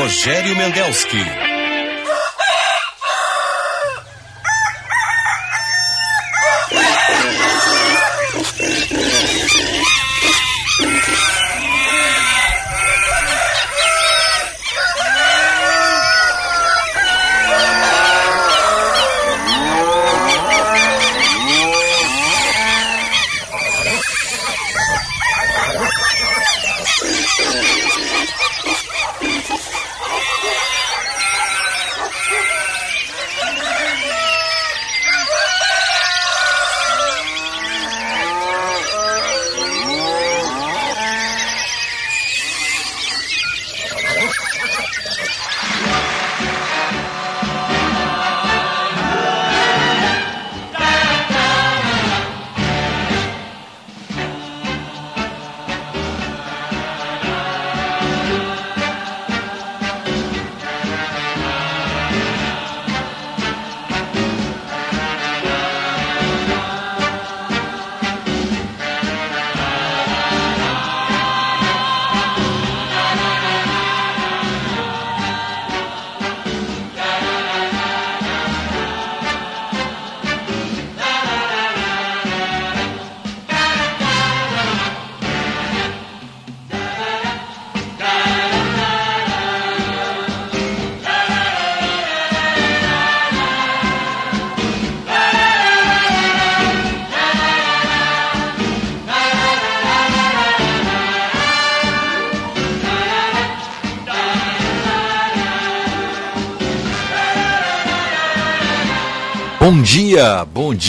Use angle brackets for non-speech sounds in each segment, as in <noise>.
Rogério Mendelski.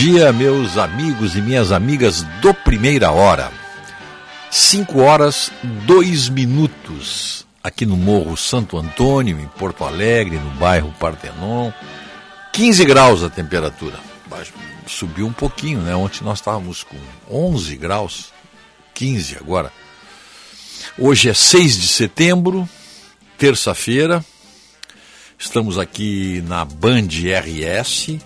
Dia, meus amigos e minhas amigas do Primeira Hora. 5 horas, 2 minutos, aqui no Morro Santo Antônio, em Porto Alegre, no bairro Partenon. 15 graus a temperatura. Subiu um pouquinho, né? Ontem nós estávamos com 11 graus, 15 agora. Hoje é 6 de setembro, terça-feira. Estamos aqui na Band RS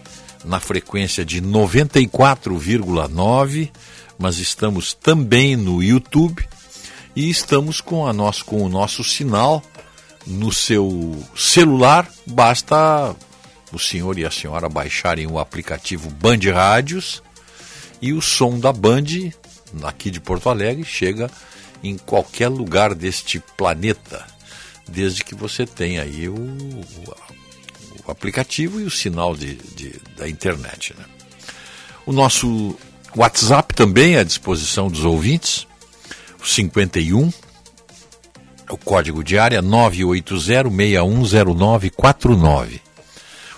na frequência de 94,9, mas estamos também no YouTube e estamos com, a nosso, com o nosso sinal no seu celular. Basta o senhor e a senhora baixarem o aplicativo Band Rádios e o som da Band, aqui de Porto Alegre, chega em qualquer lugar deste planeta, desde que você tenha aí o, o aplicativo e o sinal de, de da internet. Né? O nosso WhatsApp também é à disposição dos ouvintes, o 51, o código de área 980610949.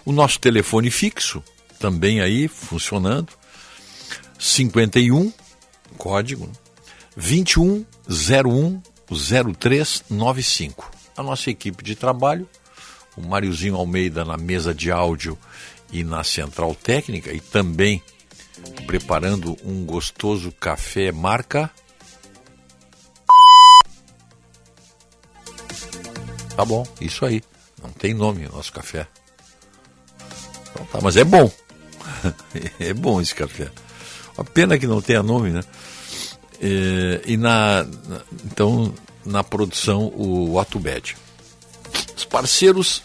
O nosso telefone fixo, também aí funcionando, 51, código, 21010395. A nossa equipe de trabalho o Máriozinho Almeida na mesa de áudio e na central técnica e também preparando um gostoso café marca. Tá bom, isso aí. Não tem nome o nosso café. Então tá, mas é bom. <laughs> é bom esse café. A pena que não tenha nome, né? E, e na, na, então na produção o Atubed. Os parceiros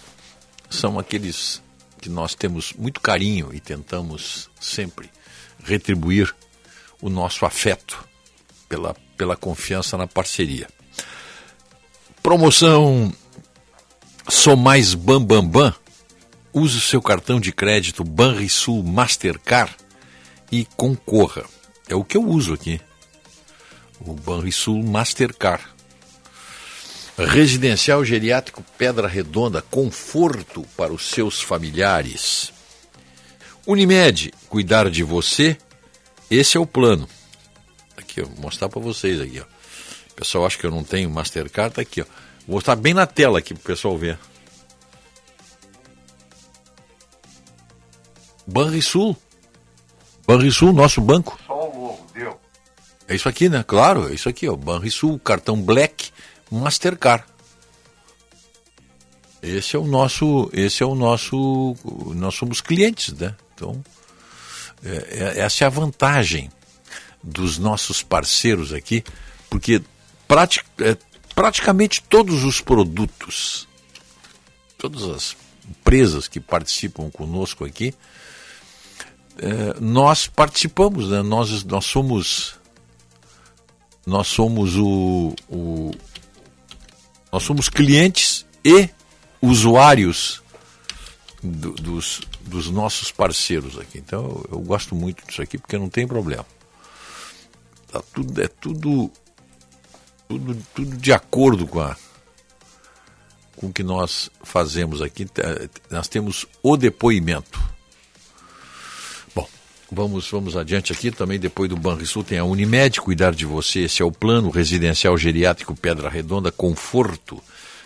são aqueles que nós temos muito carinho e tentamos sempre retribuir o nosso afeto pela, pela confiança na parceria. Promoção Sou Mais Bam Bam Bam. Use o seu cartão de crédito Banrisul Mastercard e concorra. É o que eu uso aqui. O Banrisul Mastercard. Residencial Geriátrico Pedra Redonda, conforto para os seus familiares. Unimed, cuidar de você, esse é o plano. Aqui, ó, vou mostrar para vocês aqui, ó. O pessoal acha que eu não tenho Mastercard, tá aqui, ó. Vou mostrar bem na tela aqui para o pessoal ver. Banrisul. Banrisul, nosso banco. Só o logo, deu. É isso aqui, né? Claro, é isso aqui, ó. Banrisul, cartão Black Mastercard. Esse é o nosso, esse é o nosso, nós somos clientes, né? Então, é, é, essa é a vantagem dos nossos parceiros aqui, porque é, praticamente todos os produtos todas as empresas que participam conosco aqui, é, nós participamos, né? nós, nós somos nós somos o, o nós somos clientes e usuários do, dos, dos nossos parceiros aqui. Então eu, eu, gosto muito disso aqui porque não tem problema. Tá tudo, é tudo, tudo, tudo de acordo com a com o que nós fazemos aqui. Nós temos o depoimento. Vamos, vamos adiante aqui. Também depois do Banrisul tem a Unimed, cuidar de você. Esse é o plano residencial geriátrico Pedra Redonda, conforto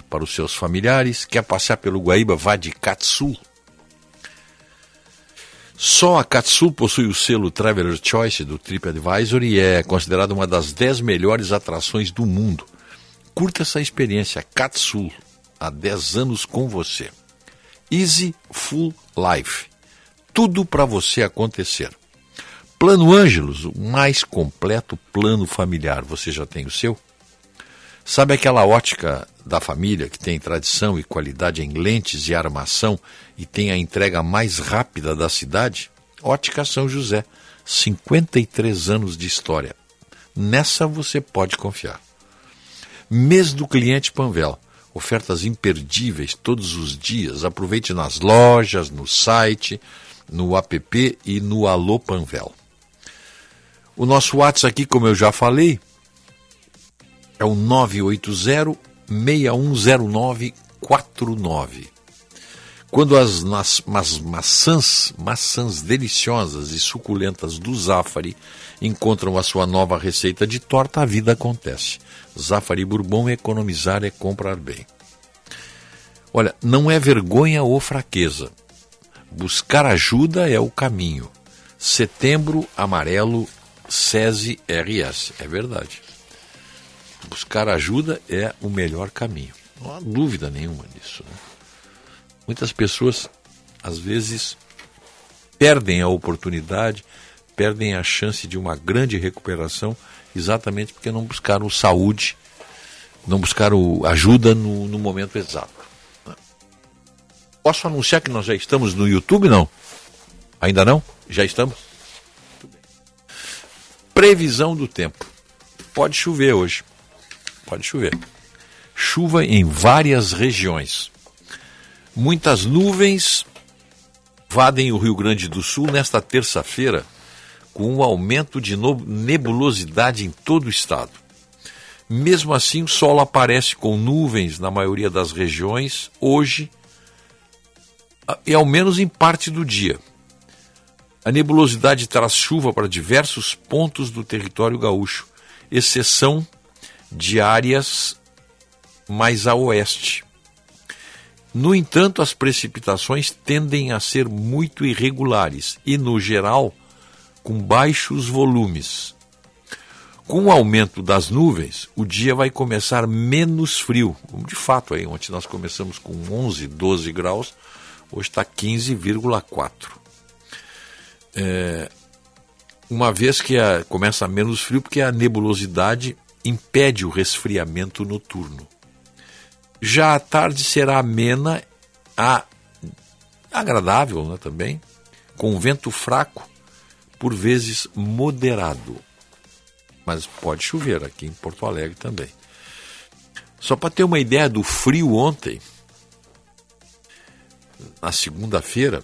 para os seus familiares. Quer passar pelo Guaíba, vá de Katsu. Só a Katsu possui o selo Traveler Choice do TripAdvisor e é considerada uma das 10 melhores atrações do mundo. Curta essa experiência, Katsu, há 10 anos com você. Easy Full Life. Tudo para você acontecer. Plano Ângelos, o mais completo plano familiar. Você já tem o seu? Sabe aquela ótica da família que tem tradição e qualidade em lentes e armação e tem a entrega mais rápida da cidade? Ótica São José, 53 anos de história. Nessa você pode confiar. Mês do cliente Panvel ofertas imperdíveis todos os dias. Aproveite nas lojas, no site, no app e no Alô Panvel. O nosso WhatsApp aqui, como eu já falei, é o 980 6109 49. Quando as, nas, mas, maçãs, maçãs deliciosas e suculentas do Zafari encontram a sua nova receita de torta, a vida acontece. Zafari Bourbon, economizar é comprar bem. Olha, não é vergonha ou fraqueza. Buscar ajuda é o caminho. Setembro Amarelo SESI RS. É verdade. Buscar ajuda é o melhor caminho. Não há dúvida nenhuma disso. Né? Muitas pessoas, às vezes, perdem a oportunidade, perdem a chance de uma grande recuperação exatamente porque não buscaram saúde, não buscaram ajuda no, no momento exato. Posso anunciar que nós já estamos no YouTube, não? Ainda não? Já estamos? Previsão do tempo. Pode chover hoje. Pode chover. Chuva em várias regiões. Muitas nuvens vadem o Rio Grande do Sul nesta terça-feira com um aumento de nebulosidade em todo o estado. Mesmo assim, o sol aparece com nuvens na maioria das regiões hoje e ao menos em parte do dia. A nebulosidade traz chuva para diversos pontos do território gaúcho, exceção de áreas mais a oeste. No entanto, as precipitações tendem a ser muito irregulares e, no geral, com baixos volumes. Com o aumento das nuvens, o dia vai começar menos frio. De fato, aí, ontem nós começamos com 11, 12 graus, hoje está 15,4. É, uma vez que a, começa menos frio, porque a nebulosidade impede o resfriamento noturno. Já a tarde será amena, a, agradável né, também, com vento fraco por vezes moderado. Mas pode chover aqui em Porto Alegre também. Só para ter uma ideia do frio ontem, na segunda-feira,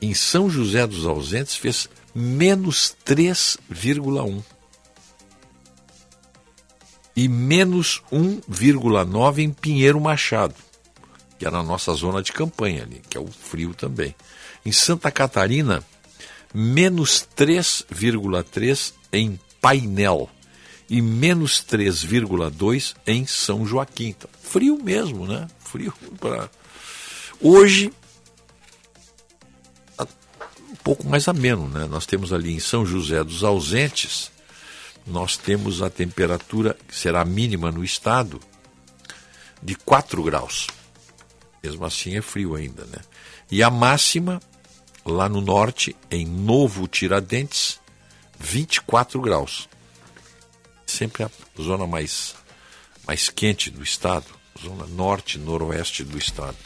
em São José dos Ausentes fez menos 3,1 e menos 1,9 em Pinheiro Machado, que é na nossa zona de campanha ali, que é o frio também. Em Santa Catarina, menos 3,3 em Painel e menos 3,2 em São Joaquim. Então, frio mesmo, né? Frio para. Hoje, um pouco mais ameno, né? Nós temos ali em São José dos Ausentes, nós temos a temperatura que será mínima no estado de 4 graus. Mesmo assim é frio ainda, né? E a máxima lá no norte, em Novo Tiradentes, 24 graus. Sempre a zona mais, mais quente do estado, zona norte, noroeste do estado.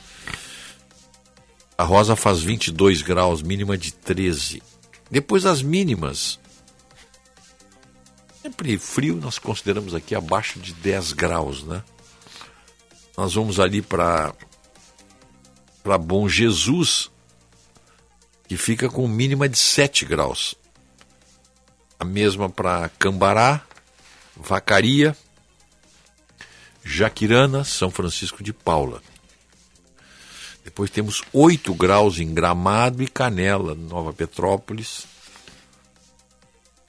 A Rosa faz 22 graus, mínima de 13. Depois as mínimas. Sempre frio, nós consideramos aqui abaixo de 10 graus, né? Nós vamos ali para para Bom Jesus, que fica com mínima de 7 graus. A mesma para Cambará, Vacaria, Jaquirana, São Francisco de Paula. Depois temos 8 graus em Gramado e Canela, Nova Petrópolis.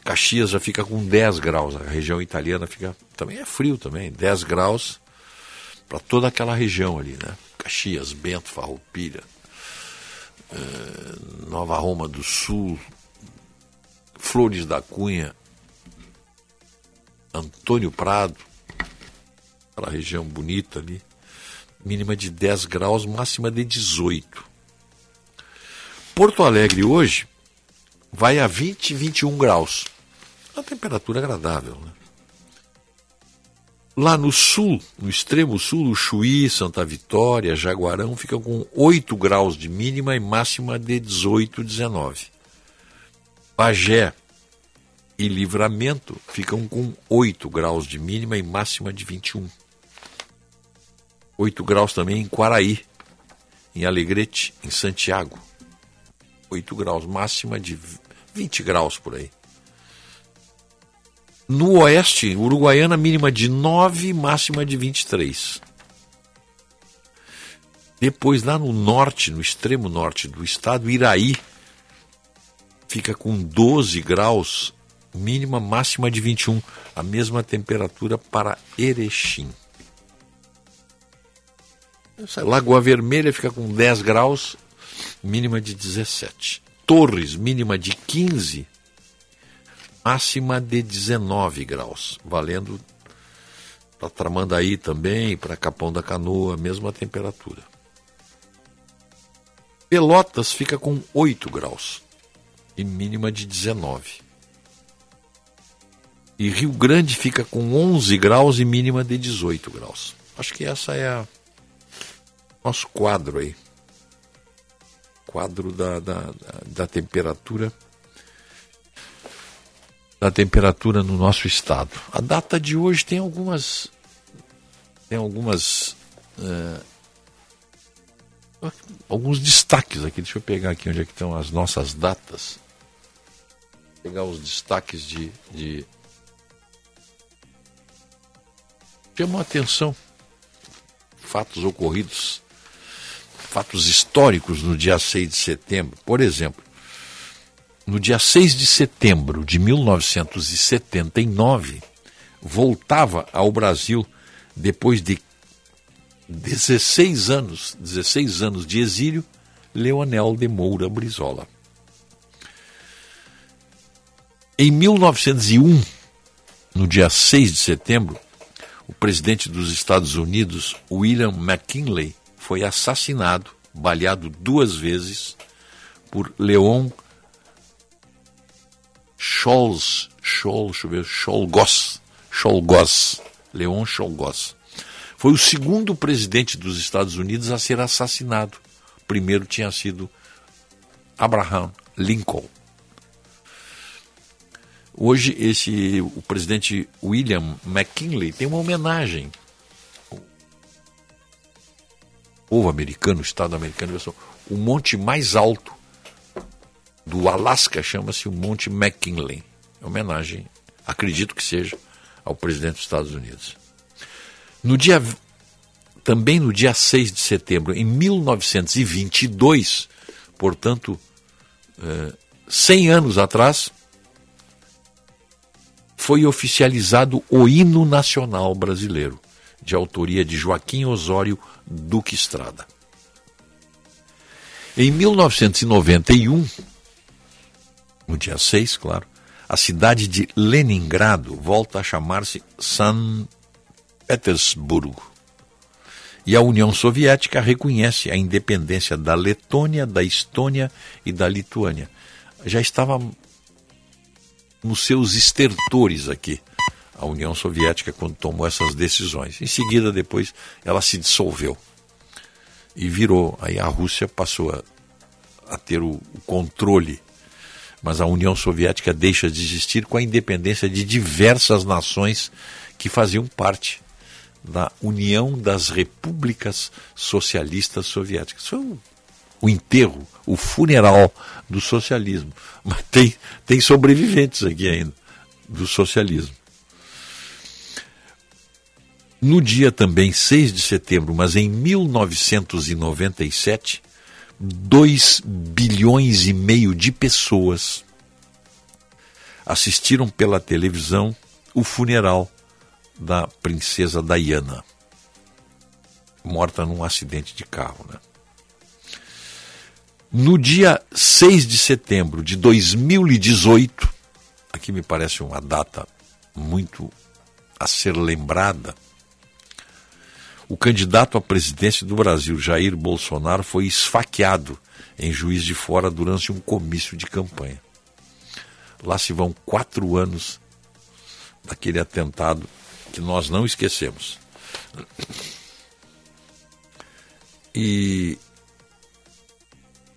Caxias já fica com 10 graus, a região italiana fica também é frio também, 10 graus para toda aquela região ali, né? Caxias, Bento, Farroupilha, eh, Nova Roma do Sul, Flores da Cunha, Antônio Prado, aquela região bonita ali, mínima de 10 graus, máxima de 18. Porto Alegre hoje vai a 20, 21 graus. Uma temperatura agradável, né? Lá no sul, no extremo sul, o Chuí, Santa Vitória, Jaguarão ficam com 8 graus de mínima e máxima de 18, 19. Bagé e Livramento ficam com 8 graus de mínima e máxima de 21. 8 graus também em Quaraí, em Alegrete, em Santiago. 8 graus, máxima de 20 graus por aí. No oeste, Uruguaiana, mínima de 9, máxima de 23. Depois, lá no norte, no extremo norte do estado, Iraí, fica com 12 graus, mínima, máxima de 21. A mesma temperatura para Erechim. Lagoa Vermelha fica com 10 graus, mínima de 17. Torres, mínima de 15, máxima de 19 graus, valendo para Tramandaí também, para Capão da Canoa, mesma temperatura. Pelotas fica com 8 graus e mínima de 19. E Rio Grande fica com 11 graus e mínima de 18 graus. Acho que essa é a nosso quadro aí. Quadro da, da, da, temperatura da temperatura no nosso estado. A data de hoje tem algumas. Tem algumas. É, alguns destaques aqui. Deixa eu pegar aqui onde é que estão as nossas datas. Pegar os destaques de. de... Chamam a atenção. Fatos ocorridos. Fatos históricos no dia 6 de setembro. Por exemplo, no dia 6 de setembro de 1979, voltava ao Brasil depois de 16 anos, 16 anos de exílio, Leonel de Moura Brizola. Em 1901, no dia 6 de setembro, o presidente dos Estados Unidos, William McKinley, foi assassinado, baleado duas vezes, por Leon Scholz, Scholz, deixa eu ver, Scholgos, Scholgos, Leon Scholgos. Foi o segundo presidente dos Estados Unidos a ser assassinado. Primeiro tinha sido Abraham Lincoln. Hoje esse o presidente William McKinley tem uma homenagem. Povo americano, o Estado americano, o monte mais alto do Alasca chama-se o Monte McKinley. Em homenagem, acredito que seja, ao presidente dos Estados Unidos. No dia, também no dia 6 de setembro, em 1922, portanto, eh, 100 anos atrás, foi oficializado o hino nacional brasileiro, de autoria de Joaquim Osório Duque Estrada. Em 1991, no dia 6, claro, a cidade de Leningrado volta a chamar-se São Petersburgo. E a União Soviética reconhece a independência da Letônia, da Estônia e da Lituânia. Já estava nos seus estertores aqui a União Soviética quando tomou essas decisões. Em seguida, depois, ela se dissolveu e virou. Aí a Rússia passou a, a ter o, o controle, mas a União Soviética deixa de existir com a independência de diversas nações que faziam parte da União das Repúblicas Socialistas Soviéticas. Foi o, o enterro, o funeral do socialismo. Mas tem, tem sobreviventes aqui ainda do socialismo. No dia também 6 de setembro, mas em 1997, 2 bilhões e meio de pessoas assistiram pela televisão o funeral da princesa Diana, morta num acidente de carro. Né? No dia 6 de setembro de 2018, aqui me parece uma data muito a ser lembrada, o candidato à presidência do Brasil, Jair Bolsonaro, foi esfaqueado em Juiz de Fora durante um comício de campanha. Lá se vão quatro anos daquele atentado que nós não esquecemos. E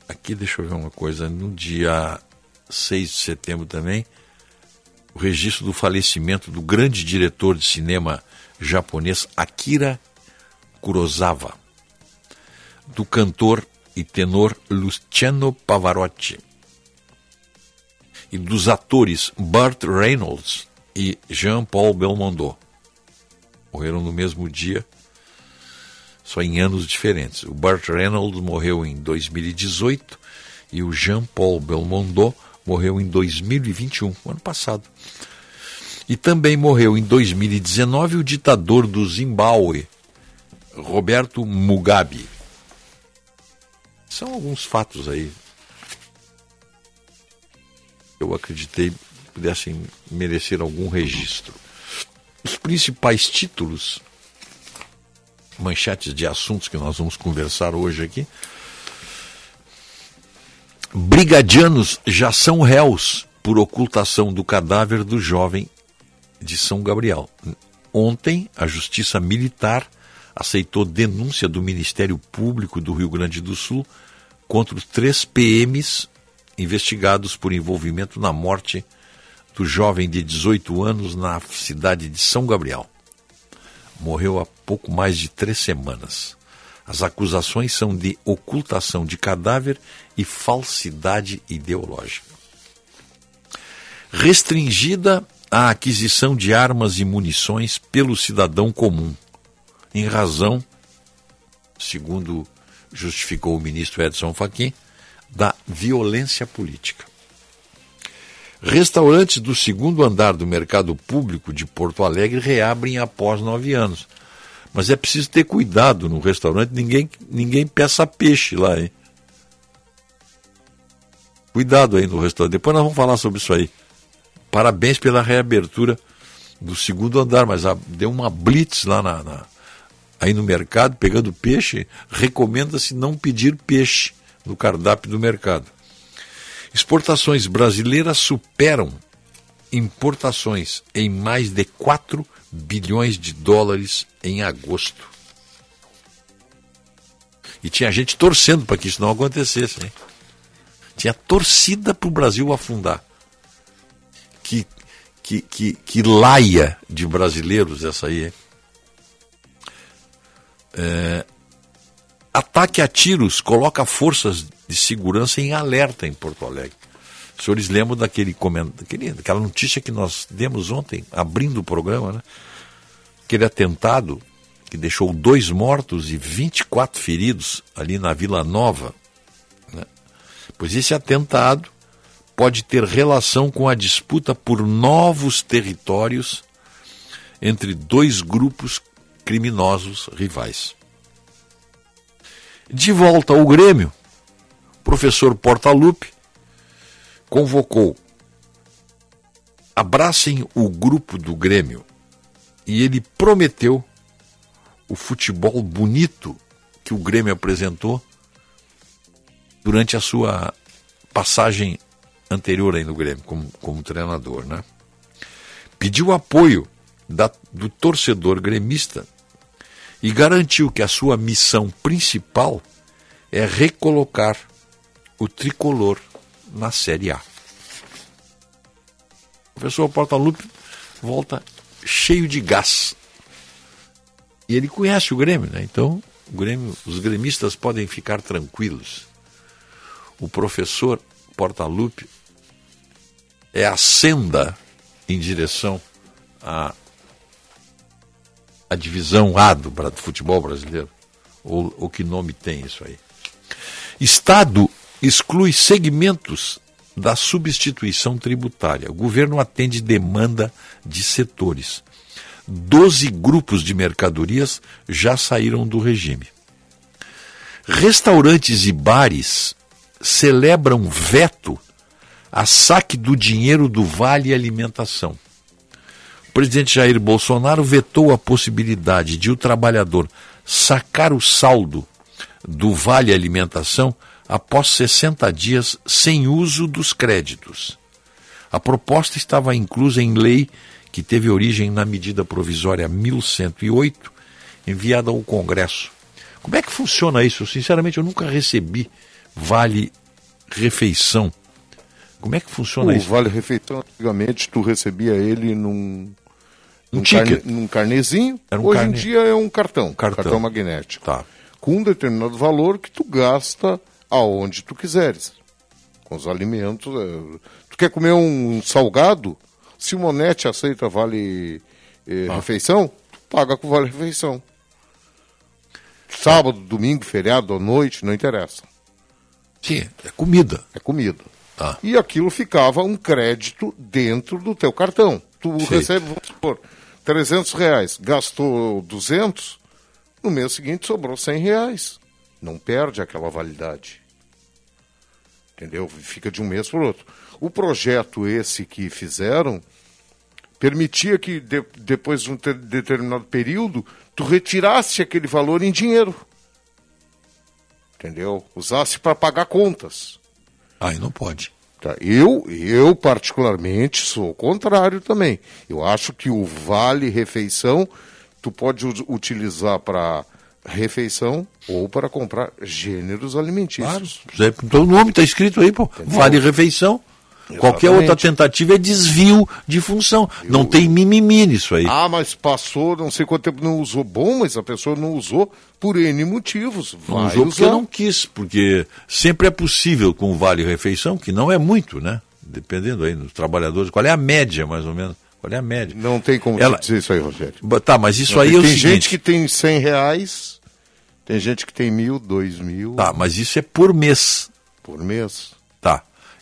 aqui deixa eu ver uma coisa, no dia 6 de setembro também, o registro do falecimento do grande diretor de cinema japonês Akira Kurosawa, do cantor e tenor Luciano Pavarotti e dos atores Burt Reynolds e Jean-Paul Belmondo. Morreram no mesmo dia, só em anos diferentes. O Burt Reynolds morreu em 2018 e o Jean-Paul Belmondo morreu em 2021, ano passado. E também morreu em 2019 o ditador do Zimbábue, Roberto Mugabe. São alguns fatos aí. Eu acreditei pudessem merecer algum registro. Os principais títulos, manchetes de assuntos que nós vamos conversar hoje aqui. Brigadianos já são réus por ocultação do cadáver do jovem de São Gabriel. Ontem, a Justiça Militar aceitou denúncia do Ministério Público do Rio Grande do Sul contra os três PMs investigados por envolvimento na morte do jovem de 18 anos na cidade de São Gabriel. Morreu há pouco mais de três semanas. As acusações são de ocultação de cadáver e falsidade ideológica. Restringida a aquisição de armas e munições pelo cidadão comum em razão, segundo justificou o ministro Edson Fachin, da violência política. Restaurantes do segundo andar do mercado público de Porto Alegre reabrem após nove anos. Mas é preciso ter cuidado no restaurante, ninguém, ninguém peça peixe lá, hein? Cuidado aí no restaurante. Depois nós vamos falar sobre isso aí. Parabéns pela reabertura do segundo andar, mas a, deu uma blitz lá na, na, aí no mercado pegando peixe, recomenda-se não pedir peixe no cardápio do mercado. Exportações brasileiras superam importações em mais de 4 bilhões de dólares em agosto. E tinha gente torcendo para que isso não acontecesse. Hein? Tinha torcida para o Brasil afundar. Que, que, que, que laia de brasileiros essa aí, hein? É, ataque a tiros coloca forças de segurança em alerta em Porto Alegre. Os senhores lembram daquele, daquele daquela notícia que nós demos ontem, abrindo o programa, né? Aquele atentado que deixou dois mortos e 24 feridos ali na Vila Nova. Né? Pois esse atentado pode ter relação com a disputa por novos territórios entre dois grupos criminosos rivais. De volta ao Grêmio, o professor Portalupe convocou abracem o grupo do Grêmio e ele prometeu o futebol bonito que o Grêmio apresentou durante a sua passagem anterior aí no Grêmio como, como treinador, né? Pediu apoio da, do torcedor gremista e garantiu que a sua missão principal é recolocar o tricolor na Série A. O professor Portaluppi volta cheio de gás. E ele conhece o Grêmio, né? Então, Grêmio, os gremistas podem ficar tranquilos. O professor Portaluppi é a senda em direção à, à divisão A do futebol brasileiro. Ou, ou que nome tem isso aí? Estado exclui segmentos da substituição tributária. O governo atende demanda de setores. Doze grupos de mercadorias já saíram do regime. Restaurantes e bares celebram veto a saque do dinheiro do Vale Alimentação. O presidente Jair Bolsonaro vetou a possibilidade de o trabalhador sacar o saldo do Vale Alimentação após 60 dias sem uso dos créditos. A proposta estava inclusa em lei que teve origem na medida provisória 1108, enviada ao Congresso. Como é que funciona isso? Sinceramente, eu nunca recebi vale refeição. Como é que funciona o isso? O vale refeição, antigamente, tu recebia ele num, um num, carne, num carnezinho. Um Hoje carne... em dia é um cartão, cartão, cartão magnético. Tá. Com um determinado valor que tu gasta aonde tu quiseres. Com os alimentos. É... Tu quer comer um salgado? Se o Monete aceita vale eh, ah. refeição, tu paga com vale refeição. Sábado, domingo, feriado, à noite, não interessa. Sim, é comida. É comida. Ah. E aquilo ficava um crédito dentro do teu cartão. Tu Feito. recebe, vamos supor, 300 reais, gastou 200, no mês seguinte sobrou 100 reais. Não perde aquela validade. Entendeu? Fica de um mês para o outro. O projeto esse que fizeram permitia que de, depois de um determinado período tu retirasse aquele valor em dinheiro. Entendeu? Usasse para pagar contas. Aí não pode. Tá. Eu, eu, particularmente, sou o contrário também. Eu acho que o vale refeição tu pode utilizar para refeição ou para comprar gêneros alimentícios. Claro. Então o nome está escrito aí, pô. Entendeu? Exatamente. Qualquer outra tentativa é desvio de função. Eu... Não tem mimimi nisso aí. Ah, mas passou, não sei quanto tempo não usou. Bom, mas a pessoa não usou por N motivos. Vai não usou usar. porque não quis, porque sempre é possível com o Vale Refeição, que não é muito, né? Dependendo aí dos trabalhadores. Qual é a média, mais ou menos? Qual é a média? Não tem como Ela... dizer isso aí, Rogério. Tá, mas isso não, aí é o tem seguinte... Tem gente que tem 100 reais, tem gente que tem mil, dois mil. Tá, mas isso é por mês. Por mês.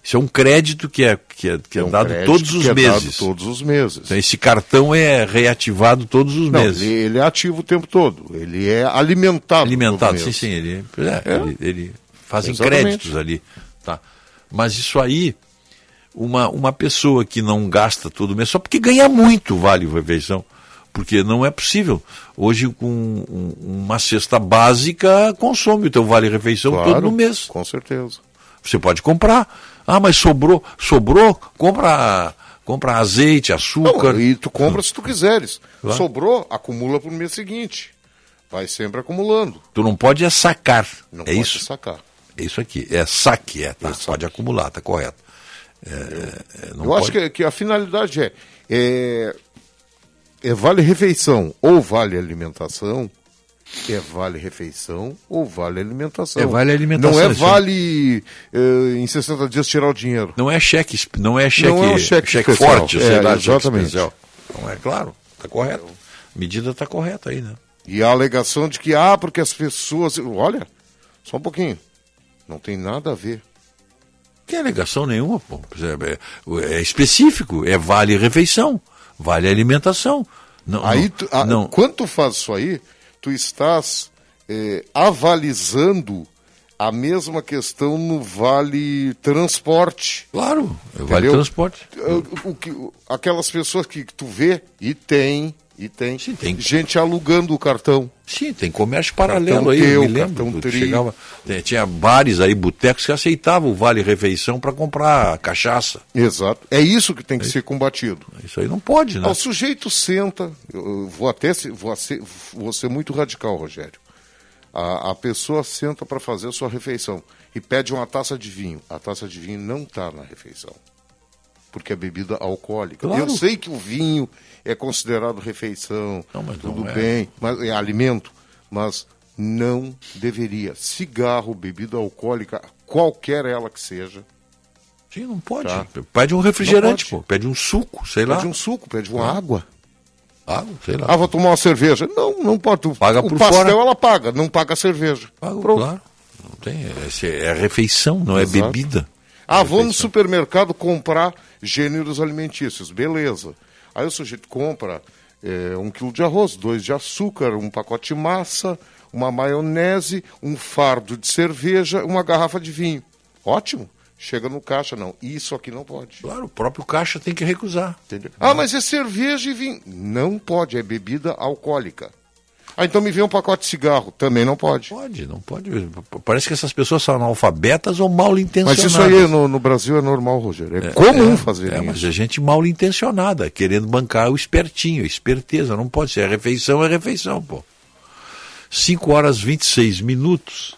Isso é um crédito que é, que é, que é, é um dado todos os é meses. todos os meses. Então, esse cartão é reativado todos os Não, meses. Ele, ele, é ativo o tempo todo. Ele é alimentado. Alimentado, sim, sim. Ele, é, é. ele, ele fazem Exatamente. créditos ali. Tá. Mas isso aí, uma, uma pessoa que não gasta todo mês, só porque ganha muito vale refeição. Porque não é possível. Hoje, com uma cesta básica, consome o teu vale refeição claro, todo no mês. Com certeza. Você pode comprar. Ah, mas sobrou, sobrou, compra, compra azeite, açúcar. Não, e tu compra se tu quiseres. Claro. Sobrou, acumula para o mês seguinte. Vai sempre acumulando. Tu não pode é sacar. Não é pode isso? sacar. É isso aqui. É saque, é, tá? É pode acumular, tá correto. É, é eu pode... acho que, que, a finalidade é, é, é vale refeição ou vale alimentação é vale refeição ou vale alimentação. É vale alimentação. Não é vale uh, em 60 dias tirar o dinheiro. Não é cheque, não é cheque, não é um cheque, cheque forte, é, lá, exatamente. Não é claro, está correto. A medida está correta aí, né? E a alegação de que, ah, porque as pessoas. Olha, só um pouquinho. Não tem nada a ver. Não tem alegação nenhuma, pô. É, é específico, é vale refeição, vale alimentação. Não, aí, tu, a, não. Quando tu faz isso aí, tu estás é, avalizando a mesma questão no vale transporte. Claro, é vale transporte. O, o, aquelas pessoas que tu vê e tem E tem, Sim, tem gente alugando o cartão. Sim, tem comércio paralelo cartão aí, teu, eu me lembro. Chegava, tinha bares aí, botecos que aceitavam o Vale Refeição para comprar cachaça. Exato. É isso que tem que é ser combatido. Isso aí não pode, né? O sujeito senta, eu vou até vou ser, vou ser muito radical, Rogério. A, a pessoa senta para fazer a sua refeição e pede uma taça de vinho. A taça de vinho não está na refeição porque é bebida alcoólica. Claro. Eu sei que o vinho é considerado refeição, não, tudo é. bem, mas é alimento, mas não deveria. Cigarro, bebida alcoólica, qualquer ela que seja. Sim, não pode. Tá? Pede um refrigerante, pô. Pede um suco, sei lá. Pede um suco, pede uma ah. água. Água, sei lá. Ah, vou tomar uma cerveja. Não, não pode. Paga o por pastel fora. ela paga, não paga a cerveja. Paga, Pronto. claro. Não tem, é, é refeição, não Exato. é bebida. Ah, vou no supermercado comprar gêneros alimentícios, beleza. Aí o sujeito compra é, um quilo de arroz, dois de açúcar, um pacote de massa, uma maionese, um fardo de cerveja, uma garrafa de vinho. Ótimo. Chega no caixa, não. Isso aqui não pode. Claro, o próprio caixa tem que recusar. Entendeu? Ah, mas é cerveja e vinho. Não pode, é bebida alcoólica. Ah, então me vê um pacote de cigarro. Também não pode. Pode, não pode. Parece que essas pessoas são analfabetas ou mal intencionadas. Mas isso aí no, no Brasil é normal, Rogério. É, é comum é, fazer é, isso. Mas é gente mal intencionada, querendo bancar o espertinho, a esperteza. Não pode ser. A refeição é refeição, pô. 5 horas 26 minutos.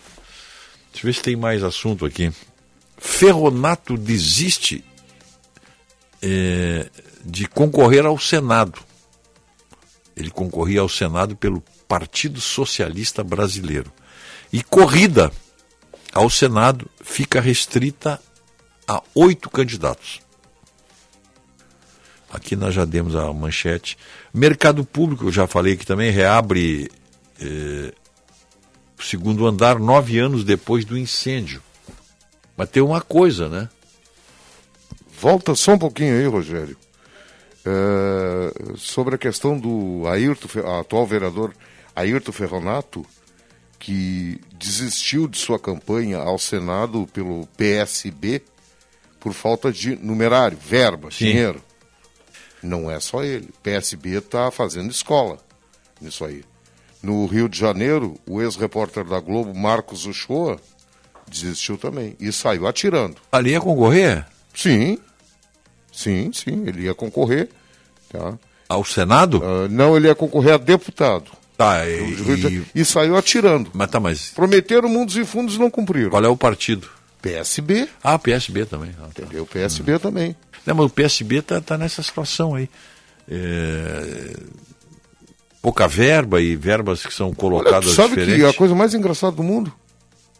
Deixa eu ver se tem mais assunto aqui. Ferronato desiste é, de concorrer ao Senado. Ele concorria ao Senado pelo Partido Socialista Brasileiro. E corrida ao Senado fica restrita a oito candidatos. Aqui nós já demos a manchete. Mercado Público, eu já falei que também reabre eh, segundo andar nove anos depois do incêndio. Mas tem uma coisa, né? Volta só um pouquinho aí, Rogério. É, sobre a questão do Ayrton, atual vereador Ayrton Ferronato, que desistiu de sua campanha ao Senado pelo PSB por falta de numerário, verba, Sim. dinheiro. Não é só ele. O PSB está fazendo escola nisso aí. No Rio de Janeiro, o ex-repórter da Globo, Marcos Uchoa, desistiu também e saiu atirando. Ali ia concorrer? Sim, sim, sim, ele ia concorrer. Tá? Ao Senado? Uh, não, ele ia concorrer a deputado. Tá, e, e... e saiu atirando. Mas tá, mas... Prometeram mundos e fundos e não cumpriram. Qual é o partido? PSB. Ah, PSB também. Ah, tá. Entendeu? PSB hum. também. Não, mas o PSB tá, tá nessa situação aí. É... Pouca verba e verbas que são colocadas Olha, sabe diferentes. que a coisa mais engraçada do mundo?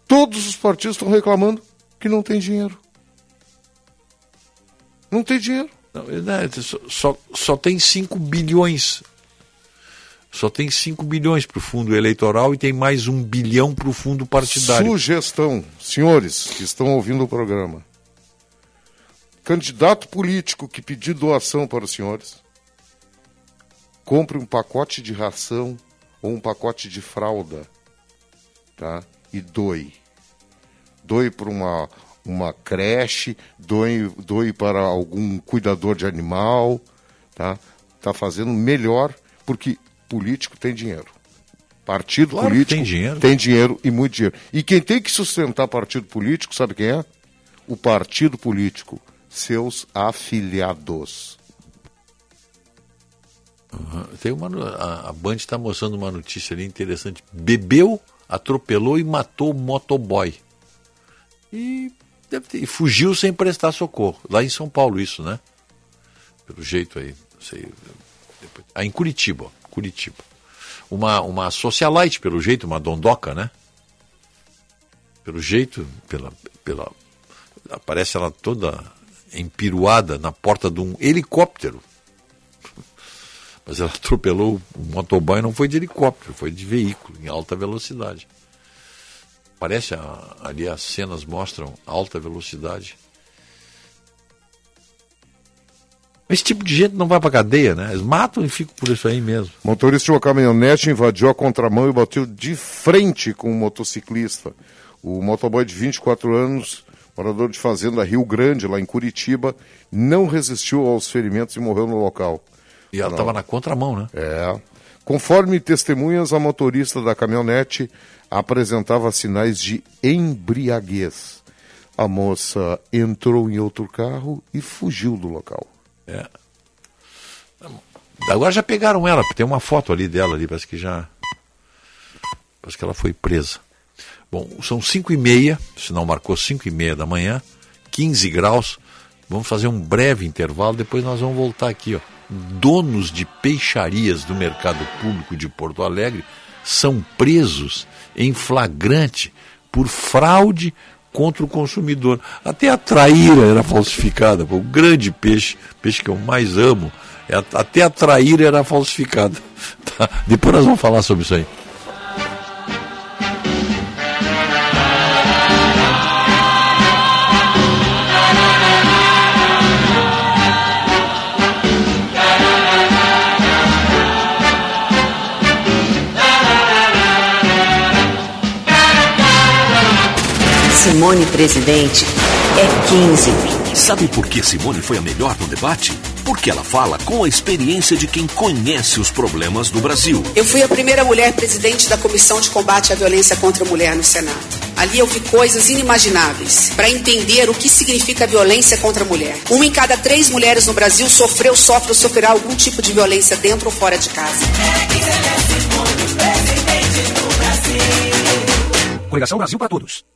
Todos os partidos estão reclamando que não tem dinheiro. Não tem dinheiro. Não, né, só, só tem 5 bilhões só tem 5 bilhões para o fundo eleitoral e tem mais um bilhão para o fundo partidário. Sugestão, senhores que estão ouvindo o programa. Candidato político que pedir doação para os senhores, compre um pacote de ração ou um pacote de fralda, tá? E doe. Doe para uma, uma creche, doe, doe para algum cuidador de animal, tá? Tá fazendo melhor, porque político tem dinheiro. Partido claro político tem dinheiro. tem dinheiro e muito dinheiro. E quem tem que sustentar partido político, sabe quem é? O partido político, seus afiliados. Uhum. Tem uma, a, a Band está mostrando uma notícia ali interessante. Bebeu, atropelou e matou o motoboy. E, ter, e fugiu sem prestar socorro. Lá em São Paulo, isso, né? Pelo jeito aí. Não sei. Depois, ah, em Curitiba. Curitiba. Uma, uma socialite, pelo jeito, uma dondoca, né? Pelo jeito, pela, pela. Aparece ela toda empiruada na porta de um helicóptero. <laughs> Mas ela atropelou o motoboy, não foi de helicóptero, foi de veículo, em alta velocidade. Parece ali as cenas mostram alta velocidade. Esse tipo de gente não vai pra cadeia, né? Eles matam e ficam por isso aí mesmo. Motorista de uma caminhonete invadiu a contramão e bateu de frente com um motociclista. O motoboy de 24 anos, morador de fazenda Rio Grande, lá em Curitiba, não resistiu aos ferimentos e morreu no local. E ela estava na contramão, né? É. Conforme testemunhas, a motorista da caminhonete apresentava sinais de embriaguez. A moça entrou em outro carro e fugiu do local. É. Agora já pegaram ela, tem uma foto ali dela ali, parece que já. Parece que ela foi presa. Bom, são 5 e meia, se não marcou 5 e meia da manhã, 15 graus. Vamos fazer um breve intervalo, depois nós vamos voltar aqui. Ó. Donos de peixarias do mercado público de Porto Alegre são presos em flagrante por fraude contra o consumidor. Até a traíra era falsificada. O grande peixe, peixe que eu mais amo, é até a traíra era falsificada. <laughs> Tá? Depois nós vamos falar sobre isso aí. Simone presidente é 15. Sabe por que Simone foi a melhor no debate? Porque ela fala com a experiência de quem conhece os problemas do Brasil. Eu fui a primeira mulher presidente da Comissão de Combate à Violência contra a Mulher no Senado. Ali eu vi coisas inimagináveis para entender o que significa violência contra a mulher. Uma em cada três mulheres no Brasil sofreu, sofre ou sofrerá algum tipo de violência dentro ou fora de casa. Coligação Brasil para Todos.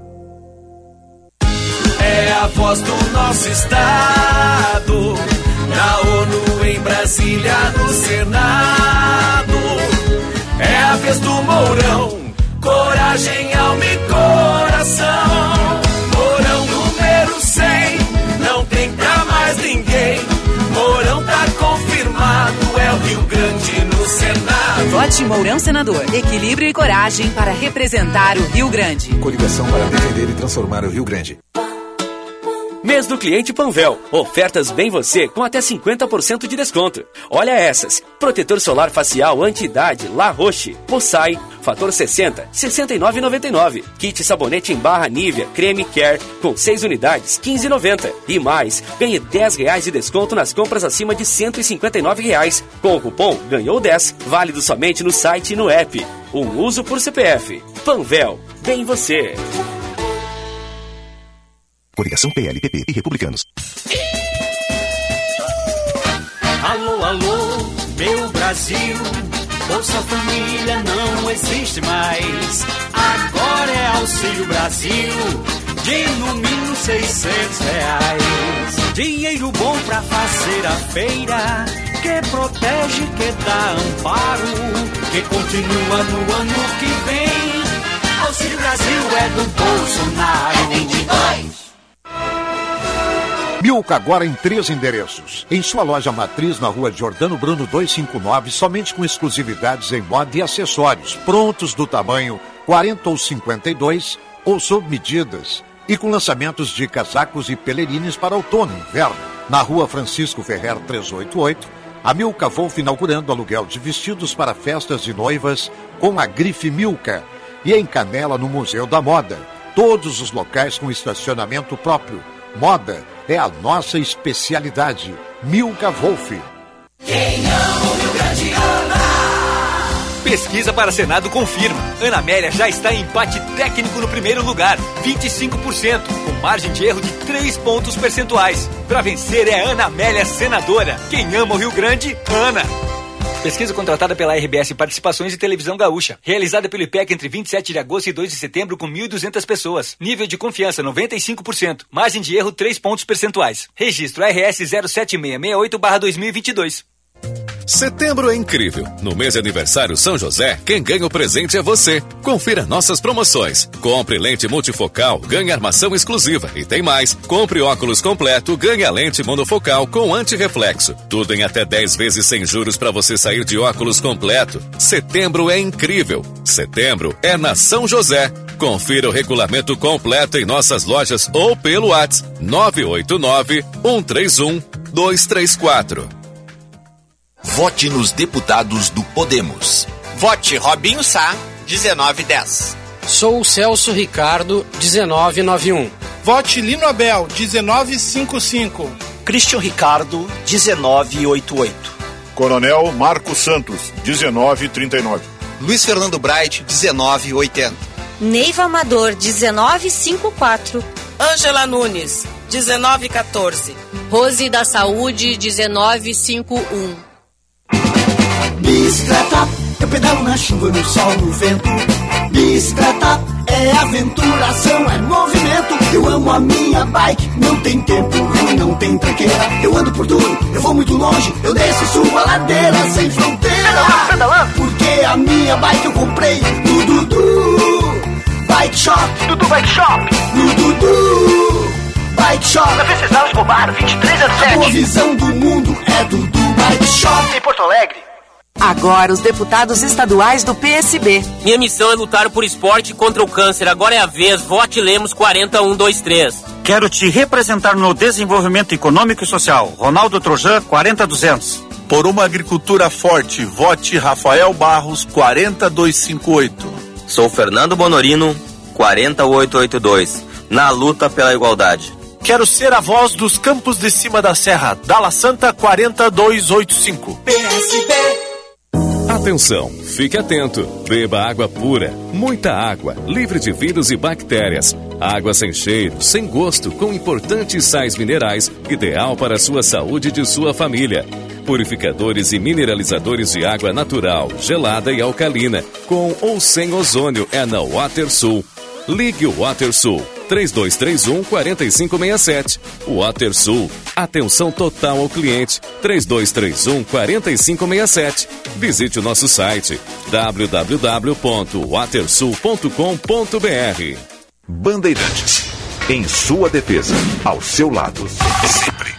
é a voz do nosso estado. Na ONU, em Brasília, no Senado. É a vez do Mourão. Coragem, alma e coração. Mourão número 100. Não tem pra mais ninguém. Mourão tá confirmado. É o Rio Grande no Senado. Vote Mourão Senador. Equilíbrio e coragem para representar o Rio Grande. Coligação para defender e transformar o Rio Grande. Mês do cliente Panvel. Ofertas bem você com até 50% de desconto. Olha essas: protetor solar facial anti-idade La Roche, Possai, fator 60, 69,99. Kit sabonete em barra Nivea, creme Care com 6 unidades, 15,90. E mais, ganhe 10 reais de desconto nas compras acima de 159 reais. Com o cupom ganhou 10, válido somente no site e no app. Um uso por CPF. Panvel, bem você. Coligação PLPP e Republicanos. Alô, alô, meu Brasil. Bolsa Família não existe mais. Agora é Auxílio Brasil. De no mínimo 600 reais. Dinheiro bom pra fazer a feira. Que protege, que dá amparo. Que continua no ano que vem. Auxílio Brasil é do Bolsonaro. É 22. Milka agora em três endereços. Em sua loja matriz na rua Jordano Bruno 259, somente com exclusividades em moda e acessórios, prontos do tamanho 40 ou 52 ou sob medidas. E com lançamentos de casacos e pelerines para outono e inverno. Na rua Francisco Ferrer 388, a Milka Wolf inaugurando aluguel de vestidos para festas de noivas com a grife Milka. E em Canela, no Museu da Moda. Todos os locais com estacionamento próprio. Moda é a nossa especialidade. Milka Wolf. Quem ama o Rio Grande ama. Pesquisa para Senado confirma. Ana Amélia já está em empate técnico no primeiro lugar, 25%, com margem de erro de 3 pontos percentuais. Para vencer é Ana Amélia senadora. Quem ama o Rio Grande, Ana. Pesquisa contratada pela RBS Participações e Televisão Gaúcha. Realizada pelo IPEC entre 27 de agosto e 2 de setembro com 1.200 pessoas. Nível de confiança 95%. Margem de erro 3 pontos percentuais. Registro RS 07668-2022. Setembro é incrível. No mês de aniversário São José, quem ganha o presente é você. Confira nossas promoções. Compre lente multifocal, ganhe armação exclusiva. E tem mais. Compre óculos completo, ganhe a lente monofocal com antirreflexo. Tudo em até 10 vezes sem juros para você sair de óculos completo. Setembro é incrível. Setembro é na São José. Confira o regulamento completo em nossas lojas ou pelo WhatsApp 989 131 234. Vote nos deputados do Podemos. Vote Robinho Sá, 1910. Sou Celso Ricardo, 1991. Vote Lino Abel, 1955. Christian Ricardo, 1988. Coronel Marcos Santos, 1939. Luiz Fernando Bright, 1980. Neiva Amador, 1954. Ângela Nunes, 1914. Rose da Saúde, 1951. Bicicleta, eu pedalo na chuva, no sol, no vento. Bicicleta é aventuração, é movimento. Eu amo a minha bike, não tem tempo ruim, não tem tranqueira. Eu ando por tudo, eu vou muito longe, eu desço e subo a ladeira sem fronteira. Porque a minha bike eu comprei no Dudu Bike Shop. Dudu Bike Shop. No Dudu Bike Shop. Na Venceslau Escobar, 2307. A visão do mundo é Dudu Bike Shop. Em Porto Alegre. Agora, os deputados estaduais do PSB. Minha missão é lutar por esporte contra o câncer. Agora é a vez. Vote Lemos 40123. Quero te representar no desenvolvimento econômico e social. Ronaldo Trojan 40200. Por uma agricultura forte, vote Rafael Barros 40258. Sou Fernando Bonorino 4882. Na luta pela igualdade. Quero ser a voz dos campos de cima da serra. Dala Santa 40285. PSB Atenção, fique atento. Beba água pura, muita água, livre de vírus e bactérias. Água sem cheiro, sem gosto, com importantes sais minerais, ideal para a sua saúde e de sua família. Purificadores e mineralizadores de água natural, gelada e alcalina, com ou sem ozônio é na WaterSul. Ligue o WaterSul 3231 4567. WaterSul. Atenção total ao cliente. 3231 4567. Visite o nosso site www.watersul.com.br. Bandeirantes. Em sua defesa. Ao seu lado. Sempre.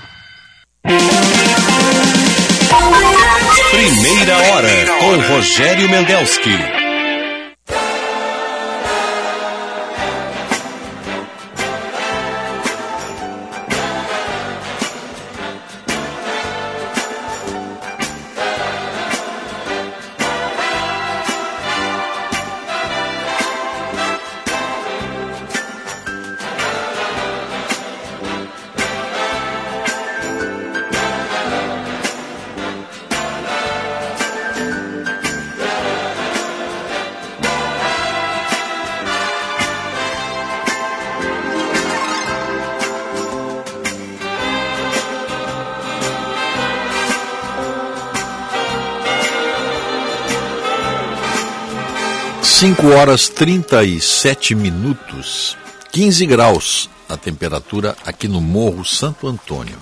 Primeira hora com Rogério Mendelski. 5 horas 37 minutos, 15 graus a temperatura aqui no Morro Santo Antônio.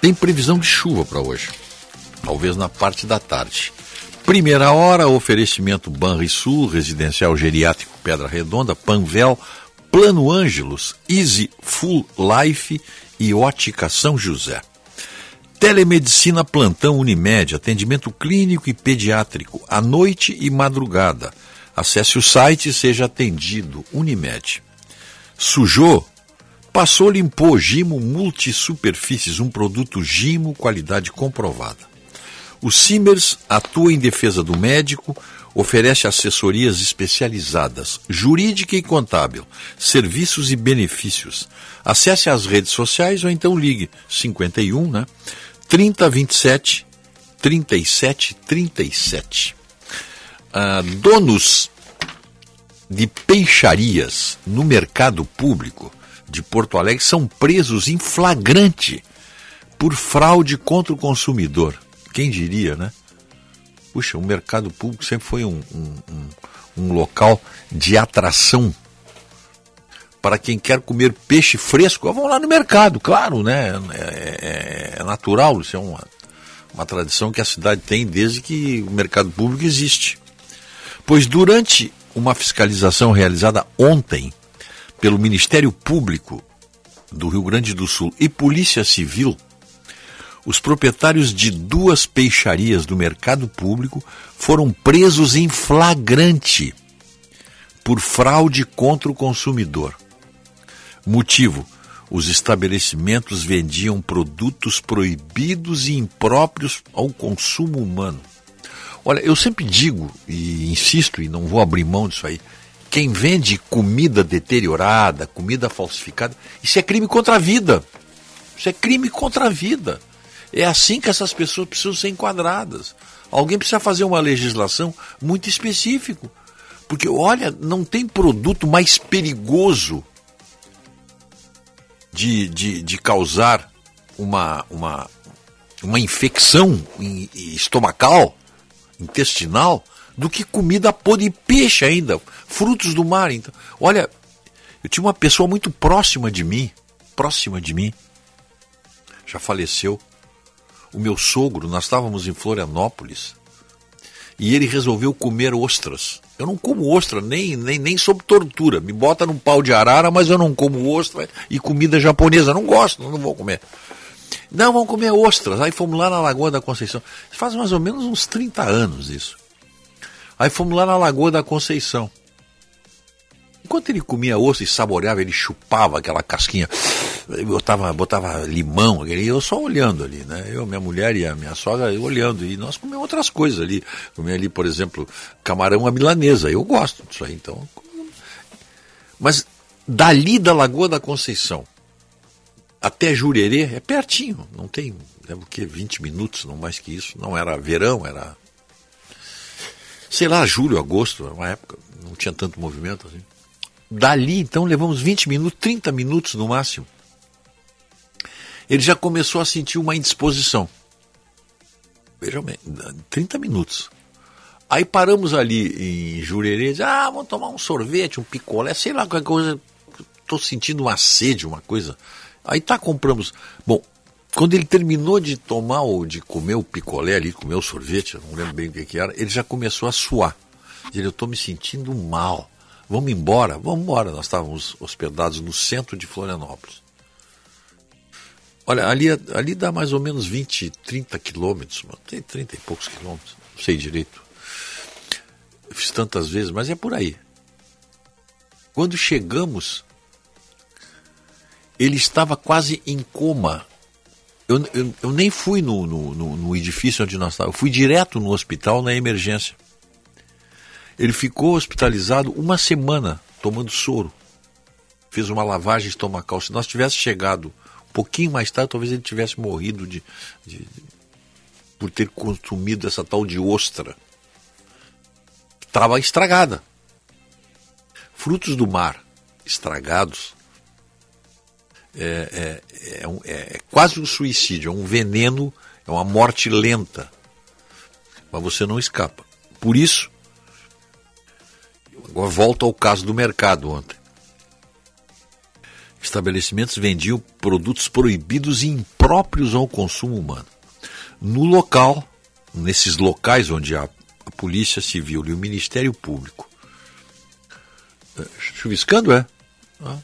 Tem previsão de chuva para hoje, talvez na parte da tarde. Primeira hora, oferecimento Banrisul, Residencial Geriátrico Pedra Redonda, Panvel, Plano Ângelos, Easy Full Life e Ótica São José. Telemedicina Plantão Unimed, atendimento clínico e pediátrico, à noite e madrugada. Acesse o site e seja atendido. Unimed. Sujou? Passou, limpou. Gimo Multisuperfícies, um produto Gimo, qualidade comprovada. O Simers atua em defesa do médico, oferece assessorias especializadas, jurídica e contábil, serviços e benefícios. Acesse as redes sociais ou então ligue 51, né? 3027 37 37. Ah, donos de peixarias no mercado público de Porto Alegre são presos em flagrante por fraude contra o consumidor. Quem diria, né? Puxa, o mercado público sempre foi um, um, um, um local de atração para quem quer comer peixe fresco, vão lá no mercado, claro, né? É, é, é natural, isso é uma, uma tradição que a cidade tem desde que o mercado público existe. Pois durante uma fiscalização realizada ontem pelo Ministério Público do Rio Grande do Sul e Polícia Civil, os proprietários de duas peixarias do mercado público foram presos em flagrante por fraude contra o consumidor. Motivo: os estabelecimentos vendiam produtos proibidos e impróprios ao consumo humano. Olha, eu sempre digo e insisto e não vou abrir mão disso aí. Quem vende comida deteriorada, comida falsificada, isso é crime contra a vida. Isso é crime contra a vida. É assim que essas pessoas precisam ser enquadradas. Alguém precisa fazer uma legislação muito específica. Porque, olha, não tem produto mais perigoso de, de, de causar uma, uma, uma infecção estomacal, intestinal, do que comida podre e peixe ainda, frutos do mar. Então, olha, eu tinha uma pessoa muito próxima de mim, próxima de mim, já faleceu. O meu sogro, nós estávamos em Florianópolis e ele resolveu comer ostras. Eu não como ostra, nem, nem, nem sob tortura. Me bota num pau de arara, mas eu não como ostra e comida japonesa. Não gosto, não vou comer. Não, vamos comer ostras. Aí fomos lá na Lagoa da Conceição. Faz mais ou menos uns 30 anos isso. Aí fomos lá na Lagoa da Conceição. Enquanto ele comia osso e saboreava, ele chupava aquela casquinha, botava, botava limão, e eu só olhando ali, né? Eu, minha mulher e a minha sogra olhando, e nós comíamos outras coisas ali. Comia ali, por exemplo, camarão à milanesa, eu gosto disso aí, então. Mas dali da Lagoa da Conceição até Jurerê é pertinho, não tem, é o que, 20 minutos, não mais que isso. Não era verão, era. Sei lá, julho, agosto, uma época, não tinha tanto movimento assim. Dali, então, levamos 20 minutos, 30 minutos no máximo. Ele já começou a sentir uma indisposição. Vejam bem, 30 minutos. Aí paramos ali em Jurerê, diz, ah, vamos tomar um sorvete, um picolé, sei lá, qualquer coisa. Estou sentindo uma sede, uma coisa. Aí tá, compramos. Bom, quando ele terminou de tomar ou de comer o picolé ali, comer o sorvete, não lembro bem o que, que era, ele já começou a suar. Ele, eu estou me sentindo mal. Vamos embora? Vamos embora. Nós estávamos hospedados no centro de Florianópolis. Olha, ali, ali dá mais ou menos 20, 30 quilômetros, tem 30 e poucos quilômetros, não sei direito. Eu fiz tantas vezes, mas é por aí. Quando chegamos, ele estava quase em coma. Eu, eu, eu nem fui no, no, no, no edifício onde nós estávamos, eu fui direto no hospital na emergência. Ele ficou hospitalizado uma semana tomando soro. Fez uma lavagem estomacal. Se nós tivesse chegado pouquinho mais tarde, talvez ele tivesse morrido de, de, de por ter consumido essa tal de ostra. Estava estragada. Frutos do mar estragados é, é, é, um, é, é quase um suicídio, é um veneno, é uma morte lenta. Mas você não escapa. Por isso, Agora volto ao caso do mercado ontem. Estabelecimentos vendiam produtos proibidos e impróprios ao consumo humano. No local, nesses locais onde a, a Polícia Civil e o Ministério Público. É, chuviscando, é? Ah,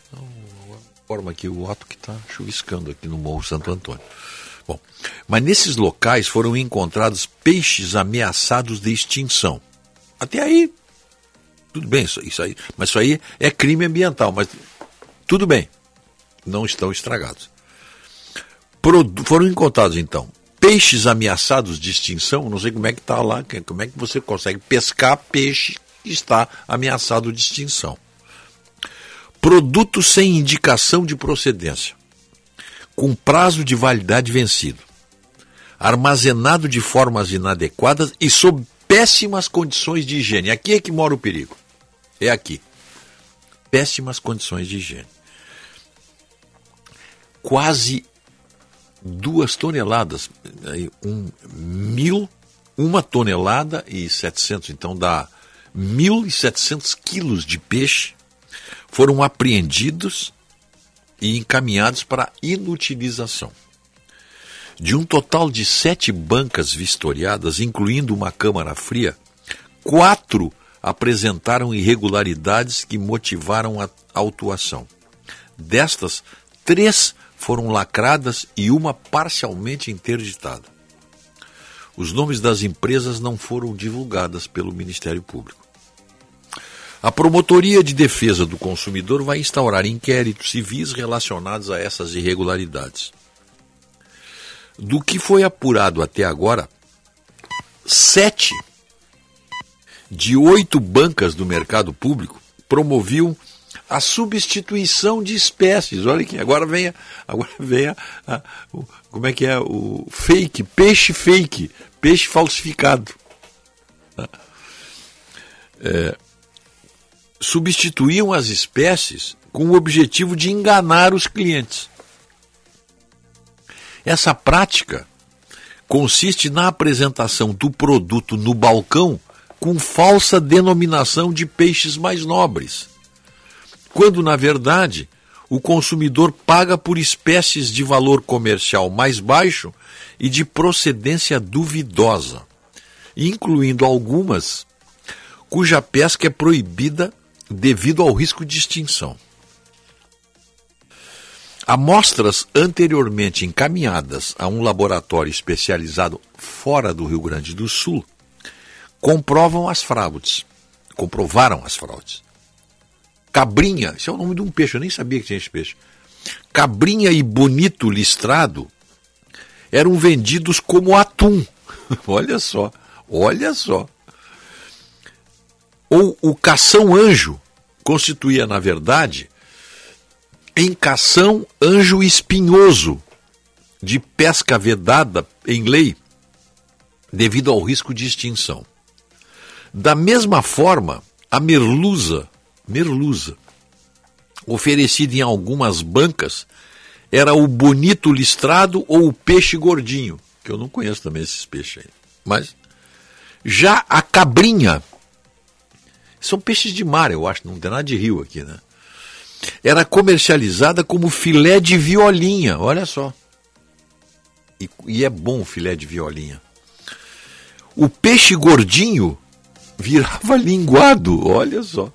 forma aqui o ato que está chuviscando aqui no Morro Santo Antônio. Bom, mas nesses locais foram encontrados peixes ameaçados de extinção. Até aí, tudo bem, isso aí. Mas isso aí é crime ambiental, mas tudo bem. Não estão estragados. Foram encontrados, então, peixes ameaçados de extinção. Não sei como é que está lá, como é que você consegue pescar peixe que está ameaçado de extinção. Produto sem indicação de procedência, com prazo de validade vencido, armazenado de formas inadequadas e sob péssimas condições de higiene. Aqui é que mora o perigo é aqui. Péssimas condições de higiene. Quase duas toneladas, um mil, uma tonelada e setecentos, então dá mil e setecentos quilos de peixe foram apreendidos e encaminhados para inutilização. De um total de sete bancas vistoriadas, incluindo uma câmara fria, quatro apresentaram irregularidades que motivaram a autuação. Destas, três foram lacradas e uma parcialmente interditada. Os nomes das empresas não foram divulgadas pelo Ministério Público. A Promotoria de Defesa do Consumidor vai instaurar inquéritos civis relacionados a essas irregularidades. Do que foi apurado até agora, sete de oito bancas do mercado público promoviam a substituição de espécies. Olha aqui, agora vem, agora <laughs> vem a, a, o, como é que é o fake, peixe fake, peixe falsificado. É, substituíam as espécies com o objetivo de enganar os clientes. Essa prática consiste na apresentação do produto no balcão com falsa denominação de peixes mais nobres, quando na verdade o consumidor paga por espécies de valor comercial mais baixo e de procedência duvidosa, incluindo algumas cuja pesca é proibida devido ao risco de extinção. Amostras anteriormente encaminhadas a um laboratório especializado fora do Rio Grande do Sul comprovam as fraudes. Comprovaram as fraudes. Cabrinha, esse é o nome de um peixe, eu nem sabia que tinha esse peixe. Cabrinha e bonito listrado eram vendidos como atum. <laughs> olha só, olha só. Ou o cação anjo constituía, na verdade, em cação anjo espinhoso, de pesca vedada em lei, devido ao risco de extinção. Da mesma forma, a merluza, merluza, oferecida em algumas bancas, era o bonito listrado ou o peixe gordinho, que eu não conheço também esses peixes aí. Mas já a cabrinha, são peixes de mar, eu acho, não tem nada de rio aqui, né? Era comercializada como filé de violinha, olha só. E, e é bom o filé de violinha. O peixe gordinho virava linguado, olha só.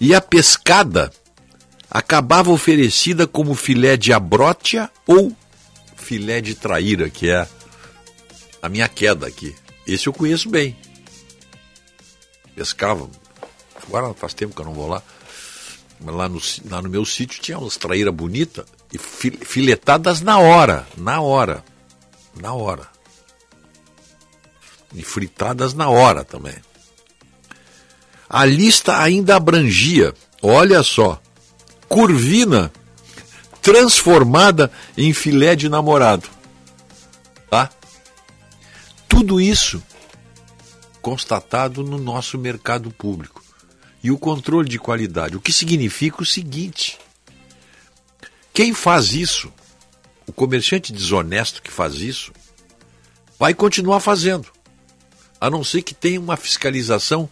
E a pescada acabava oferecida como filé de abrótia ou filé de traíra, que é a minha queda aqui. Esse eu conheço bem. Pescava. Agora faz tempo que eu não vou lá. Mas lá no, lá no meu sítio tinha umas traíras bonitas e filetadas na hora. Na hora. Na hora e fritadas na hora também. A lista ainda abrangia, olha só, curvina transformada em filé de namorado. Tá? Tudo isso constatado no nosso mercado público. E o controle de qualidade, o que significa o seguinte: quem faz isso, o comerciante desonesto que faz isso, vai continuar fazendo a não ser que tenha uma fiscalização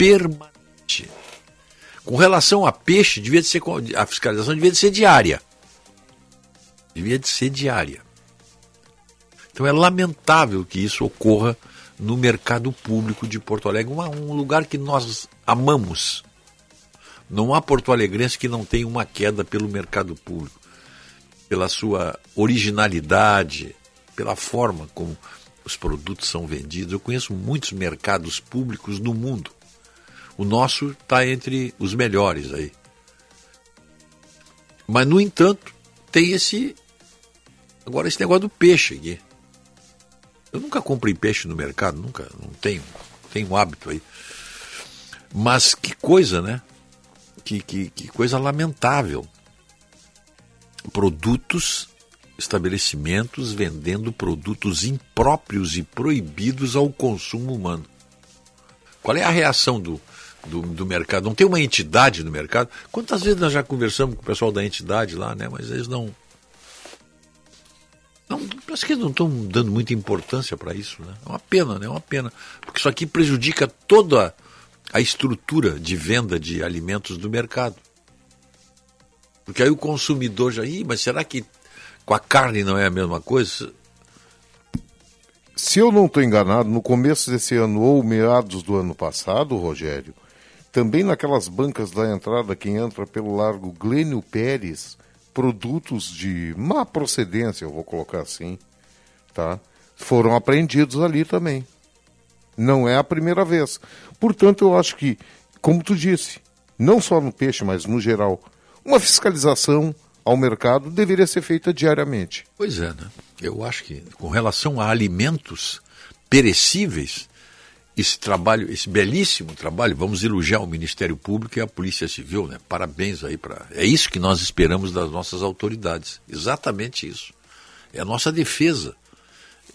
permanente. Com relação a peixe, devia de ser, a fiscalização devia de ser diária. Devia de ser diária. Então é lamentável que isso ocorra no mercado público de Porto Alegre, um lugar que nós amamos. Não há porto alegrense que não tenha uma queda pelo mercado público, pela sua originalidade, pela forma como os produtos são vendidos. Eu conheço muitos mercados públicos no mundo. O nosso está entre os melhores aí. Mas, no entanto, tem esse. Agora, esse negócio do peixe aqui. Eu nunca comprei peixe no mercado, nunca, não tenho, tenho hábito aí. Mas que coisa, né? Que, que, que coisa lamentável. Produtos estabelecimentos vendendo produtos impróprios e proibidos ao consumo humano. Qual é a reação do, do, do, mercado? Não tem uma entidade no mercado? Quantas vezes nós já conversamos com o pessoal da entidade lá, né? Mas eles não. não acho que eles não estão dando muita importância para isso, né? É uma pena, né? É uma pena. Porque isso aqui prejudica toda a estrutura de venda de alimentos do mercado. Porque aí o consumidor já, Ih, mas será que com a carne não é a mesma coisa? Se eu não estou enganado, no começo desse ano ou meados do ano passado, Rogério, também naquelas bancas da entrada, quem entra pelo Largo Glênio Pérez, produtos de má procedência, eu vou colocar assim, tá? Foram apreendidos ali também. Não é a primeira vez. Portanto, eu acho que, como tu disse, não só no peixe, mas no geral, uma fiscalização ao mercado deveria ser feita diariamente. Pois é, né? Eu acho que com relação a alimentos perecíveis, esse trabalho, esse belíssimo trabalho, vamos elogiar o Ministério Público e a Polícia Civil, né? Parabéns aí para. É isso que nós esperamos das nossas autoridades. Exatamente isso. É a nossa defesa.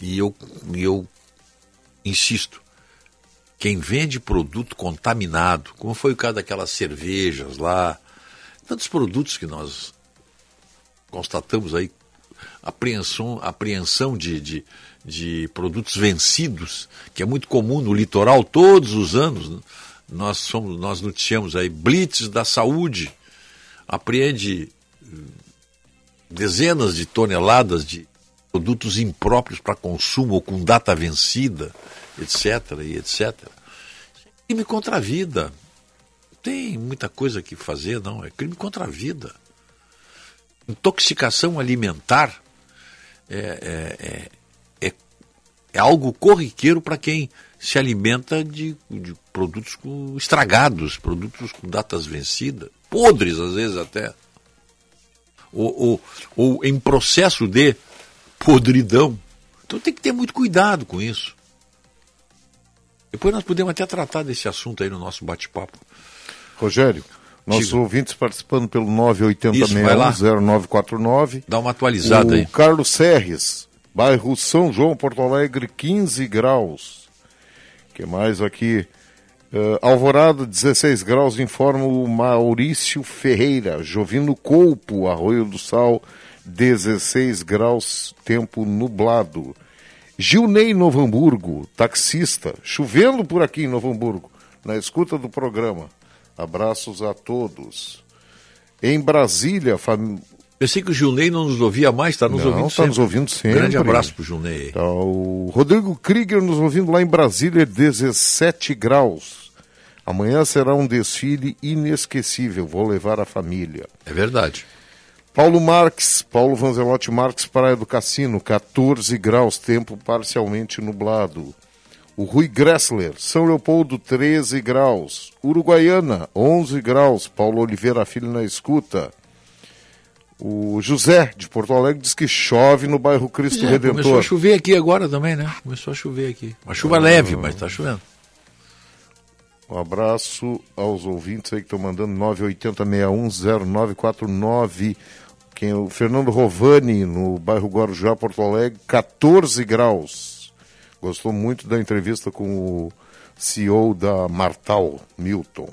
E eu, eu insisto, quem vende produto contaminado, como foi o caso daquelas cervejas lá, tantos produtos que nós constatamos aí, apreensão, apreensão de, de, de produtos vencidos, que é muito comum no litoral todos os anos. Né? Nós, somos, nós noticiamos aí, blitz da saúde, apreende hum, dezenas de toneladas de produtos impróprios para consumo ou com data vencida, etc. e etc. Crime contra a vida. Tem muita coisa que fazer, não. É crime contra a vida. Intoxicação alimentar é, é, é, é, algo corriqueiro para quem se alimenta de, de produtos estragados, produtos com datas vencidas, podres às vezes até. Ou, ou, ou em processo de podridão. Então tem que ter muito cuidado com isso. Depois nós podemos até tratar desse assunto aí no nosso bate-papo. Rogério, nossos Diga. ouvintes participando pelo 980610949. Dá uma atualizada o aí. Carlos Serres, bairro São João, Porto Alegre, 15 graus. que mais aqui? Uh, Alvorada, 16 graus, informa o Maurício Ferreira. Jovino Colpo, Arroio do Sal, 16 graus, tempo nublado. Gilney Novo Hamburgo, taxista, chovendo por aqui em Novo Hamburgo, na escuta do programa. Abraços a todos. Em Brasília, fam... Pensei que o Gilney não nos ouvia mais, está nos não, ouvindo está nos ouvindo sempre. Grande abraço para o Gilney. Tá, o Rodrigo Krieger nos ouvindo lá em Brasília, 17 graus. Amanhã será um desfile inesquecível, vou levar a família. É verdade. Paulo Marques, Paulo Vanzelotti Marques, Praia do Cassino, 14 graus, tempo parcialmente nublado. O Rui Gressler, São Leopoldo, 13 graus. Uruguaiana, 11 graus. Paulo Oliveira Filho na escuta. O José, de Porto Alegre, diz que chove no bairro Cristo é, Redentor. Começou a chover aqui agora também, né? Começou a chover aqui. Uma chuva ah, leve, mas está chovendo. Um abraço aos ouvintes aí que estão mandando 980610949 quem, o Fernando Rovani, no bairro Guarujá, Porto Alegre, 14 graus. Gostou muito da entrevista com o CEO da Martal, Milton.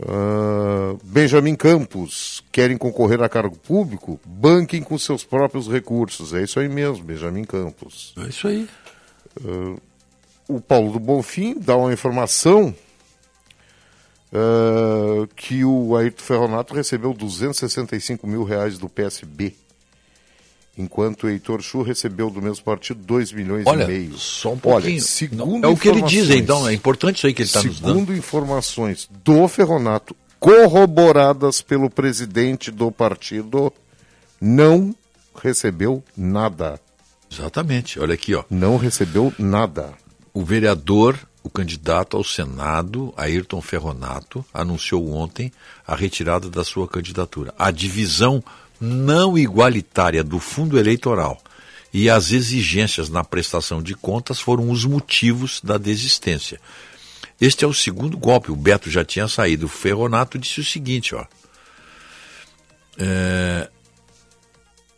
Uh, Benjamin Campos, querem concorrer a cargo público? Banquem com seus próprios recursos. É isso aí mesmo, Benjamin Campos. É isso aí. Uh, o Paulo do Bonfim dá uma informação uh, que o Ayrton Ferronato recebeu 265 mil reais do PSB, enquanto o Heitor Chu recebeu do mesmo partido 2 milhões Olha, e meio. Só um pouquinho. Olha, segundo é o que ele diz, então, é importante isso aí que ele está nos dando. Segundo informações do Ferronato, corroboradas pelo presidente do partido, não recebeu nada. Exatamente, olha aqui, ó. Não recebeu nada. O vereador o candidato ao Senado, Ayrton Ferronato, anunciou ontem a retirada da sua candidatura. A divisão não igualitária do fundo eleitoral e as exigências na prestação de contas foram os motivos da desistência. Este é o segundo golpe. O Beto já tinha saído. O Ferronato disse o seguinte, ó. É,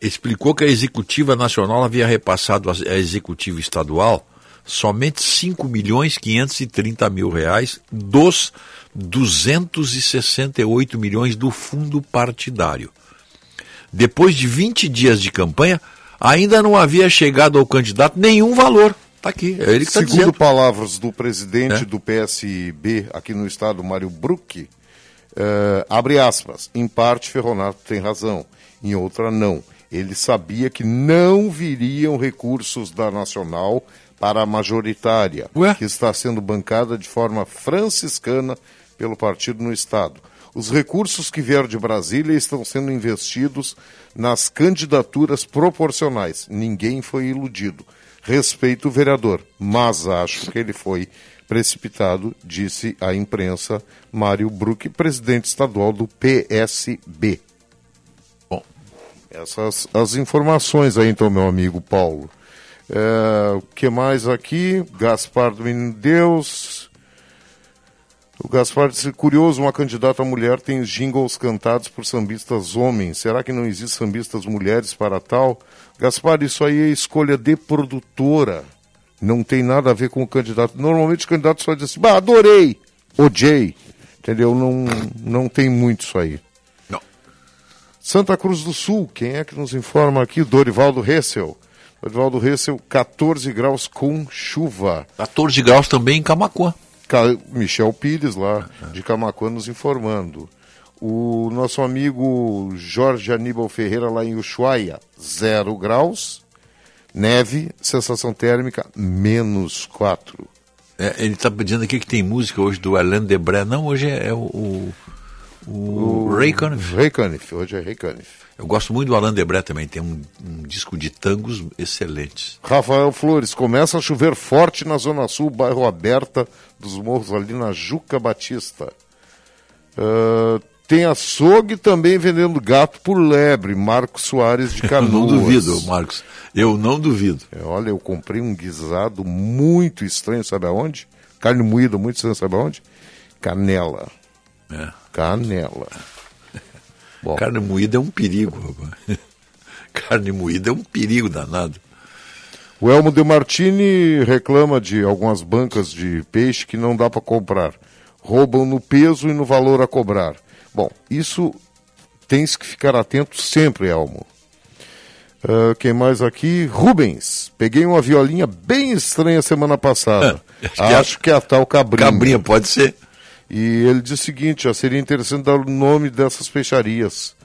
explicou que a executiva nacional havia repassado a executiva estadual somente 5 milhões 530 mil reais dos 268 milhões do fundo partidário. Depois de 20 dias de campanha, ainda não havia chegado ao candidato nenhum valor. Está aqui, é ele que está Segundo dizendo. palavras do presidente é? do PSB aqui no estado, Mário Bruck, uh, abre aspas, em parte Ferronato tem razão, em outra não. Ele sabia que não viriam recursos da Nacional para a majoritária, Ué? que está sendo bancada de forma franciscana pelo partido no Estado. Os recursos que vieram de Brasília estão sendo investidos nas candidaturas proporcionais. Ninguém foi iludido. Respeito o vereador, mas acho que ele foi precipitado, disse à imprensa Mário Bruck, presidente estadual do PSB. Bom, essas as informações aí então, meu amigo Paulo. É, o que mais aqui? Gaspar do Menino Deus. O Gaspar disse, curioso, uma candidata mulher tem jingles cantados por sambistas homens. Será que não existe sambistas mulheres para tal? Gaspar, isso aí é escolha de produtora. Não tem nada a ver com o candidato. Normalmente o candidato só diz assim, bah, adorei, odiei. Entendeu? Não, não tem muito isso aí. Não. Santa Cruz do Sul, quem é que nos informa aqui? Dorivaldo Hessel. Dorivaldo Hessel, 14 graus com chuva. 14 graus também em Camacuã. Michel Pires, lá de Camacuã, nos informando. O nosso amigo Jorge Aníbal Ferreira, lá em Ushuaia, 0 graus. Neve, sensação térmica, menos 4. É, ele está pedindo aqui que tem música hoje do Alain Debré. Não, hoje é, é o, o, o, Ray Conniff. Ray Conniff, hoje é Ray Conniff. Eu gosto muito do Alain Debré também, tem um, um disco de tangos excelentes. Rafael Flores, começa a chover forte na Zona Sul, bairro Aberta dos Morros, ali na Juca Batista. Ah, tem açougue também vendendo gato por lebre, Marcos Soares de <laughs> Eu Canoas. não duvido, Marcos. Eu não duvido. É, olha, eu comprei um guisado muito estranho, sabe aonde? Carne moída muito estranha, sabe aonde? Canela. É. Canela. Bom. <laughs> Carne moída é um perigo, rapaz. <laughs> Carne moída é um perigo danado. O Elmo De Martini reclama de algumas bancas de peixe que não dá para comprar. Roubam no peso e no valor a cobrar. Bom, isso tens que ficar atento sempre, Elmo. Ah, quem mais aqui? Rubens. Peguei uma violinha bem estranha semana passada. <laughs> acho que é- Acho que é a tal cabrinha. Cabrinha, pode ser. E ele diz o seguinte, já seria interessante dar o nome dessas peixarias.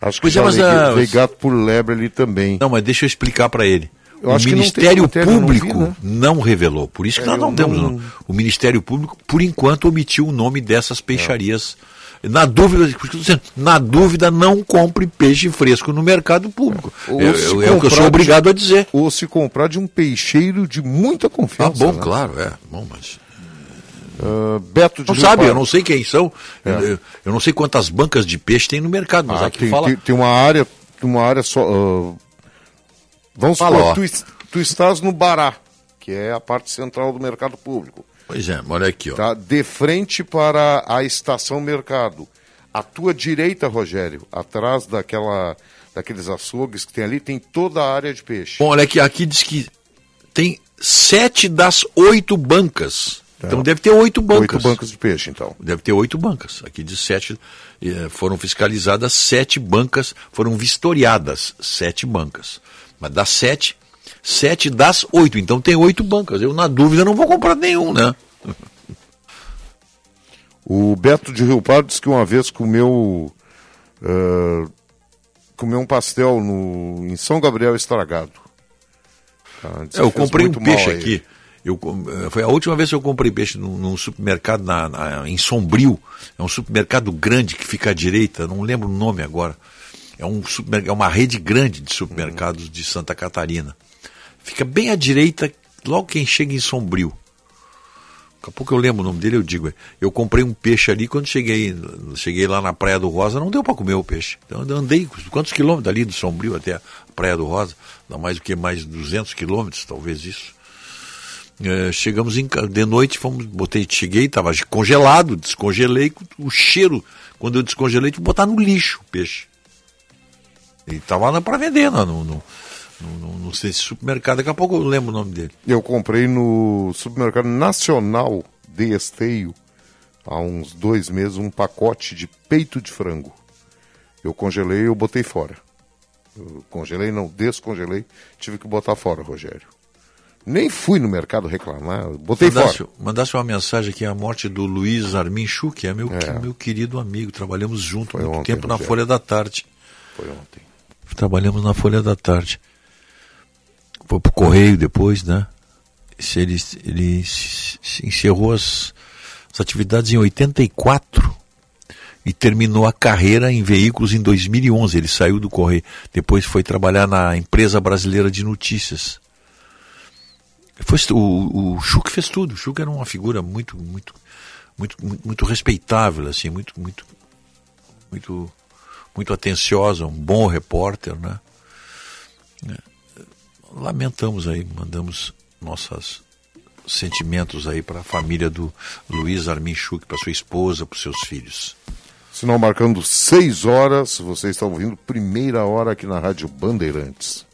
Acho que Pois é, já mas, veio, veio gato por lebre ali também. Não, mas deixa eu explicar para ele. Eu o tem Ministério matéria, eu não vi, Público né? não revelou. Por isso que É, nós não eu temos. não-. O Ministério Público, por enquanto, omitiu o nome dessas peixarias. Na dúvida, eu na dúvida, não compre peixe fresco no mercado público. É, se é o que eu sou de- obrigado a dizer. Ou se comprar de um peixeiro de muita Ah, confiança. bom, né? claro, é. Bom, mas. Ah, Beto de Não Rio sabe, eu não sei quem são. É. Eu, eu- eu não sei quantas bancas de peixe tem no mercado, mas Ah, aqui tem, fala. tem, tem uma área, uma área só. ah, vamos Fala, supor, ó. tu, tu estás no Bará, que é a parte central do mercado público. Pois é, olha aqui, ó. Tá? De frente para a estação mercado. À tua direita, Rogério, atrás daquela, daqueles açougues que tem ali, tem toda a área de peixe. Bom, olha aqui, aqui diz que tem sete das oito bancas. Então deve ter oito bancas. Oito bancas de peixe, então. Deve ter oito bancas. Aqui de sete eh, foram fiscalizadas sete bancas, foram vistoriadas sete bancas. Mas das sete, sete das oito. Então tem oito bancas. Eu, na dúvida, não vou comprar nenhum, né? <laughs> O Beto de Rio Pardo disse que uma vez comeu, ah, comeu um pastel no, em São Gabriel estragado. Disse É, eu comprei um peixe aqui. Eu, eh, foi a última vez que eu comprei peixe num, num supermercado na, na- em Sombrio. É um supermercado grande que fica à direita, não lembro o nome agora. É, um é uma rede grande de supermercados de Santa Catarina. Fica bem à direita, logo quem chega em Sombrio. Daqui a pouco eu lembro o nome dele, eu digo. Eu comprei um peixe ali, quando cheguei, cheguei lá na Praia do Rosa, não deu para comer o peixe. Então andei quantos quilômetros ali do Sombrio até a Praia do Rosa? Dá mais do que mais 200 quilômetros, talvez isso. É, chegamos em, de noite, fomos, botei, cheguei, estava congelado, descongelei, o cheiro, quando eu descongelei, tive que botar no lixo o peixe. E estava lá para vender, no, no, no, no, no sei se supermercado, daqui a pouco eu lembro o nome dele. Eu comprei no supermercado nacional de Esteio, há uns dois meses, um pacote de peito de frango. Eu congelei e eu botei fora. Eu congelei, não, descongelei, tive que botar fora, Rogério. Nem fui no mercado reclamar, botei mandasse, fora. mandasse uma mensagem aqui, a morte do Luiz Armin Chu, que é meu, É. meu querido amigo, trabalhamos junto Foi muito ontem, tempo na Rogério. Folha da Tarde. Foi ontem. Trabalhamos na Folha da Tarde. Foi pro Correio depois, né? Ele, ele encerrou as, as atividades em 84 e terminou a carreira em veículos em 2011. Ele saiu do Correio. Depois foi trabalhar na empresa brasileira de notícias. Foi, o, o Chuck fez tudo. O Chuck era uma figura muito, muito, muito, muito, muito respeitável, assim, muito, muito, muito, muito atenciosa, um bom repórter, né? É, lamentamos aí, mandamos nossos sentimentos aí para a família do Luiz Armin Schuch, para sua esposa, para seus filhos. Sinal marcando 6 horas, você está ouvindo primeira hora aqui na Rádio Bandeirantes.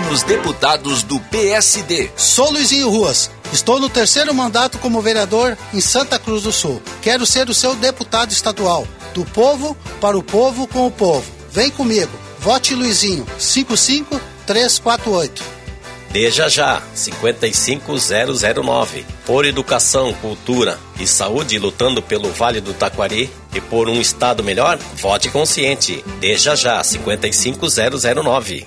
Nos deputados do PSD. Sou Luizinho Ruas. Estou no terceiro mandato como vereador em Santa Cruz do Sul. Quero ser o seu deputado estadual. Do povo para o povo com o povo. Vem comigo. Vote Luizinho. 55348. Deja já, 55009. Por educação, cultura e saúde lutando pelo Vale do Taquari e por um estado melhor, vote consciente. Deja já, 55009.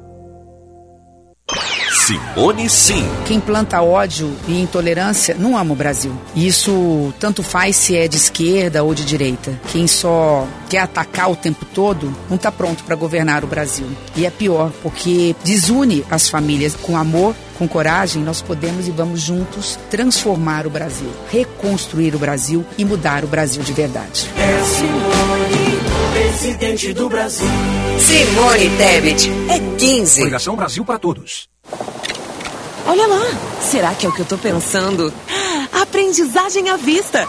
Simone Sim. Quem planta ódio e intolerância não ama o Brasil. Isso tanto faz se é de esquerda ou de direita. Quem só quer atacar o tempo todo não está pronto para governar o Brasil. E é pior, porque desune as famílias com amor com coragem, nós podemos e vamos juntos transformar o Brasil, reconstruir o Brasil e mudar o Brasil de verdade. É Simone, presidente do Brasil. Simone Tebet é 15. Coligação Brasil para todos. Olha lá, será que é o que eu tô pensando? Aprendizagem à vista.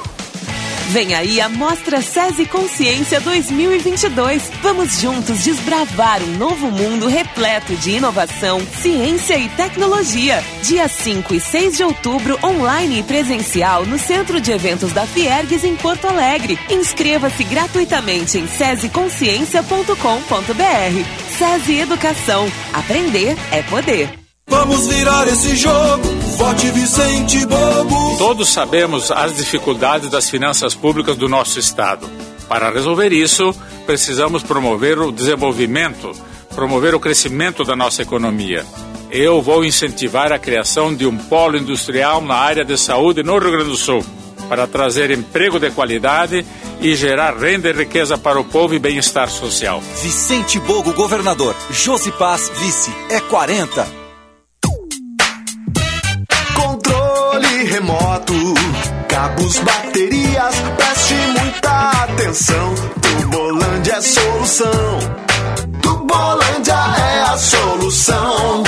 Vem aí a Mostra SESI Consciência 2022. Vamos juntos desbravar um novo mundo repleto de inovação, ciência e tecnologia. Dia 5 e 6 de outubro, online e presencial no Centro de Eventos da Fiergues em Porto Alegre. Inscreva-se gratuitamente em sesiconsciência.com.br. SESI Educação. Aprender é poder. Vamos virar esse jogo. Vote Vicente Bobo. Todos sabemos as dificuldades das finanças públicas do nosso estado. Para resolver isso, precisamos promover o desenvolvimento, promover o crescimento da nossa economia. Eu vou incentivar a criação de um polo industrial na área de saúde no Rio Grande do Sul, para trazer emprego de qualidade e gerar renda e riqueza para o povo e bem-estar social. Vicente Bogo, governador. Josi Paz, vice. É 40. Cabos, baterias, preste muita atenção. Tubolândia é solução. Tubolândia é a solução.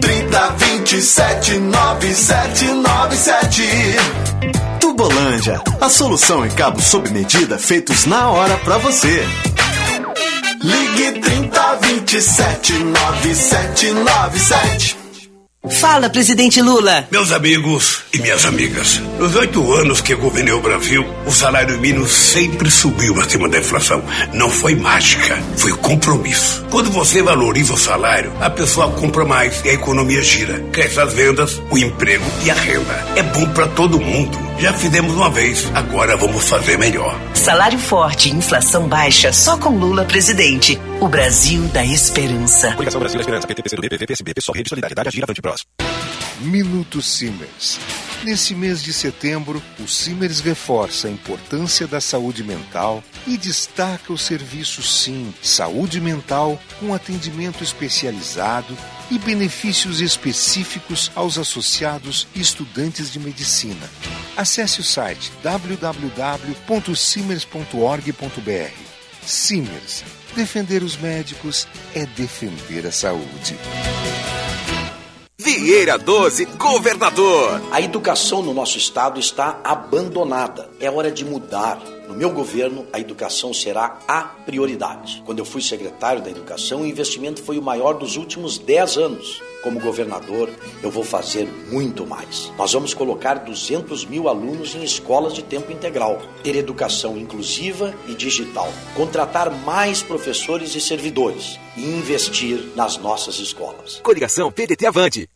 30 27 9797. Tubolândia, a solução em cabos sob medida feitos na hora para você. Ligue 30 27 9797. Fala, presidente Lula. Meus amigos e minhas amigas, nos oito anos que eu governei o Brasil, o salário mínimo sempre subiu acima da inflação. Não foi mágica, foi compromisso. Quando você valoriza o salário, a pessoa compra mais e a economia gira. Cresce as vendas, o emprego e a renda. É bom para todo mundo. Já fizemos uma vez, agora vamos fazer melhor. Salário forte e inflação baixa só com Lula presidente. O Brasil da esperança. Coligação Brasil da Esperança, PT, PCdoB, PP, PSB, PSOL, Rede Solidariedade, Agir, Avante Próximo. Minuto Simers. Nesse mês de setembro, o Simers reforça a importância da saúde mental e destaca o serviço Sim Saúde Mental com atendimento especializado e benefícios específicos aos associados e estudantes de medicina. Acesse o site www.simers.org.br. Simers. Defender os médicos é defender a saúde. Vieira 12, governador. A educação no nosso estado está abandonada. É hora de mudar. No meu governo, a educação será a prioridade. Quando eu fui secretário da Educação, o investimento foi o maior dos últimos 10 anos. Como governador, eu vou fazer muito mais. Nós vamos colocar 200 mil alunos em escolas de tempo integral, ter educação inclusiva e digital, contratar mais professores e servidores e investir nas nossas escolas. Coligação PDT Avante.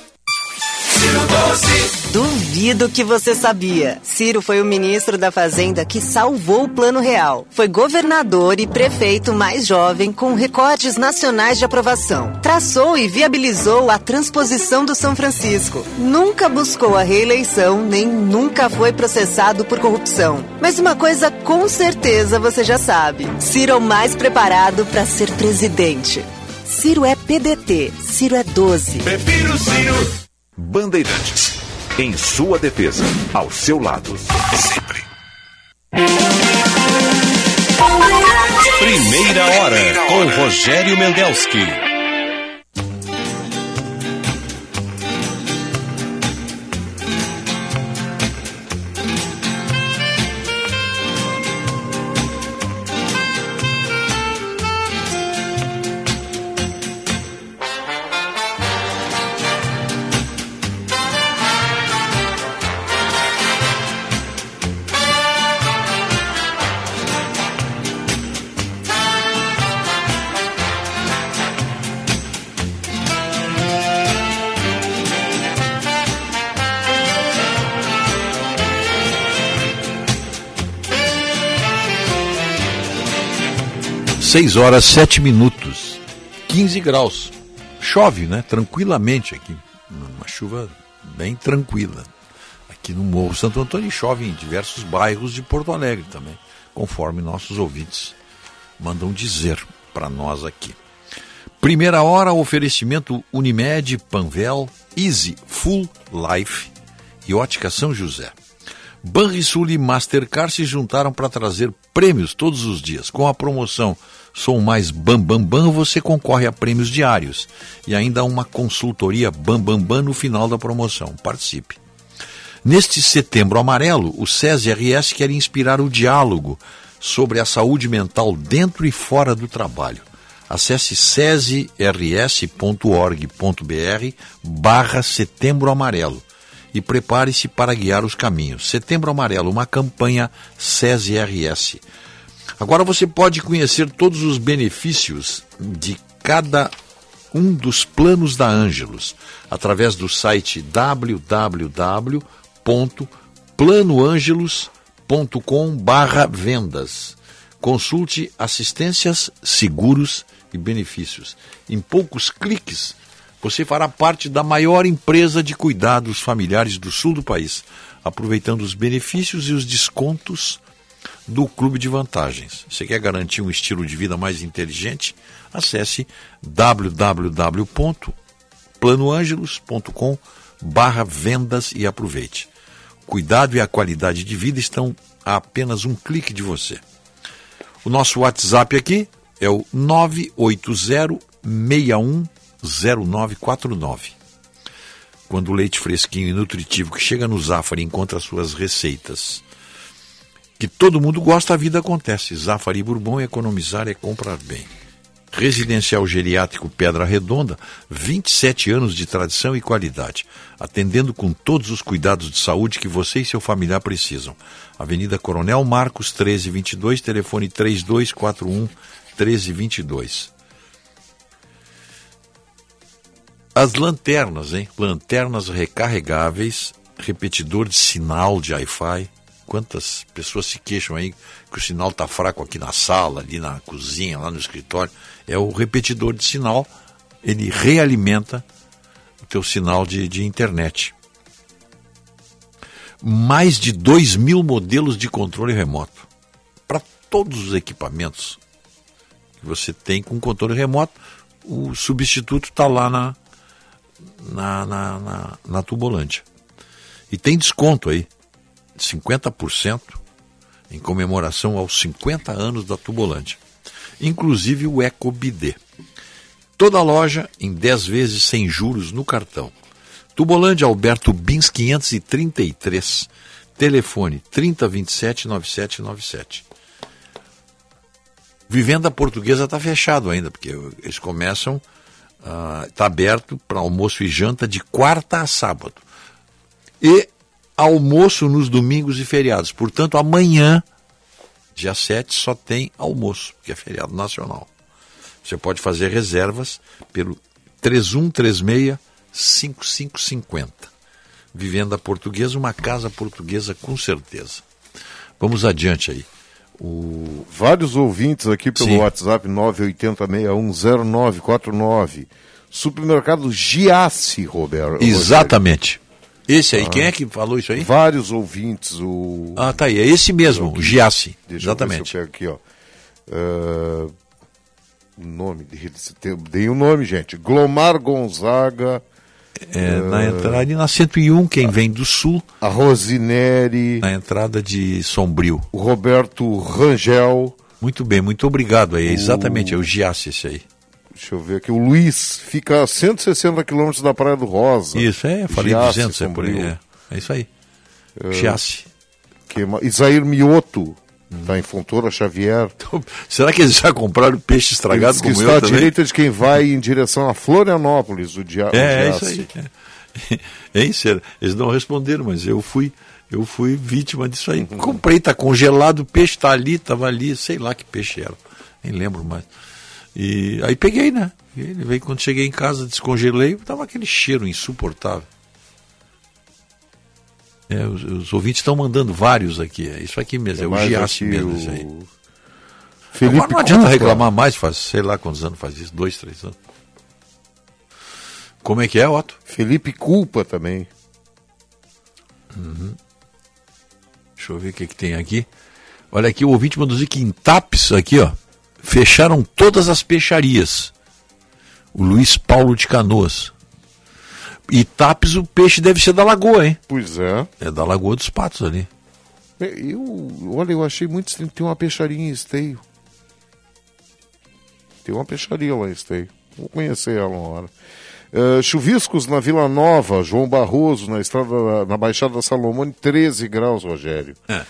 Duvido que você sabia. Ciro foi o ministro da Fazenda que salvou o Plano Real. Foi governador e prefeito mais jovem com recordes nacionais de aprovação. Traçou e viabilizou a transposição do São Francisco. Nunca buscou a reeleição, nem nunca foi processado por corrupção. Mas uma coisa com certeza você já sabe: Ciro é o mais preparado para ser presidente. Ciro é PDT, Ciro é 12. Prefiro Ciro. Bandeirantes. Em sua defesa. Ao seu lado. Sempre. Primeira hora com Rogério Mendelski. Seis horas, sete minutos, 15 graus. Chove, né? Tranquilamente aqui. Uma chuva bem tranquila. Aqui no Morro Santo Antônio chove em diversos bairros de Porto Alegre também, conforme nossos ouvintes mandam dizer para nós aqui. Primeira hora, oferecimento Unimed, Panvel, Easy Full Life e Ótica São José. Banrisul e Mastercard se juntaram para trazer prêmios todos os dias. Com a promoção Sou mais Bambambam, bam, bam, você concorre a prêmios diários e ainda uma consultoria Bambambam bam, bam no final da promoção. Participe. Neste setembro amarelo, o SESI RS quer inspirar o diálogo sobre a saúde mental dentro e fora do trabalho. Acesse sesirs.org.br barra Setembro Amarelo e prepare-se para guiar os caminhos. Setembro Amarelo, uma campanha SESI RS. Agora você pode conhecer todos os benefícios de cada um dos planos da Ângelos através do site www.planoangelos.com/vendas. Consulte assistências, seguros e benefícios. Em poucos cliques, você fará parte da maior empresa de cuidados familiares do sul do país, aproveitando os benefícios e os descontos do Clube de Vantagens. Você quer garantir um estilo de vida mais inteligente? Acesse www.planoangelos.com barra vendas e aproveite. Cuidado e a qualidade de vida estão a apenas um clique de você. O nosso WhatsApp aqui é o 980 61 0949. Quando o leite fresquinho e nutritivo que chega no Zafari encontra suas receitas. Que todo mundo gosta, a vida acontece. Zafari Bourbon, economizar é comprar bem. Residencial Geriátrico Pedra Redonda, 27 anos de tradição e qualidade, atendendo com todos os cuidados de saúde que você e seu familiar precisam. Avenida Coronel Marcos, 1322, telefone 3241 1322. As lanternas, hein? Lanternas recarregáveis, repetidor de sinal de Wi-Fi. Quantas pessoas se queixam aí que o sinal está fraco aqui na sala, ali na cozinha, lá no escritório. É o repetidor de sinal, ele realimenta o teu sinal de, de internet. Mais de 2 mil modelos de controle remoto. Para todos os equipamentos que você tem com controle remoto, o substituto está lá na, na, na, na, na Tubolândia. E tem desconto aí, 50% em comemoração aos 50 anos da Tubolândia. Inclusive o EcoBidê. Toda a loja em 10 vezes sem juros no cartão. Tubolândia Alberto Bins 533. Telefone 3027 9797. Vivenda Portuguesa está fechado ainda, porque eles começam está aberto para almoço e janta de quarta a sábado. E almoço nos domingos e feriados. Portanto, amanhã, dia 7, só tem almoço, que é feriado nacional. Você pode fazer reservas pelo 3136 5550. Vivenda portuguesa, uma casa portuguesa com certeza. Vamos adiante aí. O... Vários ouvintes aqui pelo Sim. WhatsApp 980610949. Supermercado Giasse, Roberto. Exatamente. Esse aí, ah. quem é que falou isso aí? Vários ouvintes. O... Ah, tá aí, é esse mesmo, o Giasse. Exatamente. Eu, eu aqui, ó. Uh... O nome dele, dei o um nome, gente. Glomar Gonzaga. É, uh... na entrada na 101, quem a, vem do sul. A Rosineri. Na entrada de Sombrio. O Roberto Rangel. Muito bem, muito obrigado aí. Exatamente, é o Giasse esse aí. Deixa eu ver aqui. O Luiz fica a 160 quilômetros da Praia do Rosa. Isso, é, falei Giasse, 200, é por aí. É, é isso aí. Uh, Giasse. Que, Isair Mioto. Está em Fontoura Xavier. <laughs> Então, será que eles já compraram peixe estragado como que está à direita de quem vai em direção a Florianópolis, o dia É, é isso aí. É. <laughs> Hein, sério? Eles não responderam, mas eu fui, eu fui vítima disso aí. Uhum. Comprei, está congelado, o peixe está ali, estava ali, sei lá que peixe era. Nem lembro mais. E aí peguei, né? Ele veio quando cheguei em casa, descongelei, tava aquele cheiro insuportável. É, os, os, ouvintes estão mandando vários aqui. É isso aqui mesmo, é, é o Giasse mesmo. Isso aí. Felipe Agora não adianta reclamar mais, faz sei lá quantos anos faz isso, dois, três anos. Como é que é, Otto? Felipe Culpa também. Uhum. Deixa eu ver o que, que tem aqui. Olha aqui, o ouvinte mandou dizer que em TAPS, aqui, ó, fecharam todas as peixarias. O Luiz Paulo de Canoas. E Tapes, o peixe deve ser da lagoa, hein? Pois é. É da Lagoa dos Patos ali. Eu, olha, eu achei muito estranho. Tem uma peixaria em Esteio. Tem uma peixaria lá em Esteio. Vou conhecer ela uma hora. Uh, chuviscos na Vila Nova, João Barroso, na estrada na Baixada Salomone, 13 graus, Rogério. É.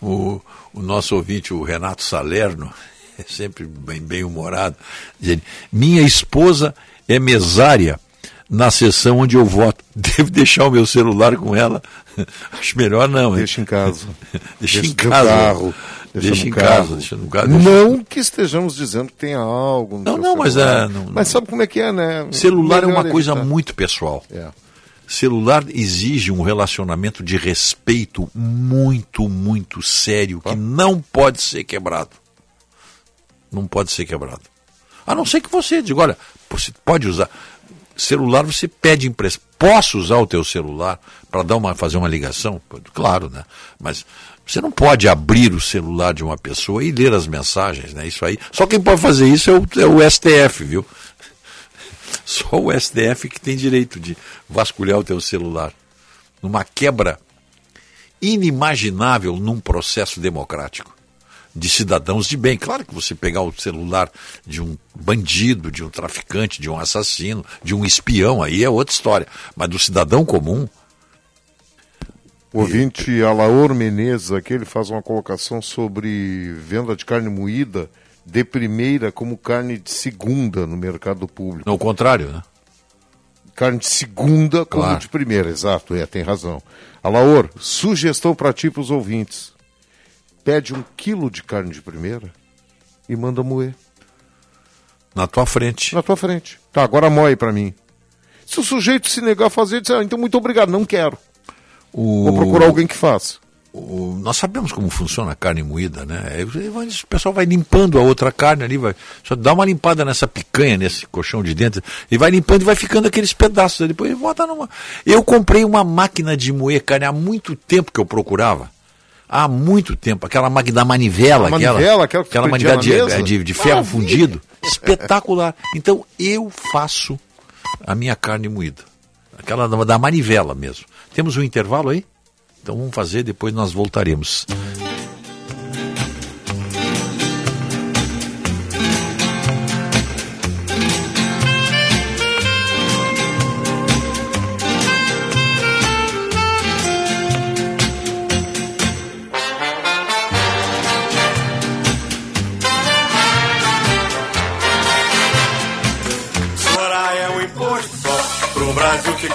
O, o nosso ouvinte, o Renato Salerno, <laughs> sempre bem, bem humorado, dizendo, minha esposa é mesária na sessão onde eu voto. <laughs> Devo deixar o meu celular com ela? <laughs> Acho melhor não. Hein? Deixa em casa. deixa, deixa em casa. Carro. Deixa, deixa em carro. casa, deixa no carro. Não que estejamos dizendo que tenha algo. não, não, mas é. Não, mas sabe como é que é, né? Celular é uma coisa evitar. muito pessoal. É. Celular exige um relacionamento de respeito muito, muito sério, que não pode ser quebrado. Não pode ser quebrado. A não ser que você diga, olha, você pode usar celular você pede emprestado. Posso usar o teu celular para dar uma fazer uma ligação? Claro, né? Mas você não pode abrir o celular de uma pessoa e ler as mensagens, né? Isso aí. Só quem pode fazer isso é o, é o STF, viu? <laughs> Só o STF que tem direito de vasculhar o teu celular. Numa quebra inimaginável num processo democrático. De cidadãos de bem. Claro que você pegar o celular de um bandido, de um traficante, de um assassino, de um espião, aí é outra história. Mas do cidadão comum. O ouvinte Alaor Menezes aqui, ele faz uma colocação sobre venda de carne moída de primeira como carne de segunda no mercado público. Ao contrário, né? Carne de segunda como Claro. de primeira, exato, é, tem razão. Alaor, sugestão para ti para os ouvintes. Pede um quilo de carne de primeira e manda moer. Na tua frente. Na tua frente. Tá, agora moe para mim. Se o sujeito se negar a fazer, diz, ah, então muito obrigado, não quero. O... Vou procurar alguém que faça. o- nós sabemos como funciona a carne moída, né? É, vai- O pessoal vai limpando a outra carne ali, vai só dá uma limpada nessa picanha, nesse colchão de dentro, e vai limpando e vai ficando aqueles pedaços. Depois bota numa. Eu comprei uma máquina de moer carne há muito tempo que eu procurava. Há muito tempo, aquela máquina da manivela, manivela, aquela que tu prendia manivela de, de, de ferro Maravilha. fundido, espetacular. Então eu faço a minha carne moída, aquela da, da manivela mesmo. Temos um intervalo aí? Então vamos fazer, depois nós voltaremos.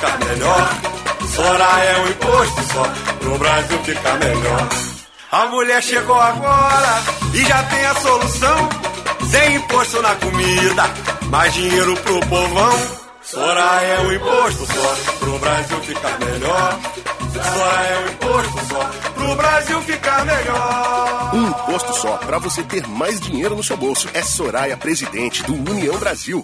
Ficar melhor. Soraya é um imposto só pro Brasil ficar melhor. A mulher chegou agora e já tem a solução. Sem imposto na comida, mais dinheiro pro povão. Soraya é um imposto só pro Brasil ficar melhor. Soraya é um imposto só pro Brasil ficar melhor. Um imposto só para você ter mais dinheiro no seu bolso. É Soraya, presidente do União Brasil.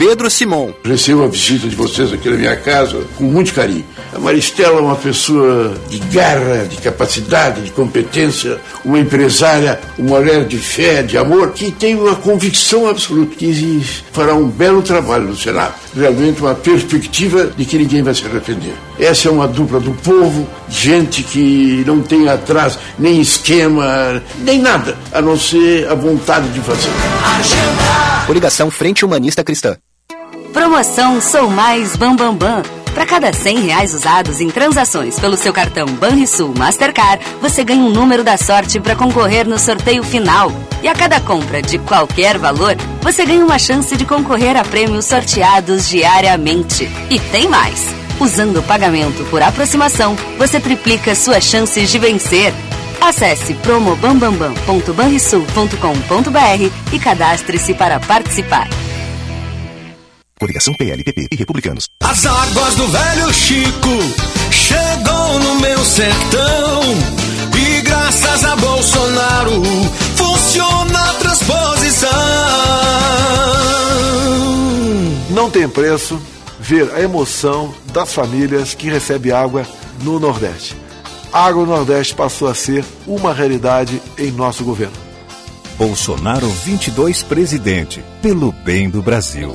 Pedro Simon. Recebo a visita de vocês aqui na minha casa com muito carinho. A Maristela é uma pessoa de garra, de capacidade, de competência, uma empresária, uma mulher de fé, de amor, que tem uma convicção absoluta que fará um belo trabalho no Senado. Realmente uma perspectiva de que ninguém vai se arrepender. Essa é uma dupla do povo, gente que não tem atrás nem esquema, nem nada, a não ser a vontade de fazer. Coligação Frente Humanista Cristã. Promoção Sou Mais Bam Bam Bam. Para cada 100 reais usados em transações pelo seu cartão Banrisul Mastercard, você ganha um número da sorte para concorrer no sorteio final. E a cada compra de qualquer valor, você ganha uma chance de concorrer a prêmios sorteados diariamente. E tem mais! Usando o pagamento por aproximação, você triplica suas chances de vencer. Acesse promobambambam.banrisul.com.br e cadastre-se para participar. Coligação PLPP e Republicanos. As águas do velho Chico chegou no meu sertão e graças a Bolsonaro funciona a transposição. Não tem preço ver a emoção das famílias que recebem água no Nordeste. A Água no Nordeste passou a ser uma realidade em nosso governo. Bolsonaro 22 presidente, pelo bem do Brasil.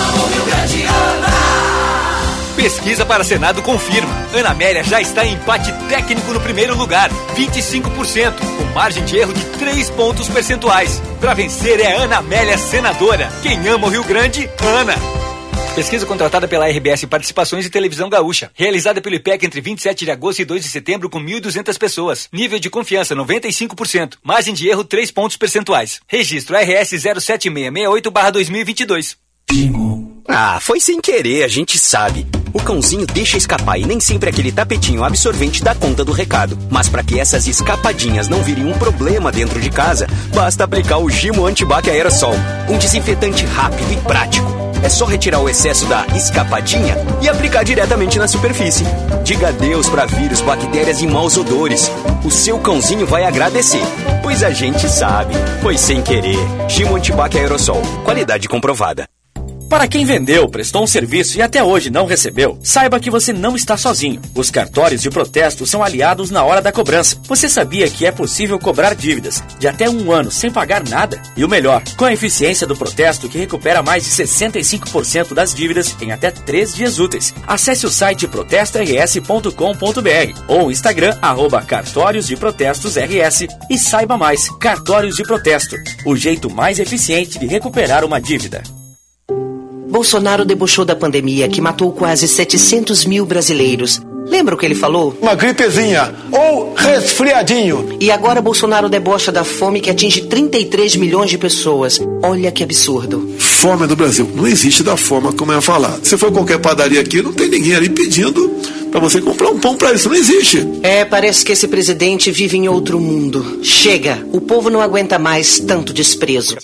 Pesquisa para Senado confirma. Ana Amélia já está em empate técnico no primeiro lugar, 25%, com margem de erro de 3 pontos percentuais. Para vencer é Ana Amélia senadora. Quem ama o Rio Grande, Ana. Pesquisa contratada pela RBS Participações e Televisão Gaúcha. Realizada pelo IPEC entre 27 de agosto e 2 de setembro com 1.200 pessoas. Nível de confiança 95%. Margem de erro 3 pontos percentuais. Registro RS 07668-2022. Ah, foi sem querer, a gente sabe. O cãozinho deixa escapar e nem sempre aquele tapetinho absorvente dá conta do recado. Mas para que essas escapadinhas não virem um problema dentro de casa, basta aplicar o Gimo Antibac Aerosol, um desinfetante rápido e prático. É só retirar o excesso da escapadinha e aplicar diretamente na superfície. Diga adeus para vírus, bactérias e maus odores. O seu cãozinho vai agradecer, pois a gente sabe. Foi sem querer. Gimo Antibac Aerosol, qualidade comprovada. Para quem vendeu, prestou um serviço e até hoje não recebeu, saiba que você não está sozinho. Os cartórios de protesto são aliados na hora da cobrança. Você sabia que é possível cobrar dívidas de até um ano sem pagar nada? E o melhor, com a eficiência do protesto que recupera mais de 65% das dívidas em até três dias úteis. Acesse o site protestors.com.br ou o Instagram arroba cartórios de protestos RS e saiba mais. Cartórios de protesto, o jeito mais eficiente de recuperar uma dívida. Bolsonaro debochou da pandemia que matou quase 700 mil brasileiros. Lembra o que ele falou? Uma gripezinha ou resfriadinho. E agora Bolsonaro debocha da fome que atinge 33 milhões de pessoas. Olha que absurdo. Fome do Brasil. Não existe da forma como é falado. Se for qualquer padaria aqui, não tem ninguém ali pedindo para você comprar um pão para isso. Não existe. É, parece que esse presidente vive em outro mundo. Chega. O povo não aguenta mais tanto desprezo.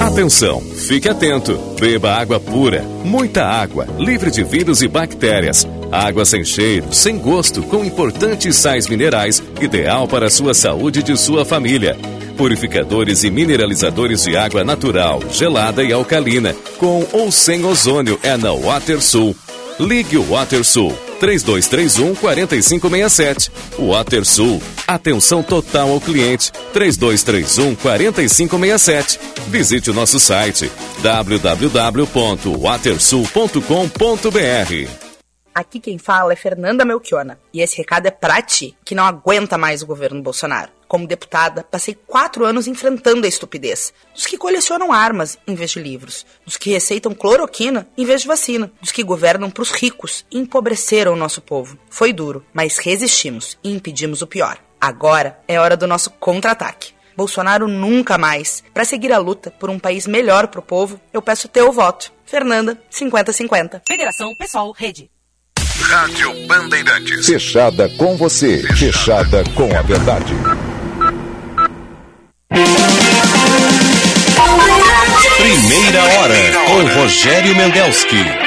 Atenção, fique atento. Beba água pura, muita água, livre de vírus e bactérias. Água sem cheiro, sem gosto, com importantes sais minerais, ideal para a sua saúde e de sua família. Purificadores e mineralizadores de água natural, gelada e alcalina, com ou sem ozônio é na WaterSul. Ligue o WaterSul 3231 4567. WaterSul. Atenção total ao cliente 3231 4567. Visite o nosso site www.watersul.com.br. Aqui quem fala é Fernanda Melchiona e esse recado é pra ti, que não aguenta mais o governo Bolsonaro. Como deputada, passei quatro anos enfrentando a estupidez dos que colecionam armas em vez de livros, dos que receitam cloroquina em vez de vacina, dos que governam pros ricos e empobreceram o nosso povo. Foi duro, mas resistimos e impedimos o pior. Agora é hora do nosso contra-ataque. Bolsonaro nunca mais. Para seguir a luta por um país melhor pro povo, eu peço teu voto. Fernanda, 5050. Federação Pessoal Rede. Rádio Bandeirantes. Fechada com você, fechada com a verdade. Primeira hora com Rogério Mendelski.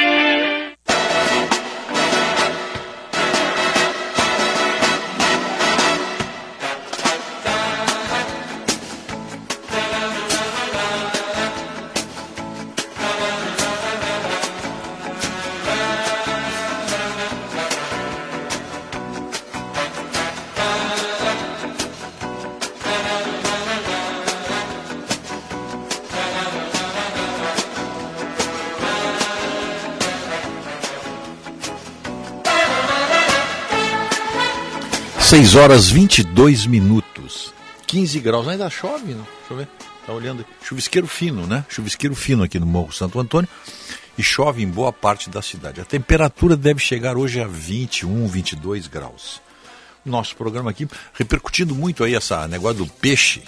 Seis horas 22 minutos. 15 graus. Ainda chove, não? Deixa eu ver. Tá olhando. Chuvisqueiro fino, né? Chuvisqueiro fino aqui no Morro Santo Antônio. E chove em boa parte da cidade. A temperatura deve chegar hoje a 21, 22 graus. Nosso programa aqui repercutindo muito aí essa negócio do peixe,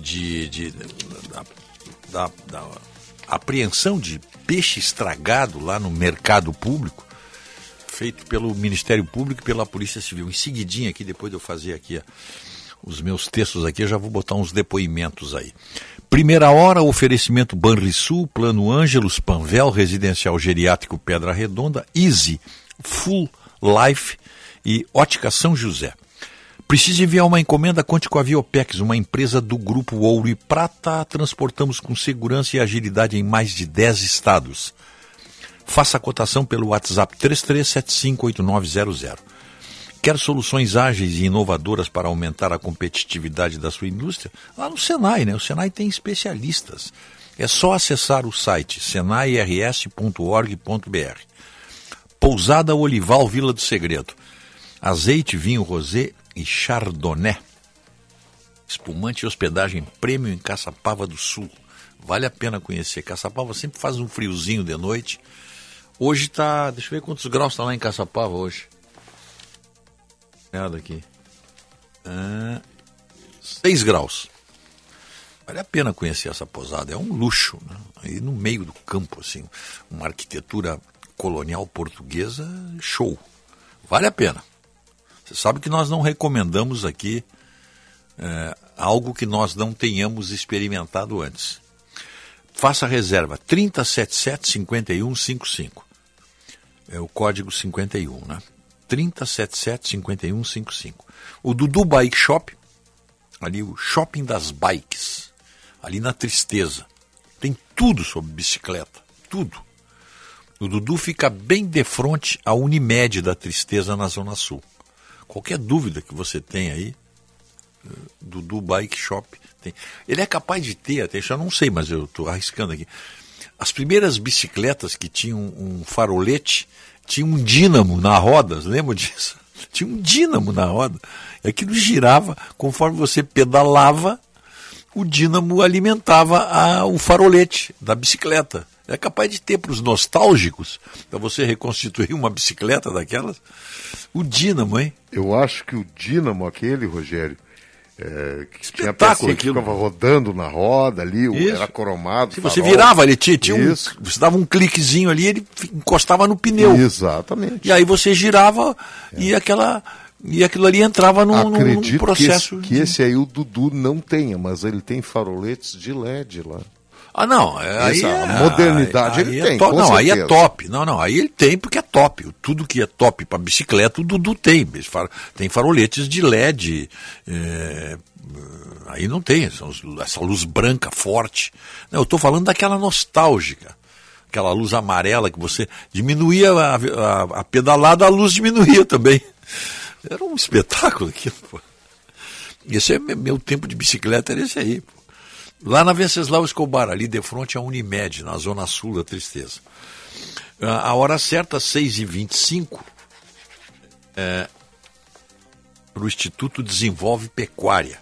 de, de da, da, da apreensão de peixe estragado lá no mercado público feito pelo Ministério Público e pela Polícia Civil. Em seguidinha aqui, depois de eu fazer aqui os meus textos aqui, eu já vou botar uns depoimentos aí. Primeira hora, oferecimento Banrisul, Plano Ângelos, Panvel, Residencial Geriátrico Pedra Redonda, Easy, Full Life e Ótica São José. Precisa enviar uma encomenda? Conte com a Viopex, uma empresa do Grupo Ouro e Prata. Transportamos com segurança e agilidade em mais de 10 estados. Faça a cotação pelo WhatsApp 33758900. Quer soluções ágeis e inovadoras para aumentar a competitividade da sua indústria? Lá no Senai, né? O Senai tem especialistas. É só acessar o site senairs.org.br. Pousada Olival Vila do Segredo. Azeite, vinho rosé e chardonnay. Espumante e hospedagem prêmio em Caçapava do Sul. Vale a pena conhecer. Caçapava sempre faz um friozinho de noite. Hoje tá. Deixa eu ver quantos graus está lá em Caçapava hoje. Nada aqui. Ah, 6 graus. Vale a pena conhecer essa posada. É um luxo. Né? Aí no meio do campo, assim. Uma arquitetura colonial portuguesa, show. Vale a pena. Você sabe que nós não recomendamos aqui é, algo que nós não tenhamos experimentado antes. Faça reserva 3077-5155. É o código 51, né? 3077-5155. O Dudu Bike Shop, ali o Shopping das Bikes, ali na Tristeza. Tem tudo sobre bicicleta, tudo. O Dudu fica bem de frente à Unimed da Tristeza na Zona Sul. Qualquer dúvida que você tem aí, eh, Dudu Bike Shop tem. Ele é capaz de ter, até eu não sei, mas eu estou arriscando aqui. As primeiras bicicletas que tinham um farolete, tinha um dínamo na roda, lembra disso? <laughs> Tinha um dínamo na roda. Aquilo girava, conforme você pedalava, o dínamo alimentava a, o farolete da bicicleta. É capaz de ter para os nostálgicos, para você reconstituir uma bicicleta daquelas, o dínamo, hein? Eu acho que o dínamo aquele, Rogério, é, que tinha pecinha que ficava rodando na roda ali, Isso. era cromado. Se você virava, ele tinha, tinha um, você dava um cliquezinho ali, ele encostava no pneu. Exatamente. E aí você girava é. e aquela e aquilo ali entrava num, num processo. Que esse, que esse aí o Dudu não tenha, mas ele tem faroletes de LED lá. Ah, não. É, aí é, modernidade aí, ele aí tem. É não, aí é top. Não, não. Aí ele tem porque é top. Tudo que é top para bicicleta, o Dudu tem. Tem faroletes de LED. É, aí não tem. Essa luz branca forte. Não, eu estou falando daquela nostálgica. Aquela luz amarela que você diminuía a, a, a pedalada, a luz diminuía também. Era um espetáculo aquilo, pô. Esse é meu tempo de bicicleta, era esse aí, pô. Lá na Venceslau Escobar, ali de frente à Unimed, na zona sul da Tristeza. A hora certa, 6h25, é, para o Instituto Desenvolve Pecuária.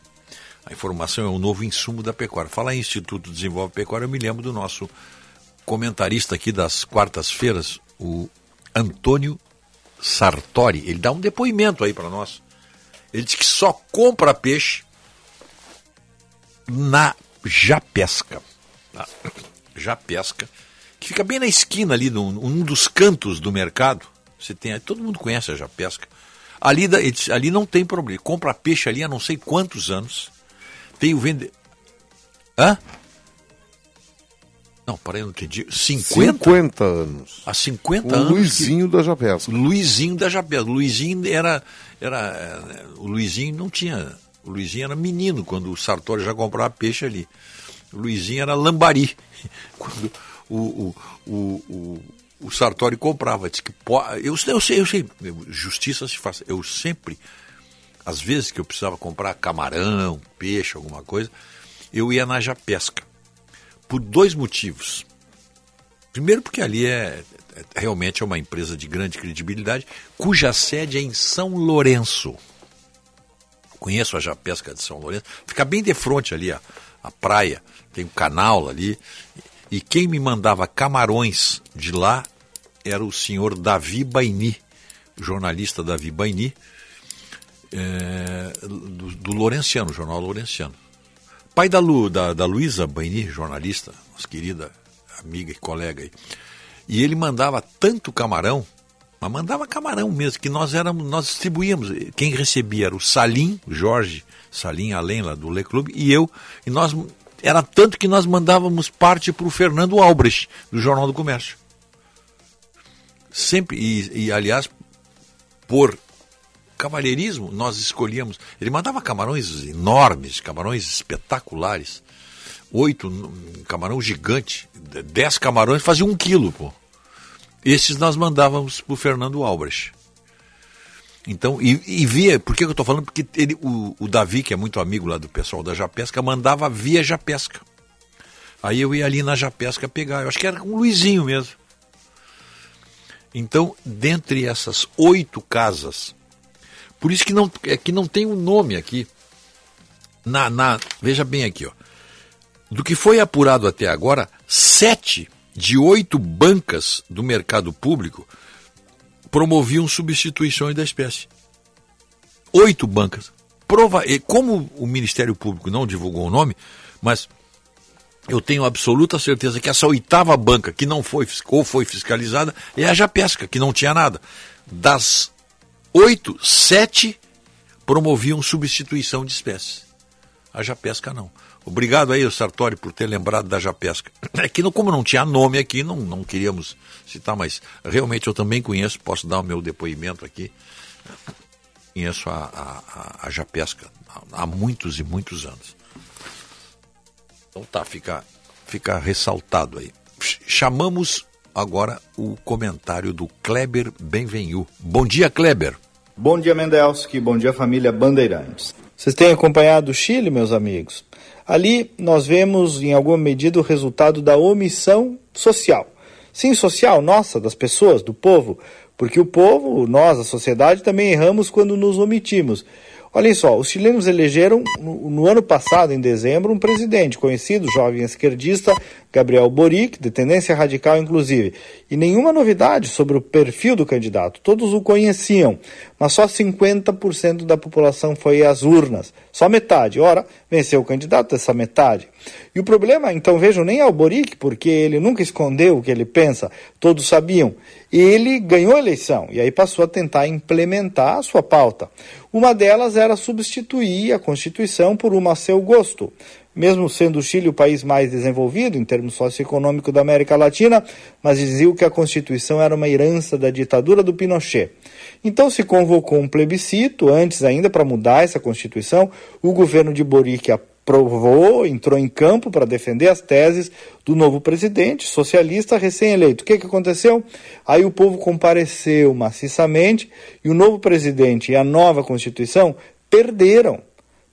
A informação é um novo insumo da pecuária. Falar em Instituto Desenvolve Pecuária, eu me lembro do nosso comentarista aqui das quartas-feiras, o Antônio Sartori. Ele dá um depoimento aí para nós. Ele diz que só compra peixe na já pesca. Ah, já pesca. Que fica bem na esquina ali, num, num dos cantos do mercado. Você tem, todo mundo conhece a já pesca. Ali, ali não tem problema. Compra peixe ali há não sei quantos anos. Tem o vende. Hã? Não, parei, não entendi. 50? 50 anos. Há 50 o anos. Luizinho que... da Japesca. Luizinho da Japesca. Luizinho era, era. O Luizinho não tinha o Luizinho era menino quando o Sartori já comprava peixe ali. O Luizinho era lambari. <laughs> Quando o, o, o, o, Sartori comprava. Disse que eu, eu sei, eu sei, justiça se faz. Eu sempre, às vezes que eu precisava comprar camarão, peixe, alguma coisa, eu ia na Japesca. Por dois motivos. Primeiro porque ali é, é realmente é uma empresa de grande credibilidade, cuja sede é em São Lourenço conheço a Japesca de São Lourenço, fica bem de frente ali, a, a praia, tem um canal ali. E quem me mandava camarões de lá era o senhor Davi Baini, jornalista Davi Baini, é, do, do Lourenciano, Jornal Lourenciano. Pai da, Lu, da, da Luísa Baini, jornalista, nossa querida amiga e colega aí. E ele mandava tanto camarão mas mandava camarão mesmo, que nós éramos, nós distribuíamos. Quem recebia era o Salim, o Jorge Salim, além lá do Le Clube, e eu. E nós era tanto que nós mandávamos parte para o Fernando Albrecht, do Jornal do Comércio. Sempre, e, e aliás, por cavalheirismo, nós escolhíamos. Ele mandava camarões enormes, camarões espetaculares. Oito, camarão gigante. Dez camarões fazia um quilo, pô. Esses nós mandávamos para o Fernando Albrecht. Então, e, e via, por que eu estou falando? Porque ele, o, o, Davi, que é muito amigo lá do pessoal da Japesca, mandava via Japesca. Aí eu ia ali na Japesca pegar, eu acho que era com o Luizinho mesmo. Então, dentre essas oito casas, por isso que não, é que não tem um nome aqui. Na, na, veja bem aqui, ó. Do que foi apurado até agora, sete de oito bancas do mercado público promoviam substituições da espécie. Oito bancas. Prova... Como o Ministério Público não divulgou o nome, mas eu tenho absoluta certeza que essa oitava banca que não foi ou foi fiscalizada é a Japesca, que não tinha nada. Das oito, sete promoviam substituição de espécies. A Japesca não. Obrigado aí, Sartori, por ter lembrado da Japesca. <clears throat> É que, como não tinha nome aqui, não, não queríamos citar, mas realmente eu também conheço, posso dar o meu depoimento aqui. Conheço a, a, a Japesca há muitos e muitos anos. Então tá, fica, fica ressaltado aí. Chamamos agora o comentário do Kleber Benvenu. Bom dia, Kleber. Bom dia, Mendelski. Bom dia, família Bandeirantes. Vocês têm acompanhado o Chile, meus amigos? Ali nós vemos, em alguma medida, o resultado da omissão social. Sim, social, nossa, das pessoas, do povo. Porque o povo, nós, a sociedade, também erramos quando nos omitimos. Olhem só, os chilenos elegeram no, no, ano passado, em dezembro, um presidente conhecido, jovem esquerdista, Gabriel Boric, de tendência radical inclusive. E nenhuma novidade sobre o perfil do candidato. Todos o conheciam, mas só 50% da população foi às urnas. Só metade. Ora, venceu o candidato dessa metade. E o problema, então vejam, nem é o Boric, porque ele nunca escondeu o que ele pensa, todos sabiam. Ele ganhou a eleição e aí passou a tentar implementar a sua pauta. Uma delas era substituir a Constituição por uma a seu gosto. Mesmo sendo o Chile o país mais desenvolvido em termos socioeconômicos da América Latina, mas diziam que a Constituição era uma herança da ditadura do Pinochet. Então se convocou um plebiscito, antes ainda para mudar essa Constituição. O governo de Boric provou, entrou em campo para defender as teses do novo presidente socialista recém-eleito. O que, que aconteceu? Aí o povo compareceu maciçamente e o novo presidente e a nova Constituição perderam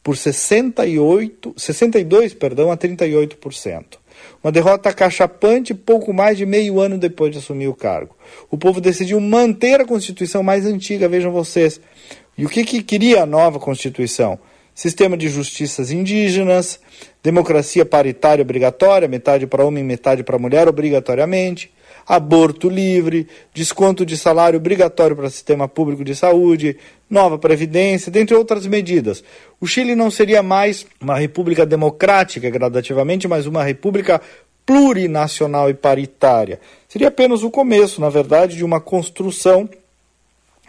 por 68, 62 perdão, a 38%. Uma derrota cachapante pouco mais de meio ano depois de assumir o cargo. O povo decidiu manter a Constituição mais antiga, vejam vocês. E o que, que queria a nova Constituição? sistema de justiças indígenas, democracia paritária obrigatória, metade para homem, metade para mulher obrigatoriamente, aborto livre, desconto de salário obrigatório para o sistema público de saúde, nova previdência, dentre outras medidas. O Chile não seria mais uma república democrática gradativamente, mas uma república plurinacional e paritária. Seria apenas o começo, na verdade, de uma construção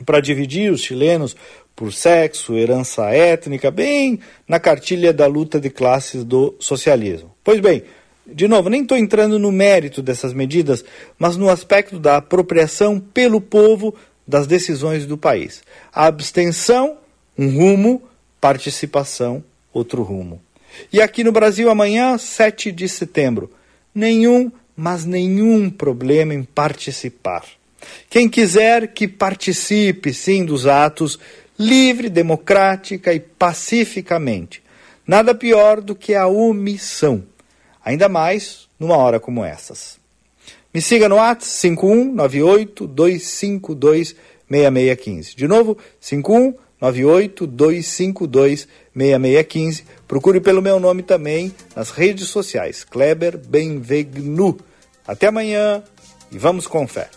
para dividir os chilenos por sexo, herança étnica, bem na cartilha da luta de classes do socialismo. Pois bem, de novo, nem estou entrando no mérito dessas medidas, mas no aspecto da apropriação pelo povo das decisões do país. A abstenção, um rumo, participação, outro rumo. E aqui no Brasil, amanhã, 7 de setembro, nenhum, mas nenhum problema em participar. Quem quiser que participe, sim, dos atos livre, democrática e pacificamente. Nada pior do que a omissão, ainda mais numa hora como essas. Me siga no WhatsApp 5198 252 6615. De novo, 5198 252 6615. Procure pelo meu nome também nas redes sociais, Kleber Benvegnu. Até amanhã e vamos com fé.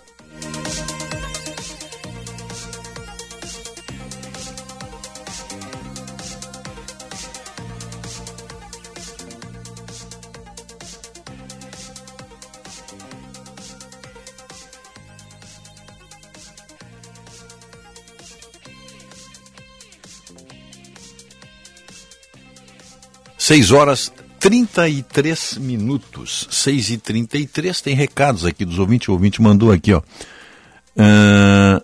Seis horas 33 minutos. 6 e 33 tem recados aqui dos ouvintes. O ouvinte mandou aqui, ó. Uh,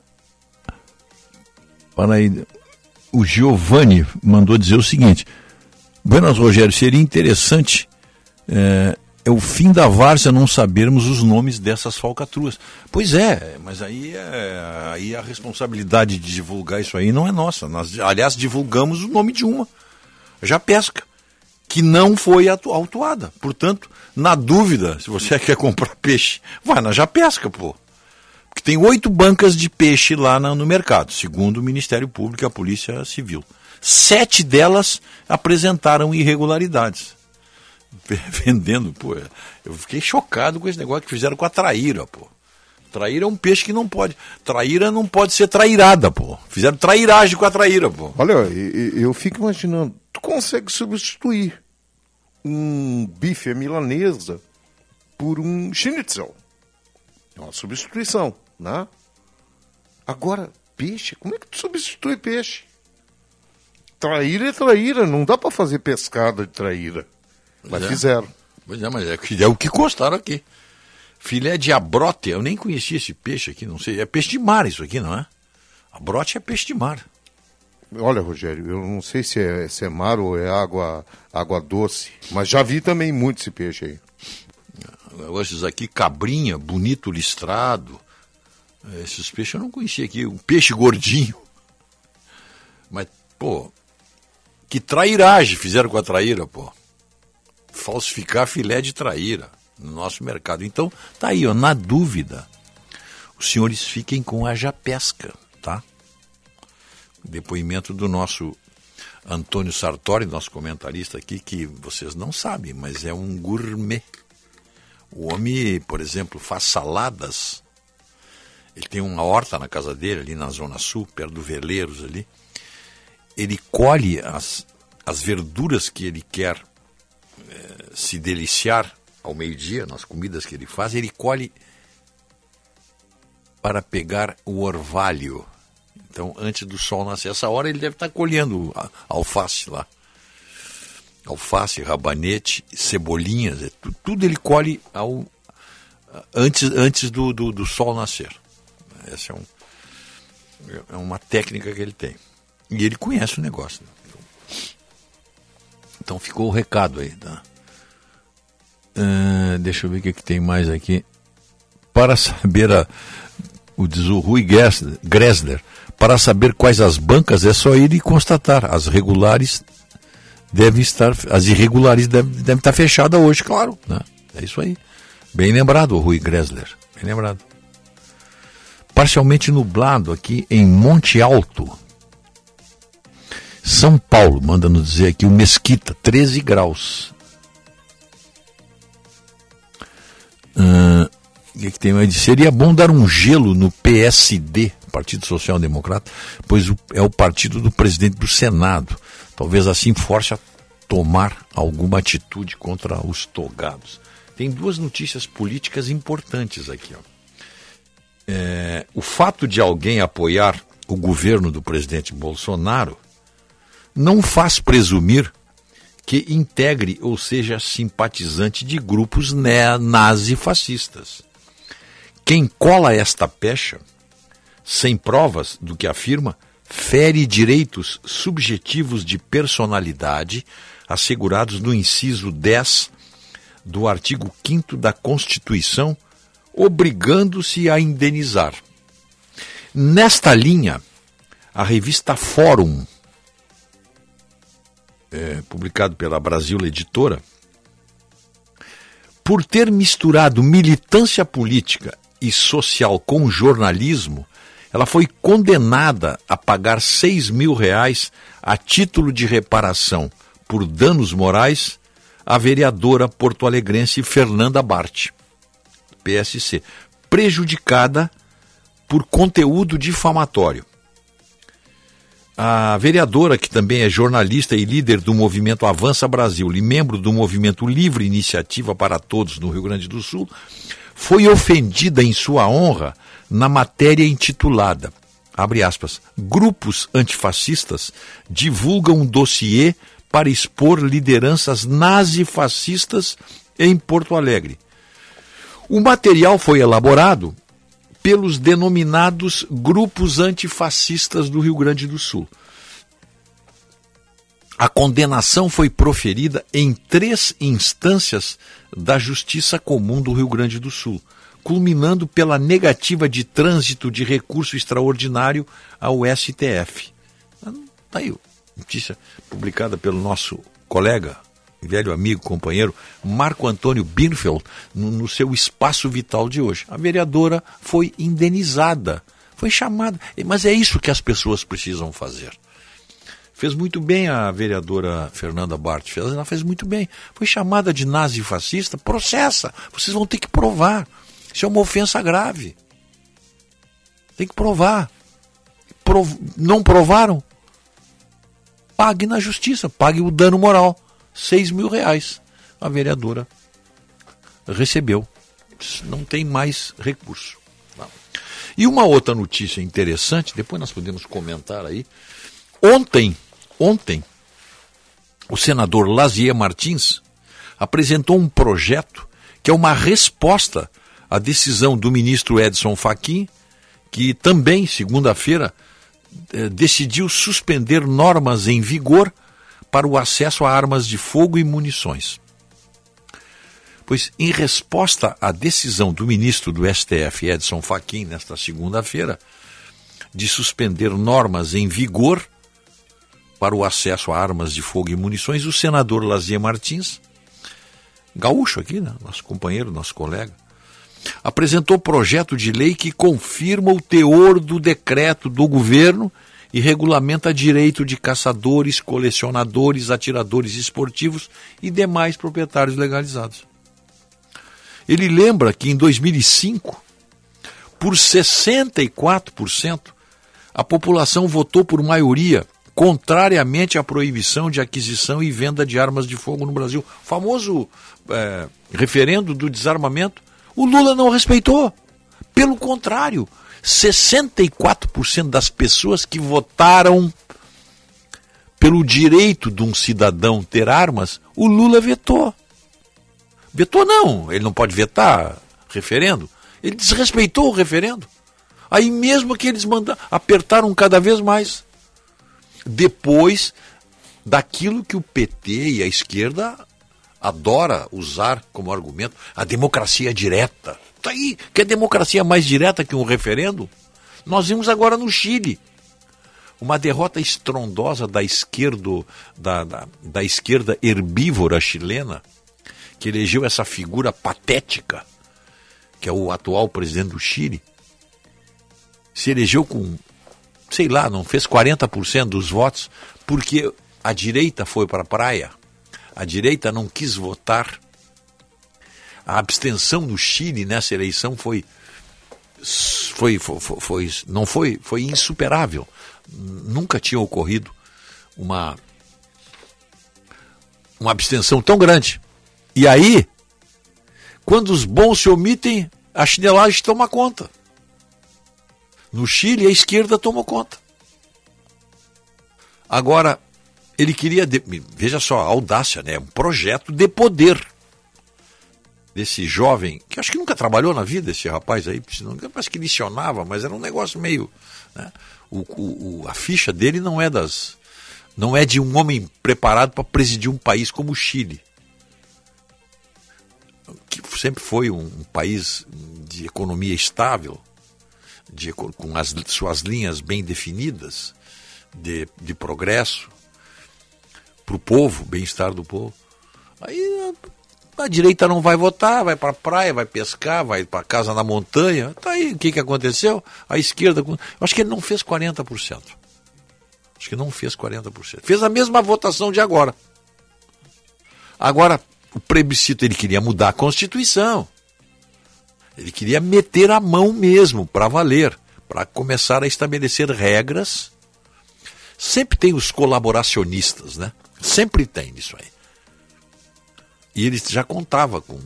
para aí. O Giovanni mandou dizer o seguinte: Buenas, Rogério, seria interessante. É, é o fim da várzea não sabermos os nomes dessas falcatruas. Pois é, mas aí, é, aí a responsabilidade de divulgar isso aí não é nossa. Nós, aliás, divulgamos o nome de uma. Já pesca que não foi autuada. Portanto, na dúvida, se você <laughs> quer comprar peixe, vai na Japesca, pô. Porque tem oito bancas de peixe lá no mercado, segundo o Ministério Público e a Polícia Civil. Sete delas apresentaram irregularidades. <laughs> vendendo, pô. Eu fiquei chocado com esse negócio que fizeram com a traíra, pô. Traíra é um peixe que não pode. Traíra não pode ser trairada, pô. Fizeram trairagem com a traíra, pô. Olha, eu, eu fico imaginando, tu consegue substituir um bife à milanesa por um schnitzel. É uma substituição, né? Agora, peixe, como é que tu substitui peixe? Traíra é traíra, não dá para fazer pescada de traíra. Mas é. fizeram. Pois é, mas é, que- é o que gostaram aqui. Filé de abrote, eu nem conhecia esse peixe aqui, não sei. É peixe de mar isso aqui, não é? Abrote é peixe de mar. Olha, Rogério, eu não sei se é, se é mar ou é água, água doce, mas já vi também muito esse peixe aí. Esses aqui, cabrinha, bonito listrado. É, Esses peixes eu não conhecia aqui. Um peixe gordinho. Mas, pô, que trairagem fizeram com a traíra, pô. Falsificar filé de traíra no nosso mercado. Então, tá aí, ó, na dúvida, os senhores fiquem com a japesca? Depoimento do nosso Antônio Sartori, nosso comentarista aqui, que vocês não sabem, mas é um gourmet. O homem, por exemplo, faz saladas. Ele tem uma horta na casa dele, ali na Zona Sul, perto do Veleiros ali. Ele colhe as, as verduras que ele quer eh, se deliciar ao meio-dia, nas comidas que ele faz, ele colhe para pegar o orvalho. Então, antes do sol nascer, essa hora ele deve estar colhendo a- alface lá. Alface, rabanete, cebolinhas, é tu- tudo ele colhe ao, antes, antes do, do, do sol nascer. Essa é, um, é uma técnica que ele tem. E ele conhece o negócio. né? Então ficou o recado aí. Tá? Ah, deixa eu ver o que, que tem mais aqui. Para saber a, o diz o Rui Gressler, para saber quais as bancas é só ir e constatar. As regulares devem estar, as irregulares devem, devem estar fechadas hoje, claro. Né? É isso aí. Bem lembrado, Rui Gressler. Bem lembrado. Parcialmente nublado aqui em Monte Alto. São Paulo, manda nos dizer aqui o Mesquita, 13 graus. Que, que tem mais? Seria bom dar um gelo no PSD, Partido Social Democrata, pois é o partido do presidente do Senado. Talvez assim force a tomar alguma atitude contra os togados. Tem duas notícias políticas importantes aqui. É, o fato de alguém apoiar o governo do presidente Bolsonaro não faz presumir que integre ou seja simpatizante de grupos nazi-fascistas. Quem cola esta pecha, sem provas do que afirma, fere direitos subjetivos de personalidade assegurados no inciso 10 do artigo 5 da Constituição, obrigando-se a indenizar. Nesta linha, a revista Fórum, é, publicado pela Brasil Editora, por ter misturado militância política e social com jornalismo, ela foi condenada a pagar 6 mil reais a título de reparação por danos morais à vereadora porto-alegrense Fernanda Bart, PSC, prejudicada por conteúdo difamatório. A vereadora, que também é jornalista e líder do movimento Avança Brasil e membro do movimento Livre Iniciativa para Todos no Rio Grande do Sul, foi ofendida em sua honra na matéria intitulada, abre aspas, grupos antifascistas divulgam um dossiê para expor lideranças nazifascistas em Porto Alegre. O material foi elaborado pelos denominados grupos antifascistas do Rio Grande do Sul. A condenação foi proferida em três instâncias da Justiça Comum do Rio Grande do Sul, culminando pela negativa de trânsito de recurso extraordinário ao STF. Está aí, notícia publicada pelo nosso colega, velho amigo, companheiro, Marco Antônio Birnfeld, no, no seu espaço vital de hoje. A vereadora foi indenizada, foi chamada. Mas é isso que as pessoas precisam fazer. Fez muito bem a vereadora Fernanda Bart, ela fez muito bem. Foi chamada de nazi-fascista, processa. Vocês vão ter que provar. Isso é uma ofensa grave. Tem que provar. Prov... Não provaram? Pague na justiça, pague o dano moral. 6 mil reais. A vereadora recebeu. Não tem mais recurso. E uma outra notícia interessante, depois nós podemos comentar aí. Ontem, ontem, o senador Lazier Martins apresentou um projeto que é uma resposta à decisão do ministro Edson Fachin, que também, segunda-feira, eh, decidiu suspender normas em vigor para o acesso a armas de fogo e munições. Pois, em resposta à decisão do ministro do STF, Edson Fachin, nesta segunda-feira, de suspender normas em vigor para o acesso a armas de fogo e munições, o senador Lazier Martins, gaúcho aqui, né? nosso companheiro, nosso colega, apresentou projeto de lei que confirma o teor do decreto do governo e regulamenta direito de caçadores, colecionadores, atiradores esportivos e demais proprietários legalizados. Ele lembra que em 2005, por 64%, a população votou por maioria contrariamente à proibição de aquisição e venda de armas de fogo no Brasil. Famoso é, referendo do desarmamento, o Lula não respeitou. Pelo contrário, 64% das pessoas que votaram pelo direito de um cidadão ter armas, o Lula vetou. Vetou não, ele não pode vetar referendo. Ele desrespeitou o referendo. Aí mesmo que eles mandaram, apertaram cada vez mais. Depois daquilo que o PT e a esquerda adora usar como argumento, a democracia direta. Tá aí, quer democracia mais direta que um referendo? Nós vimos agora no Chile uma derrota estrondosa da esquerda, da, da, da esquerda herbívora chilena, que elegeu essa figura patética, que é o atual presidente do Chile, se elegeu com, sei lá, não fez 40% dos votos, porque a direita foi para a praia, a direita não quis votar. A abstenção no Chile nessa eleição foi, foi, foi, foi não foi, foi insuperável. Nunca tinha ocorrido uma, uma abstenção tão grande. E aí, quando os bons se omitem, a chinelagem toma conta. No Chile, a esquerda tomou conta. Agora, ele queria, de... veja só, a audácia, né? Um projeto de desse jovem, que acho que nunca trabalhou na vida, esse rapaz aí, parece que licionava, mas era um negócio meio. Né? O, o, a ficha dele não é das. não é de um homem preparado para presidir um país como o Chile que sempre foi um, um país de economia estável, de, com as suas linhas bem definidas de, de progresso para o povo, bem-estar do povo. Aí a, direita não vai votar, vai para a praia, vai pescar, vai para casa na montanha. Tá aí, o que, que aconteceu? A esquerda. Acho que ele não fez 40%. Acho que não fez 40%. Fez a mesma votação de agora. Agora, o plebiscito ele queria mudar a Constituição. Ele queria meter a mão mesmo, para valer, para começar a estabelecer regras. Sempre tem os colaboracionistas, né? Sempre tem isso aí. E ele já contava com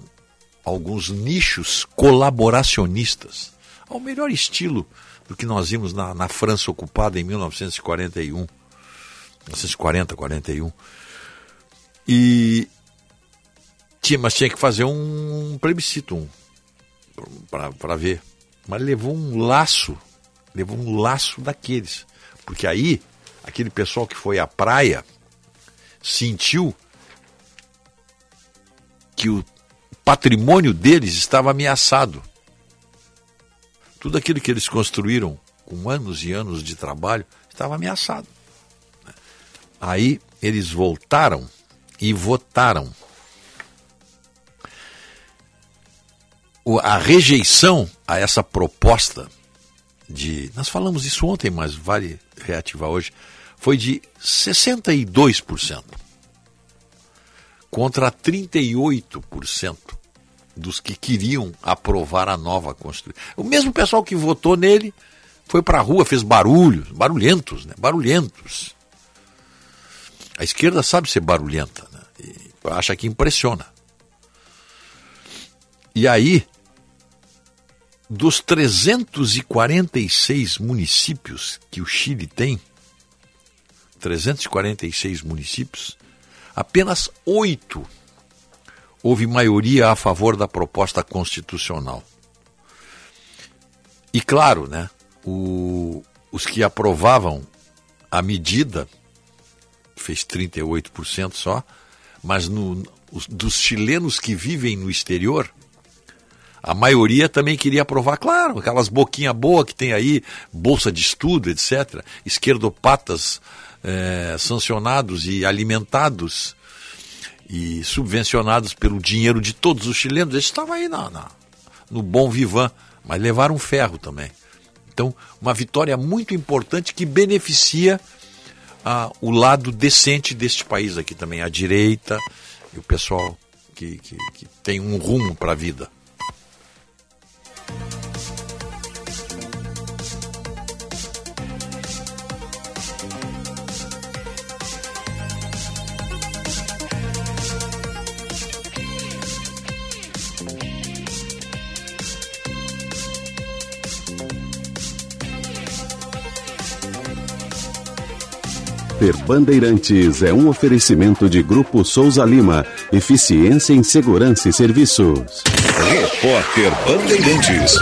alguns nichos colaboracionistas, ao melhor estilo do que nós vimos na, na França ocupada em 1941, 1940, 41. E, tinha, mas tinha que fazer um plebiscito um, para ver. Mas levou um laço, levou um laço daqueles. Porque aí, aquele pessoal que foi à praia sentiu que o patrimônio deles estava ameaçado. Tudo aquilo que eles construíram com anos e anos de trabalho estava ameaçado. Aí eles voltaram e votaram a rejeição a essa proposta de. Nós falamos isso ontem, mas vale reativar hoje. Foi de 62%, contra 38% dos que queriam aprovar a nova Constituição. O mesmo pessoal que votou nele foi para a rua, fez barulhos, barulhentos, né? Barulhentos. A esquerda sabe ser barulhenta, né? E acha que impressiona. E aí, dos 346 municípios que o Chile tem, 346 municípios, apenas oito houve maioria a favor da proposta constitucional. E claro, né, o, os que aprovavam a medida, fez 38% só, mas no, os, dos chilenos que vivem no exterior, a maioria também queria aprovar, claro, aquelas boquinha boa que tem aí, bolsa de estudo, etc. Esquerdopatas é, sancionados e alimentados e subvencionados pelo dinheiro de todos os chilenos, eles estavam aí na, na, no bom vivan, mas levaram ferro também. Então, uma vitória muito importante que beneficia ah, o lado decente deste país aqui também, a direita e o pessoal que, que, que tem um rumo para a vida. Repórter Bandeirantes é um oferecimento de Grupo Souza Lima. Eficiência em Segurança e Serviços. Repórter Bandeirantes.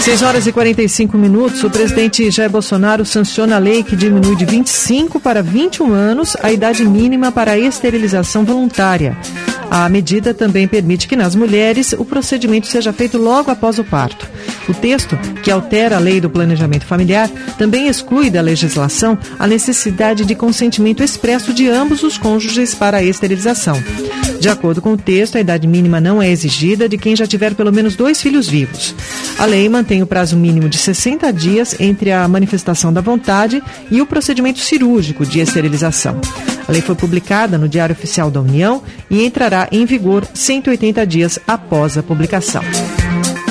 6 horas e 45 minutos, o presidente Jair Bolsonaro sanciona a lei que diminui de 25 para 21 anos a idade mínima para a esterilização voluntária. A medida também permite que nas mulheres o procedimento seja feito logo após o parto. O texto, que altera a lei do planejamento familiar, também exclui da legislação a necessidade de consentimento expresso de ambos os cônjuges para a esterilização. De acordo com o texto, a idade mínima não é exigida de quem já tiver pelo menos dois filhos vivos. A lei mantém o prazo mínimo de 60 dias entre a manifestação da vontade e o procedimento cirúrgico de esterilização. A lei foi publicada no Diário Oficial da União e entrará em vigor 180 dias após a publicação.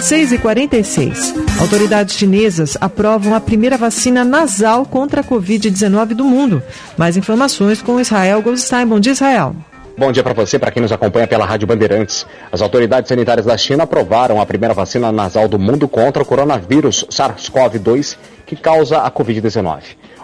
6 e 46 Autoridades chinesas aprovam a primeira vacina nasal contra a Covid-19 do mundo. Mais informações com Israel Goldstein. Bom dia, Israel. Bom dia para você, para quem nos acompanha pela Rádio Bandeirantes. As autoridades sanitárias da China aprovaram a primeira vacina nasal do mundo contra o coronavírus SARS-CoV-2 que causa a Covid-19.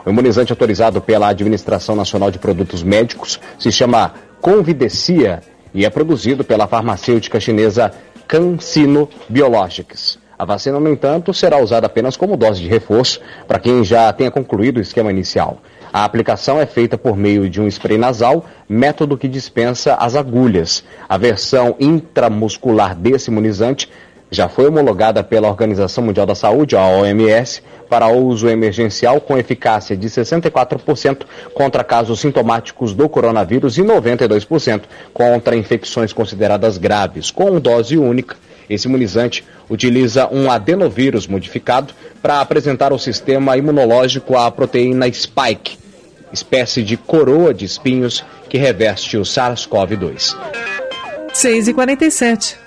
O imunizante autorizado pela Administração Nacional de Produtos Médicos se chama Convidecia e é produzido pela farmacêutica chinesa CanSino Biologics. A vacina, no entanto, será usada apenas como dose de reforço para quem já tenha concluído o esquema inicial. A aplicação é feita por meio de um spray nasal, método que dispensa as agulhas. A versão intramuscular desse imunizante já foi homologada pela Organização Mundial da Saúde, a OMS, para uso emergencial com eficácia de 64% contra casos sintomáticos do coronavírus e 92% contra infecções consideradas graves, com dose única. Esse imunizante utiliza um adenovírus modificado para apresentar ao sistema imunológico a proteína spike, espécie de coroa de espinhos que reveste o SARS-CoV-2. 6 e 47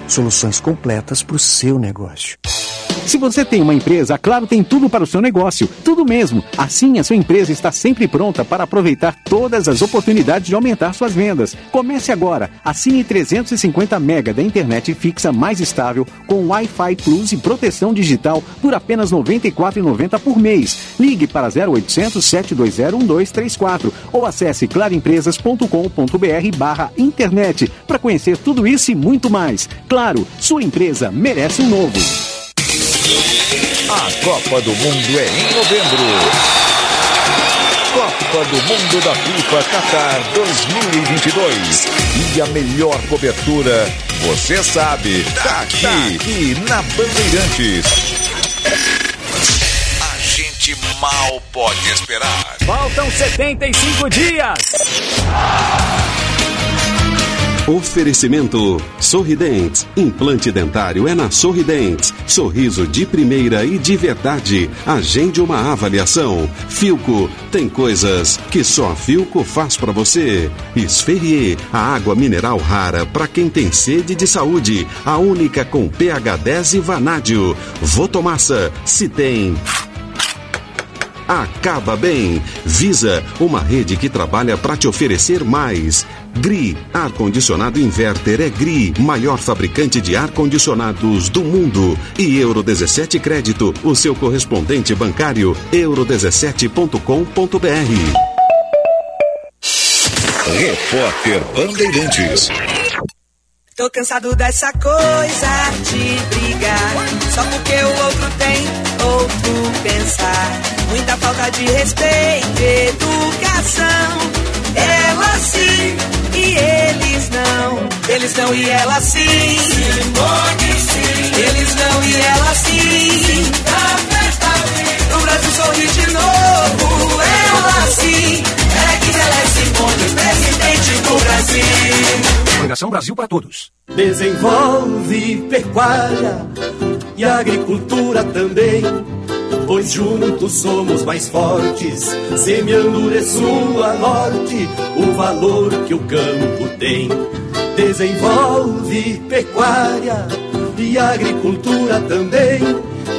Soluções completas para o seu negócio. Se você tem uma empresa, Claro tem tudo para o seu negócio. Tudo mesmo. Assim, a sua empresa está sempre pronta para aproveitar todas as oportunidades de aumentar suas vendas. Comece agora. Assine 350 mega da internet fixa mais estável com Wi-Fi Plus e proteção digital por apenas R$ 94,90 por mês. Ligue para 0800 720 1234 ou acesse claroempresas.com.br barra internet para conhecer tudo isso e muito mais. Claro, sua empresa merece um novo. A Copa do Mundo é em novembro. Copa Copa do Mundo da FIFA Qatar 2022. E a melhor cobertura, você sabe, tá aqui, tá aqui na Bandeirantes. A gente mal pode esperar. Faltam 75 dias. Oferecimento Sorridentes. Implante dentário é na Sorridentes. Sorriso de primeira e de verdade. Agende uma avaliação. Filco tem coisas que só a Filco faz para você. Esferrier, a água mineral rara para quem tem sede de saúde. A única com pH 10 e vanádio. Votomassa, se tem acaba bem. Visa, uma rede que trabalha para te oferecer mais. GRI, ar-condicionado inverter é GRI, maior fabricante de ar-condicionados do mundo. E Euro 17 Crédito, o seu correspondente bancário, euro17.com.br. Repórter Bandeirantes. Tô cansado dessa coisa de brigar. Só porque o outro tem outro pensar. Muita falta de respeito, educação. Ela sim e eles não. Eles não e ela sim. Simone sim. Eles não e ela sim. Na festa o Brasil sorri de novo. Ela sim. É que ela é Simone, presidente do Brasil. Coligação Brasil para todos. Desenvolve pecuária e agricultura também. Pois juntos somos mais fortes, semeando de sul a norte o valor que o campo tem. Desenvolve pecuária e agricultura também.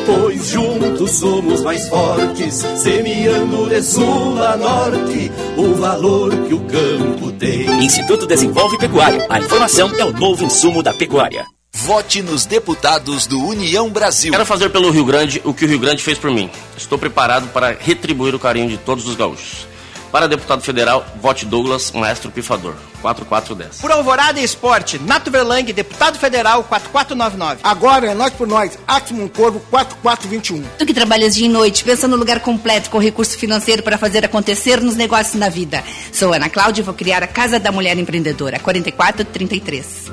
Pois juntos somos mais fortes, semeando de sul a norte o valor que o campo tem. Instituto Desenvolve Pecuária. A informação é o novo insumo da pecuária. Vote nos deputados do União Brasil. Quero fazer pelo Rio Grande o que o Rio Grande fez por mim. Estou preparado para retribuir o carinho de todos os gaúchos. Para deputado federal, vote Douglas, maestro pifador. 4410. Por Alvorada e Esporte, Nato Verlang, deputado federal, 4499. Agora é nós por nós, Aximum Corvo, 4421. Tu que trabalhas dia e noite, pensa no lugar completo com recurso financeiro para fazer acontecer nos negócios na vida. Sou Ana Cláudia e vou criar a Casa da Mulher Empreendedora, 4433.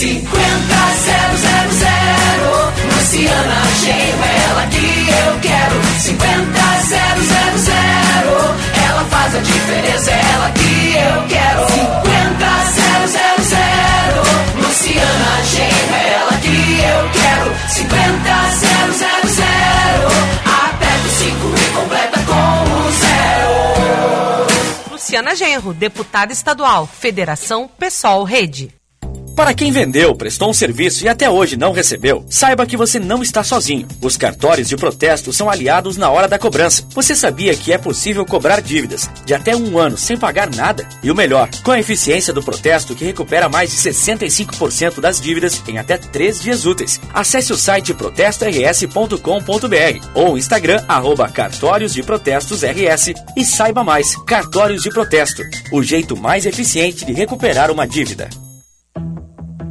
50 Luciana Genro, ela que eu quero. 50 ela faz a diferença, ela que eu quero. 50 Luciana Genro, ela que eu quero. 50 aperta o 5 e completa com o zero. Luciana Genro, deputada estadual, Federação Pessoal Rede. Para quem vendeu, prestou um serviço e até hoje não recebeu, saiba que você não está sozinho. Os cartórios de protesto são aliados na hora da cobrança. Você sabia que é possível cobrar dívidas de até um ano sem pagar nada? E o melhor, com a eficiência do protesto que recupera mais de 65% das dívidas em até 3 dias úteis. Acesse o site protestors.com.br ou o Instagram arroba cartórios de protestos RS e saiba mais. Cartórios de protesto, o jeito mais eficiente de recuperar uma dívida.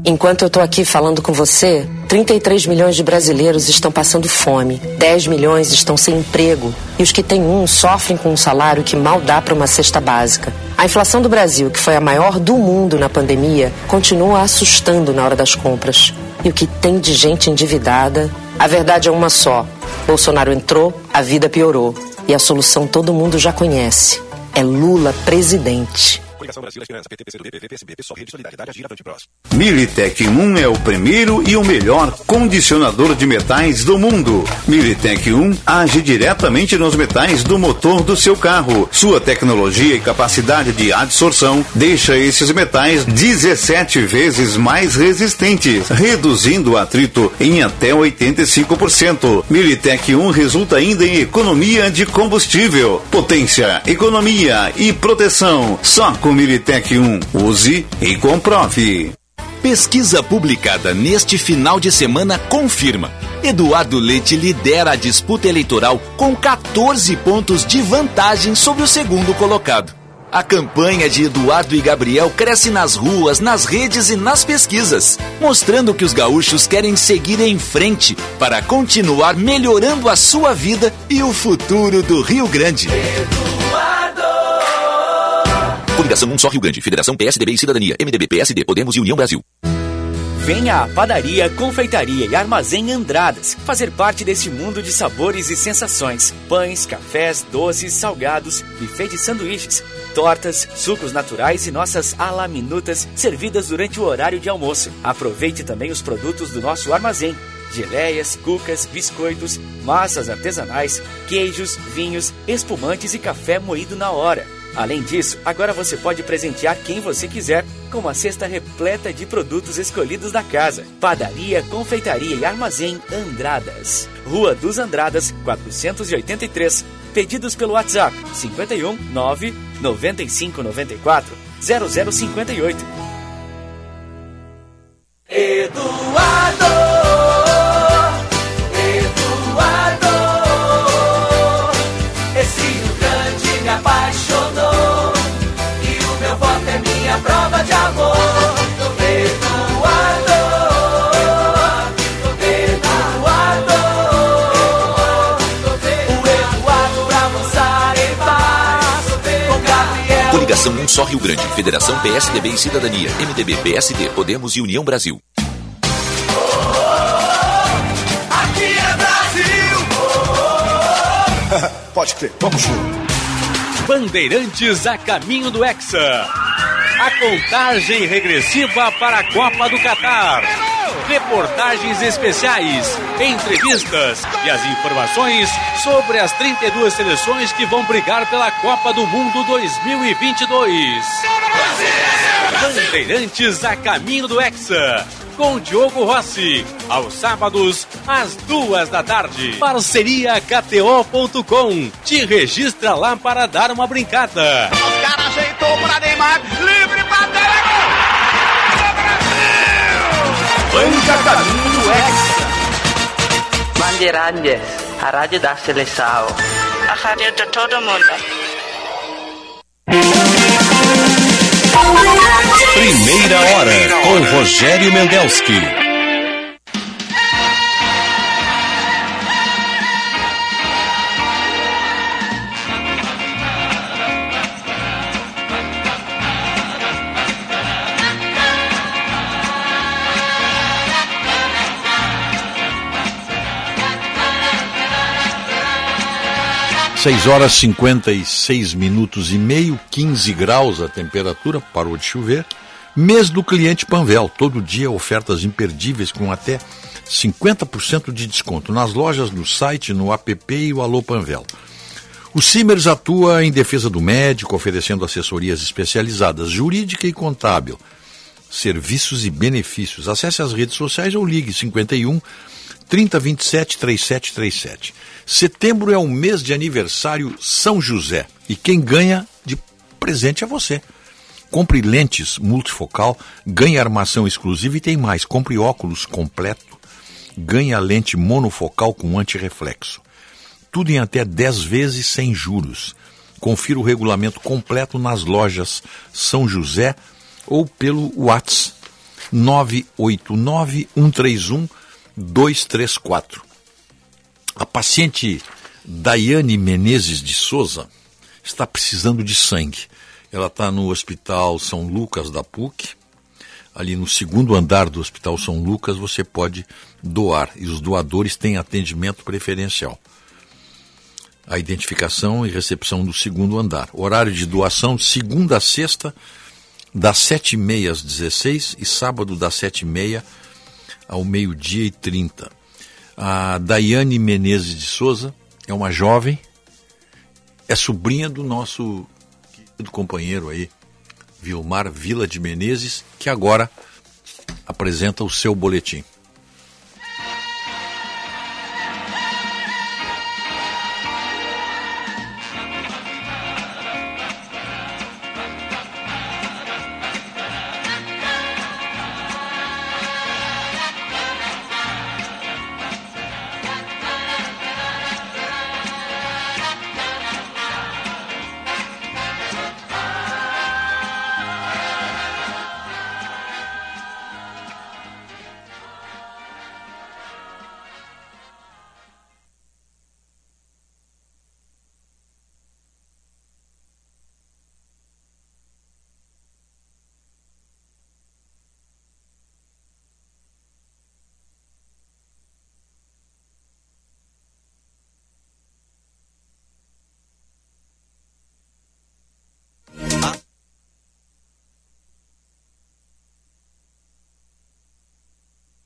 Enquanto eu estou aqui falando com você, 33 milhões de brasileiros estão passando fome, 10 milhões estão sem emprego e os que têm um sofrem com um salário que mal dá para uma cesta básica. A inflação do Brasil, que foi a maior do mundo na pandemia, continua assustando na hora das compras. E o que tem de gente endividada? A verdade é uma só: Bolsonaro entrou, a vida piorou. E a solução todo mundo já conhece: é Lula presidente. Coligação Brasil, Esperança, PT, PCdoB, PV, PSB, PSOL, Rede Solidariedade, Agir, Avante Próximo. Militec 1 é o primeiro e o melhor condicionador de metais do mundo. Militec 1 age diretamente nos metais do motor do seu carro. Sua tecnologia e capacidade de adsorção deixa esses metais 17 vezes mais resistentes, reduzindo o atrito em até 85%. Militec 1 resulta ainda em economia de combustível, potência, economia e proteção. Só com Militec 1. Use e comprove. Pesquisa publicada neste final de semana confirma. Eduardo Leite lidera a disputa eleitoral com 14 pontos de vantagem sobre o segundo colocado. A campanha de Eduardo e Gabriel cresce nas ruas, nas redes e nas pesquisas, mostrando que os gaúchos querem seguir em frente para continuar melhorando a sua vida e o futuro do Rio Grande. Coligação 1 Só Rio Grande, Federação PSDB e Cidadania, MDB, PSD, Podemos e União Brasil. Venha à Padaria, Confeitaria e Armazém Andradas fazer parte deste mundo de sabores e sensações. Pães, cafés, doces, salgados, buffet de sanduíches, tortas, sucos naturais e nossas alaminutas servidas durante o horário de almoço. Aproveite também os produtos do nosso armazém. Geleias, cucas, biscoitos, massas artesanais, queijos, vinhos, espumantes e café moído na hora. Além disso, agora você pode presentear quem você quiser com uma cesta repleta de produtos escolhidos da casa. Padaria, Confeitaria e Armazém Andradas. Rua dos Andradas, 483. Pedidos pelo WhatsApp 51 9 95 94 0058. Eduardo, Coligação 1 Só Rio Grande, Federação PSDB e Cidadania, MDB, PSD, Podemos e União Brasil. Aqui é Brasil. <laughs> Pode crer, vamos junto. Bandeirantes a caminho do Hexa. A contagem regressiva para a Copa do Catar. Reportagens especiais, entrevistas e as informações sobre as 32 seleções que vão brigar pela Copa do Mundo 2022. Bandeirantes a caminho do Hexa. Com Diogo Rossi, aos sábados, às duas da tarde. Parceria KTO.com. Te registra lá para dar uma brincada. Os caras ajeitou pra Neymar, livre pra Banca Caminho Hexa. Bandeirantes, a rádio da seleção. A rádio de todo mundo. Primeira hora com Rogério Mendelski. Seis horas 56 minutos e meio, 15 graus a temperatura, parou de chover. Mês do cliente Panvel, todo dia ofertas imperdíveis com até 50% de desconto nas lojas, no site, no app e o Alô Panvel. O Simers atua em defesa do médico, oferecendo assessorias especializadas, jurídica e contábil, serviços e benefícios. Acesse as redes sociais ou ligue 51 3027 3737. Setembro é o mês de aniversário São José e quem ganha de presente é você. Compre lentes multifocal, ganhe armação exclusiva e tem mais. Compre óculos completo, ganhe a lente monofocal com antirreflexo. Tudo em até 10 vezes sem juros. Confira o regulamento completo nas lojas São José ou pelo WhatsApp 989 131 234. A paciente Daiane Menezes de Souza está precisando de sangue. Ela está no Hospital São Lucas da PUC. Ali no segundo andar do Hospital São Lucas você pode doar e os doadores têm atendimento preferencial. a identificação e recepção do segundo andar. Horário de doação segunda a sexta, das sete e meia às 16 e sábado das sete e meia ao meio-dia e trinta. A Daiane Menezes de Souza é uma jovem, é sobrinha do nosso querido companheiro aí, Vilmar Vila de Menezes, que agora apresenta o seu boletim.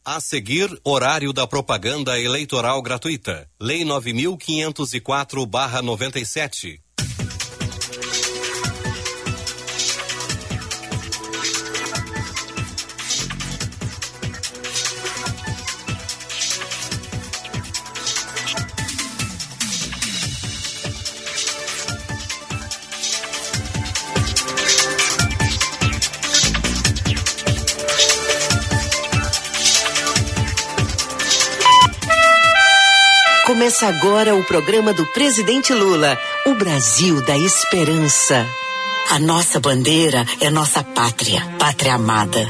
A seguir, horário da propaganda eleitoral gratuita. Lei 9504/97. Começa agora o programa do presidente Lula, o Brasil da Esperança. A nossa bandeira é nossa pátria, pátria amada.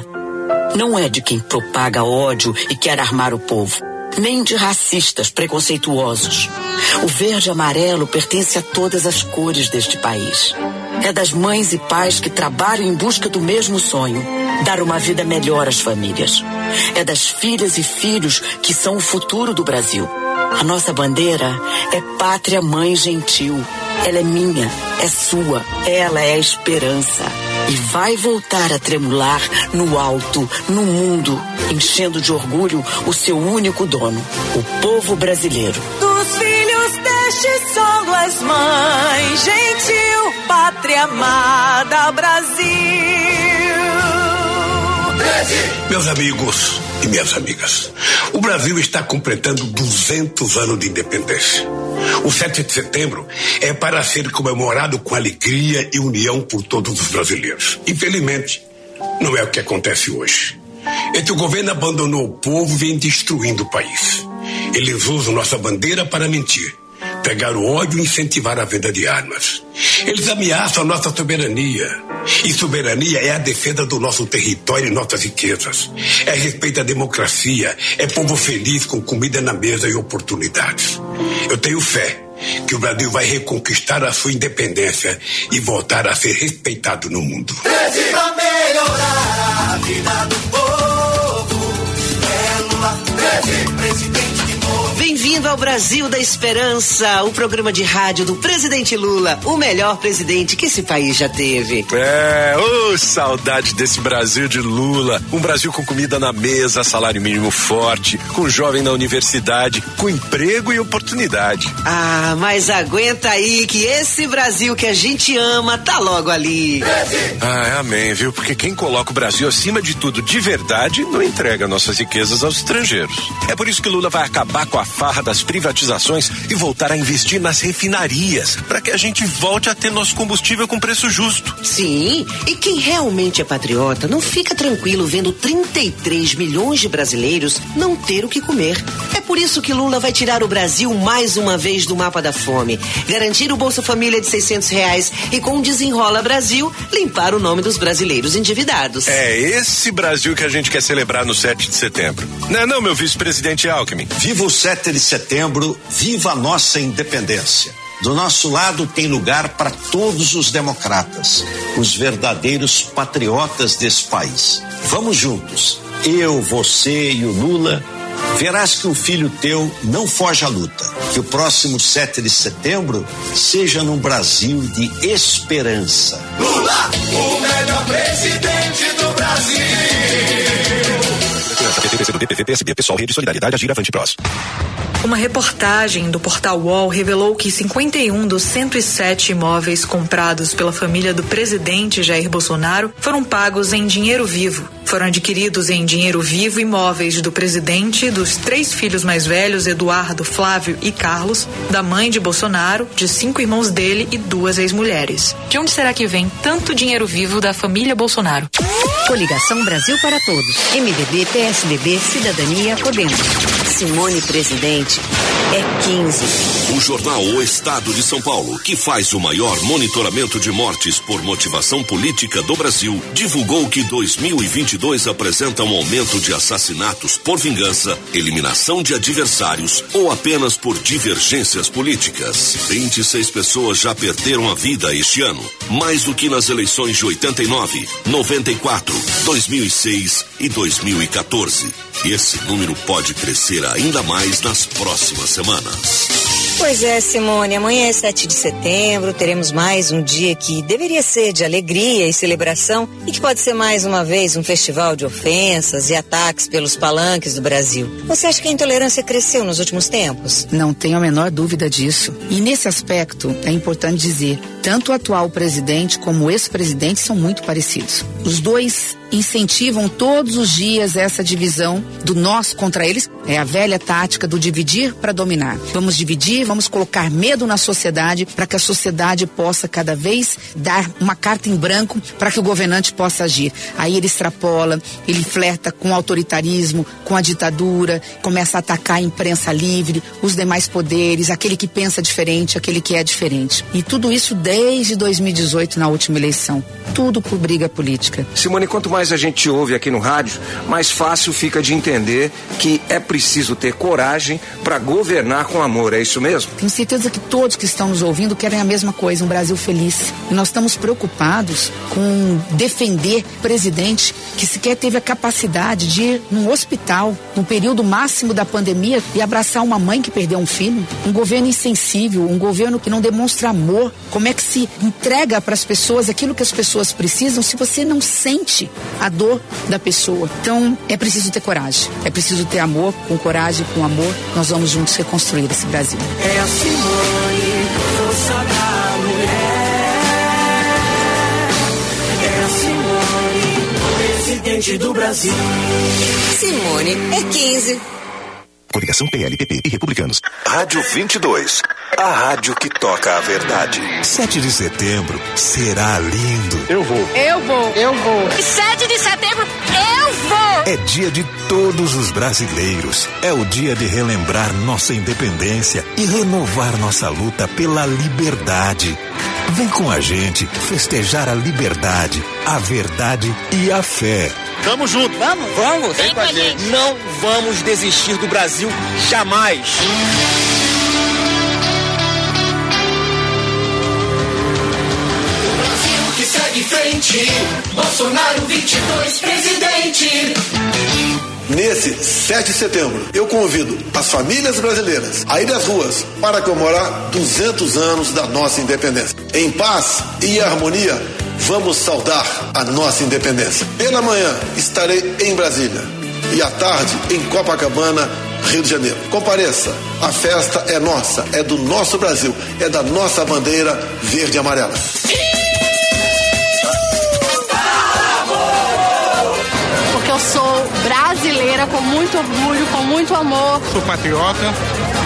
Não é de quem propaga ódio e quer armar o povo, nem de racistas preconceituosos. O verde amarelo pertence a todas as cores deste país. É das mães e pais que trabalham em busca do mesmo sonho dar uma vida melhor às famílias. É das filhas e filhos que são o futuro do Brasil. A nossa bandeira é Pátria Mãe Gentil. Ela é minha, é sua, ela é a esperança. E vai voltar a tremular no alto, no mundo, enchendo de orgulho o seu único dono, o povo brasileiro. Dos filhos deste solo és mãe, gentil, pátria amada, Brasil. Meus amigos e minhas amigas, o Brasil está completando 200 anos de independência. O 7 de setembro é para ser comemorado com alegria e união por todos os brasileiros. Infelizmente, não é o que acontece hoje. Entre o governo abandonou o povo e vem destruindo o país. Eles usam nossa bandeira para mentir pegar o ódio e incentivar a venda de armas. Eles ameaçam a nossa soberania. E soberania é a defesa do nosso território e nossas riquezas. É respeito à democracia, é povo feliz com comida na mesa e oportunidades. Eu tenho fé que o Brasil vai reconquistar a sua independência e voltar a ser respeitado no mundo. Pra melhorar a vida do povo, é Lula, presidente. Bem-vindo ao Brasil da Esperança, o programa de rádio do presidente Lula, o melhor presidente que esse país já teve. É, ô saudade desse Brasil de Lula. Um Brasil com comida na mesa, salário mínimo forte, com jovem na universidade, com emprego e oportunidade. Ah, mas aguenta aí que esse Brasil que a gente ama tá logo ali. Ah, amém, viu? Porque quem coloca o Brasil acima de tudo de verdade não entrega nossas riquezas aos estrangeiros. É por isso que Lula vai acabar com a farra das privatizações e voltar a investir nas refinarias, para que a gente volte a ter nosso combustível com preço justo. Sim, e quem realmente é patriota não fica tranquilo vendo 33 milhões de brasileiros não ter o que comer. É por isso que Lula vai tirar o Brasil mais uma vez do mapa da fome, garantir o Bolsa Família de 600 reais e com o Desenrola Brasil, limpar o nome dos brasileiros endividados. É esse Brasil que a gente quer celebrar no 7 de setembro. Não é não, meu vice-presidente Alckmin? Viva o 7 de setembro, viva a nossa independência. Do nosso lado tem lugar para todos os democratas, os verdadeiros patriotas desse país. Vamos juntos, eu, você e o Lula. Verás que o filho teu não foge à luta. Que o próximo 7 de setembro seja num Brasil de esperança. Lula, o melhor presidente do Brasil. PSB, PSB, Pessoal, Rede Solidariedade, Agir Avante Prós. Uma reportagem do portal UOL revelou que 51 dos 107 imóveis comprados pela família do presidente Jair Bolsonaro foram pagos em dinheiro vivo. Foram adquiridos em dinheiro vivo imóveis do presidente, dos três filhos mais velhos, Eduardo, Flávio e Carlos, da mãe de Bolsonaro, de cinco irmãos dele e duas ex-mulheres. De onde será que vem tanto dinheiro vivo da família Bolsonaro? Coligação Brasil para Todos. MDB, PSDB, Cidadania, Podemos. Simone Presidente é 15. O jornal O Estado de São Paulo, que faz o maior monitoramento de mortes por motivação política do Brasil, divulgou que 2022 apresenta um aumento de assassinatos por vingança, eliminação de adversários ou apenas por divergências políticas. 26 pessoas já perderam a vida este ano, mais do que nas eleições de 89, 94, 2006 e 2014. E esse número pode crescer ainda mais nas próximas semanas. Pois é, Simone, amanhã é 7 de setembro, teremos mais um dia que deveria ser de alegria e celebração e que pode ser mais uma vez um festival de ofensas e ataques pelos palanques do Brasil. Você acha que a intolerância cresceu nos últimos tempos? Não tenho a menor dúvida disso. E nesse aspecto, é importante dizer, tanto o atual presidente como o ex-presidente são muito parecidos. Os dois incentivam todos os dias essa divisão do nós contra eles. É a velha tática do dividir para dominar. Vamos dividir, vamos colocar medo na sociedade para que a sociedade possa cada vez dar uma carta em branco para que o governante possa agir. Aí ele extrapola, ele flerta com o autoritarismo, com a ditadura, começa a atacar a imprensa livre, os demais poderes, aquele que pensa diferente, aquele que é diferente. E tudo isso desde 2018 na última eleição. Tudo por briga política. Simone, quanto mais a gente ouve aqui no rádio, mais fácil fica de entender que é preciso ter coragem para governar com amor. É isso mesmo? Tenho certeza que todos que estão nos ouvindo querem a mesma coisa, um Brasil feliz. E nós estamos preocupados com defender presidente que sequer teve a capacidade de ir num hospital no período máximo da pandemia e abraçar uma mãe que perdeu um filho. Um governo insensível, um governo que não demonstra amor. Como é que se entrega para as pessoas aquilo que as pessoas precisam se você não sente a dor da pessoa? Então é preciso ter coragem, é preciso ter amor. Com coragem, com amor, nós vamos juntos reconstruir esse Brasil. É a Simone, força da mulher. É a Simone, presidente do Brasil. Simone é 15. Coligação PLPP e Republicanos. Rádio 22. A rádio que toca a verdade. 7 de setembro será lindo. Eu vou. Eu vou. Eu vou. 7 de setembro, eu vou! É dia de todos os brasileiros. É o dia de relembrar nossa independência e renovar nossa luta pela liberdade. Vem com a gente festejar a liberdade, a verdade e a fé. Tamo junto. Vamos? Vamos. Vem com a gente. Não vamos desistir do Brasil jamais. Frente. Bolsonaro 22, presidente. Nesse 7 de setembro, eu convido as famílias brasileiras a ir às ruas para comemorar 200 anos da nossa independência. Em paz e harmonia, vamos saudar a nossa independência. Pela manhã, estarei em Brasília e à tarde em Copacabana, Rio de Janeiro. Compareça, a festa é nossa, é do nosso Brasil, é da nossa bandeira verde e amarela. Sou brasileira com muito orgulho, com muito amor. Sou patriota,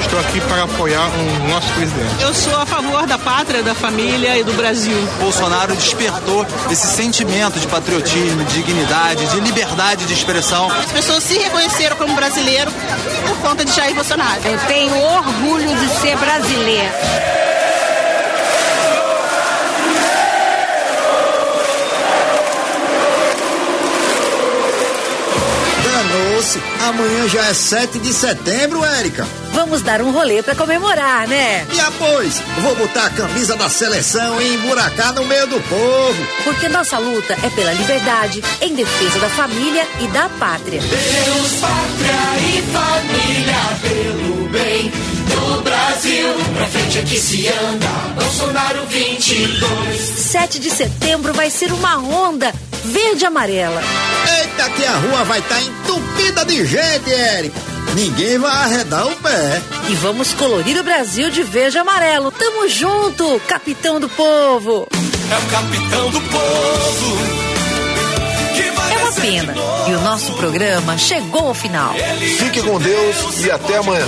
estou aqui para apoiar o nosso presidente. Eu sou a favor da pátria, da família e do Brasil. Bolsonaro despertou esse sentimento de patriotismo, de dignidade, de liberdade de expressão. As pessoas se reconheceram como brasileiro por conta de Jair Bolsonaro. Eu tenho orgulho de ser brasileira. Danou-se, amanhã já é 7 de setembro, Érica. Vamos dar um rolê pra comemorar, né? E após, vou botar a camisa da seleção e emburacar no meio do povo. Porque nossa luta é pela liberdade, em defesa da família e da pátria. Deus, pátria e família, pelo bem. do Brasil. Pra frente é que se anda, Bolsonaro 22. 7 de setembro vai ser uma onda verde e amarela. Eita, que a rua vai estar tá entupida de gente, Érico. Ninguém vai arredar o pé. E vamos colorir o Brasil de verde e amarelo. Tamo junto, capitão do povo. É o capitão do povo. É uma pena. E o nosso programa chegou ao final. Fique com Deus e até amanhã.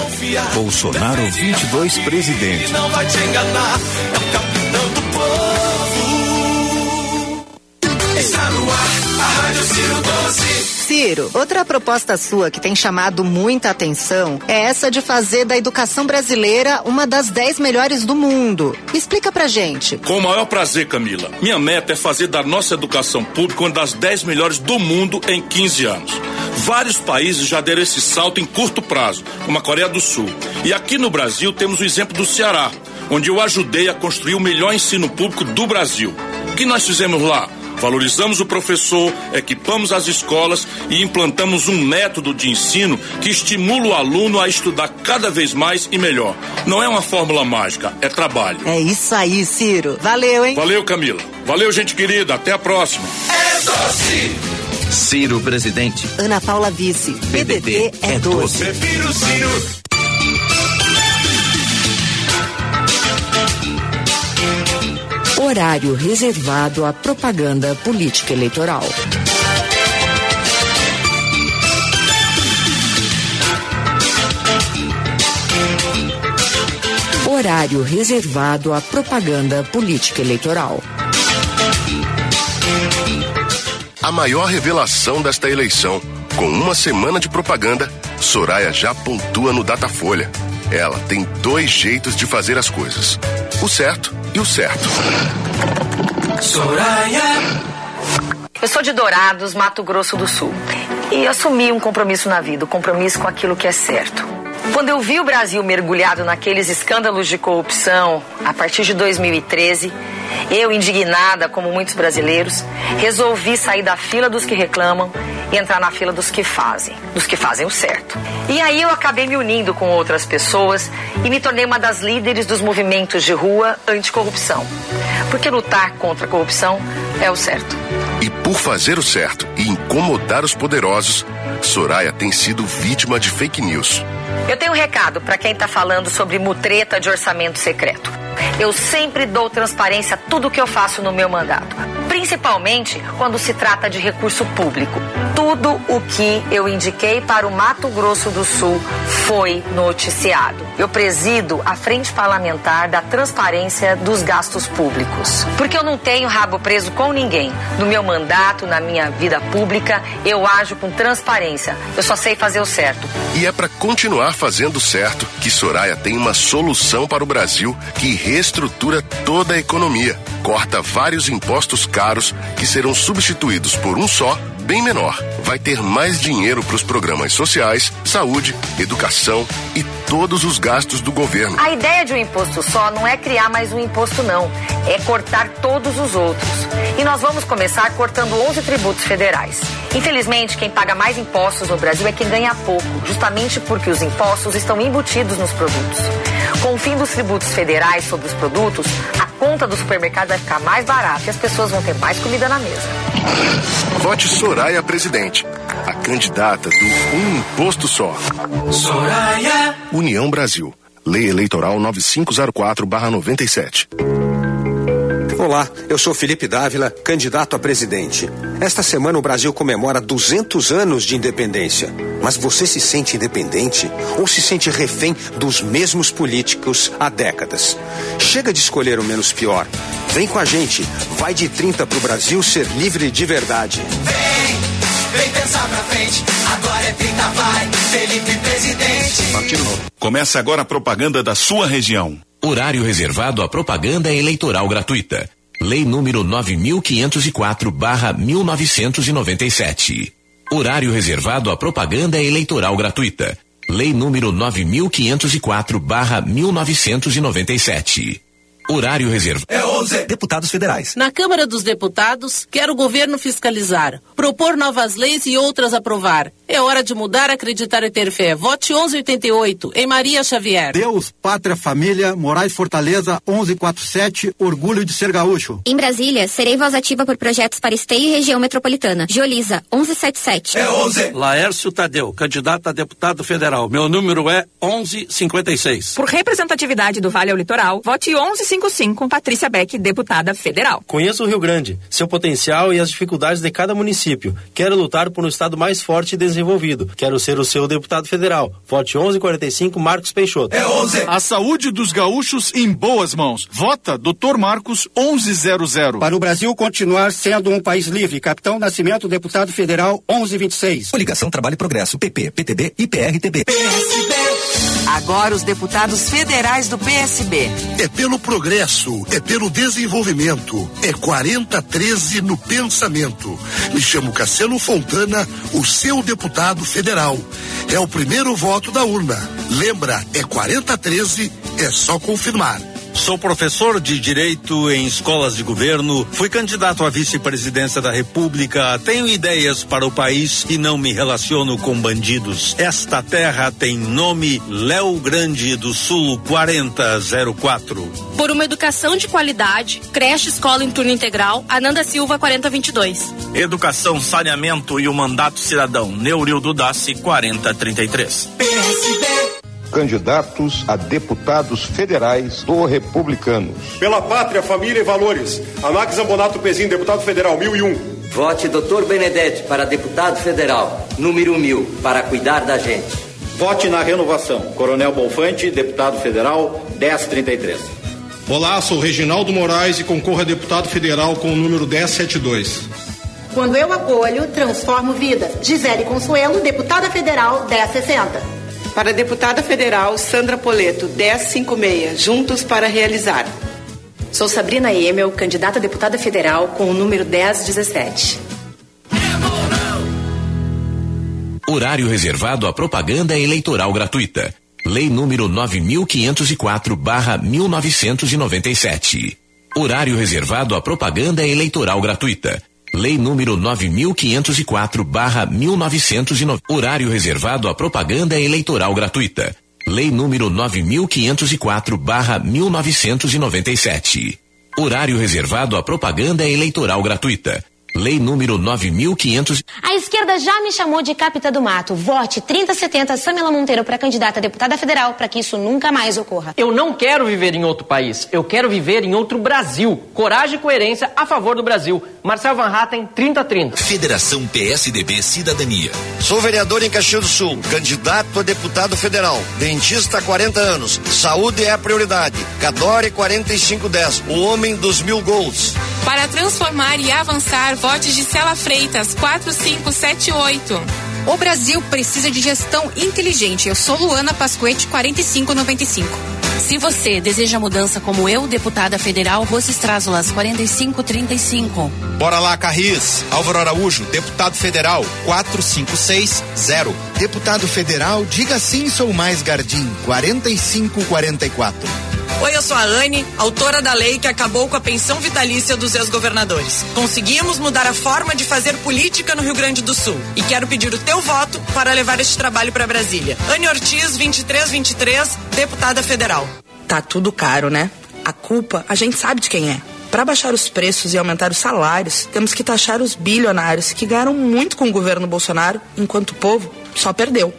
Bolsonaro 22 presidente. Não vai te enganar. É o capitão do povo. Está no ar, a Rádio Ciro 12. Ciro, outra proposta sua que tem chamado muita atenção é essa de fazer da educação brasileira uma das dez melhores do mundo. Explica pra gente. Com o maior prazer, Camila. Minha meta é fazer da nossa educação pública uma das dez melhores do mundo em 15 anos. Vários países já deram esse salto em curto prazo, como a Coreia do Sul. E aqui no Brasil temos o exemplo do Ceará, onde eu ajudei a construir o melhor ensino público do Brasil. O que nós fizemos lá? Valorizamos o professor, equipamos as escolas e implantamos um método de ensino que estimula o aluno a estudar cada vez mais e melhor. Não é uma fórmula mágica, é trabalho. É isso aí, Ciro. Valeu, hein? Valeu, Camila. Valeu, gente querida. Até a próxima. É doce. Ciro, presidente. Ana Paula, vice. PDT, é, é doce. Prefiro Ciro. Horário reservado à propaganda política eleitoral. Horário reservado à propaganda política eleitoral. A maior revelação desta eleição. Com uma semana de propaganda, Soraya já pontua no Datafolha. Ela tem dois jeitos de fazer as coisas: o certo e o certo. Soraya. Eu sou de Dourados, Mato Grosso do Sul. E assumi um compromisso na vida, o um compromisso com aquilo que é certo. Quando eu vi o Brasil mergulhado naqueles escândalos de corrupção, a partir de 2013, eu, indignada, como muitos brasileiros, resolvi sair da fila dos que reclamam e entrar na fila dos que fazem, dos que fazem o certo. E aí eu acabei me unindo com outras pessoas e me tornei uma das líderes dos movimentos de rua anticorrupção. Porque lutar contra a corrupção é o certo. E por fazer o certo e incomodar os poderosos, Soraya tem sido vítima de fake news. Eu tenho um recado para quem está falando sobre mutreta de orçamento secreto. Eu sempre dou transparência a tudo que eu faço no meu mandato, principalmente quando se trata de recurso público. Tudo o que eu indiquei para o Mato Grosso do Sul foi noticiado. Eu presido a Frente Parlamentar da Transparência dos Gastos Públicos. Porque eu não tenho rabo preso com ninguém. No meu mandato, na minha vida pública, eu ajo com transparência. Eu só sei fazer o certo. E é para continuar fazendo certo que Soraya tem uma solução para o Brasil que reestrutura toda a economia. Corta vários impostos caros que serão substituídos por um só bem menor. Vai ter mais dinheiro para os programas sociais, saúde, educação e todos os gastos do governo. A ideia de um imposto só não é criar mais um imposto, não. É cortar todos os outros. E nós vamos começar cortando 11 tributos federais. Infelizmente, quem paga mais impostos no Brasil é quem ganha pouco, justamente porque os impostos estão embutidos nos produtos. Com o fim dos tributos federais sobre os produtos, a conta do supermercado vai ficar mais barata e as pessoas vão ter mais comida na mesa. Vote Soraya Presidente, a candidata do Um Imposto Só. Soraya. União Brasil. Lei Eleitoral 9504-97. Olá, eu sou Felipe Dávila, candidato a presidente. Esta semana o Brasil comemora 200 anos de independência. Mas você se sente independente ou se sente refém dos mesmos políticos há décadas? Chega de escolher o menos pior. Vem com a gente. Vai de 30 para o Brasil ser livre de verdade. Vem, vem pensar pra frente. Agora é 30, vai. Felipe presidente. Começa agora a propaganda da sua região. Horário reservado à propaganda eleitoral gratuita. Lei número 9504/1997. Horário reservado à propaganda eleitoral gratuita. Lei número 9504/1997. Horário reserva. É 11. Deputados federais. Na Câmara dos Deputados, quer o governo fiscalizar, propor novas leis e outras aprovar. É hora de mudar, acreditar e ter fé. Vote 1188 em Maria Xavier. Deus, Pátria, Família, Moraes Fortaleza 1147, orgulho de ser gaúcho. Em Brasília, serei voz ativa por projetos para esteio e região metropolitana. Gioliza 1177. É 11. Laércio Tadeu, candidato a deputado federal. Meu número é 1156. Por representatividade do Vale ao Litoral, vote 1155, Patrícia Beck, deputada federal. Conheço o Rio Grande, seu potencial e as dificuldades de cada município. Quero lutar por um estado mais forte e desenvolvido. Quero ser o seu deputado federal. Vote 1145, Marcos Peixoto. É 11. A saúde dos gaúchos em boas mãos. Vota Dr. Marcos 1100. Para o Brasil continuar sendo um país livre, Capitão Nascimento, deputado federal 1126. Coligação Trabalho e Progresso, PP, PTB e PRTB. PSB. Agora os deputados federais do PSB. É pelo progresso, é pelo desenvolvimento, é 4013 no pensamento. Me chamo Cassiano Fontana, o seu deputado federal. É o primeiro voto da urna. Lembra, é 4013, é só confirmar. Sou professor de Direito em escolas de governo, fui candidato à vice-presidência da República, tenho ideias para o país e não me relaciono com bandidos. Esta terra tem nome Léo Grande do Sul 4004. Por uma educação de qualidade, creche escola em turno integral, Ananda Silva 4022. Educação, saneamento e o mandato cidadão, Neuril Dudassi 4033. PSB candidatos a deputados federais do Republicanos. Pela Pátria, Família e Valores, Anax Zambonato Pezinho, deputado federal, 1001. Vote Dr. Benedetti para deputado federal, número 1000, para cuidar da gente. Vote na renovação, Coronel Bonfante, deputado federal, 1033. Olá, sou Reginaldo Moraes e concorro a deputado federal com o número 1072. Quando eu acolho, transformo vidas. Gisele Consuelo, deputada federal, 1060. Para a deputada federal Sandra Poleto, 1056, Juntos para Realizar. Sou Sabrina Emel, candidata a deputada federal com o número 1017. Horário reservado à propaganda eleitoral gratuita. Lei número 9504/1997. Horário reservado à propaganda eleitoral gratuita. Lei número 9504/1909. Horário reservado à propaganda eleitoral gratuita. Lei número 9504/1997. Horário reservado à propaganda eleitoral gratuita. Lei número 9500. A esquerda já me chamou de capita do mato. Vote 3070 Samela Monteiro para candidata a deputada federal para que isso nunca mais ocorra. Eu não quero viver em outro país. Eu quero viver em outro Brasil. Coragem e coerência a favor do Brasil. Marcel Van Hatten, 3030. Federação PSDB Cidadania. Sou vereador em Caxias do Sul, candidato a deputado federal, dentista há 40 anos. Saúde é a prioridade. Cadore 4510, o homem dos mil gols. Para transformar e avançar, vote Gisela Freitas, 4578. O Brasil precisa de gestão inteligente. Eu sou Luana Pasquete, 4595. Se você deseja mudança como eu, deputada federal, Rossi Trázulas, 4535. Bora lá, Carris. Álvaro Araújo, deputado federal, 4560. Deputado federal, diga sim, sou mais Gardim, 4544. Oi, eu sou a Anne, autora da lei que acabou com a pensão vitalícia dos ex-governadores. Conseguimos mudar a forma de fazer política no Rio Grande do Sul e quero pedir o teu voto para levar este trabalho para Brasília. Anne Ortiz, 2323, deputada federal. Tá tudo caro, né? A culpa a gente sabe de quem é. Para baixar os preços e aumentar os salários, temos que taxar os bilionários que ganharam muito com o governo Bolsonaro, enquanto o povo só perdeu.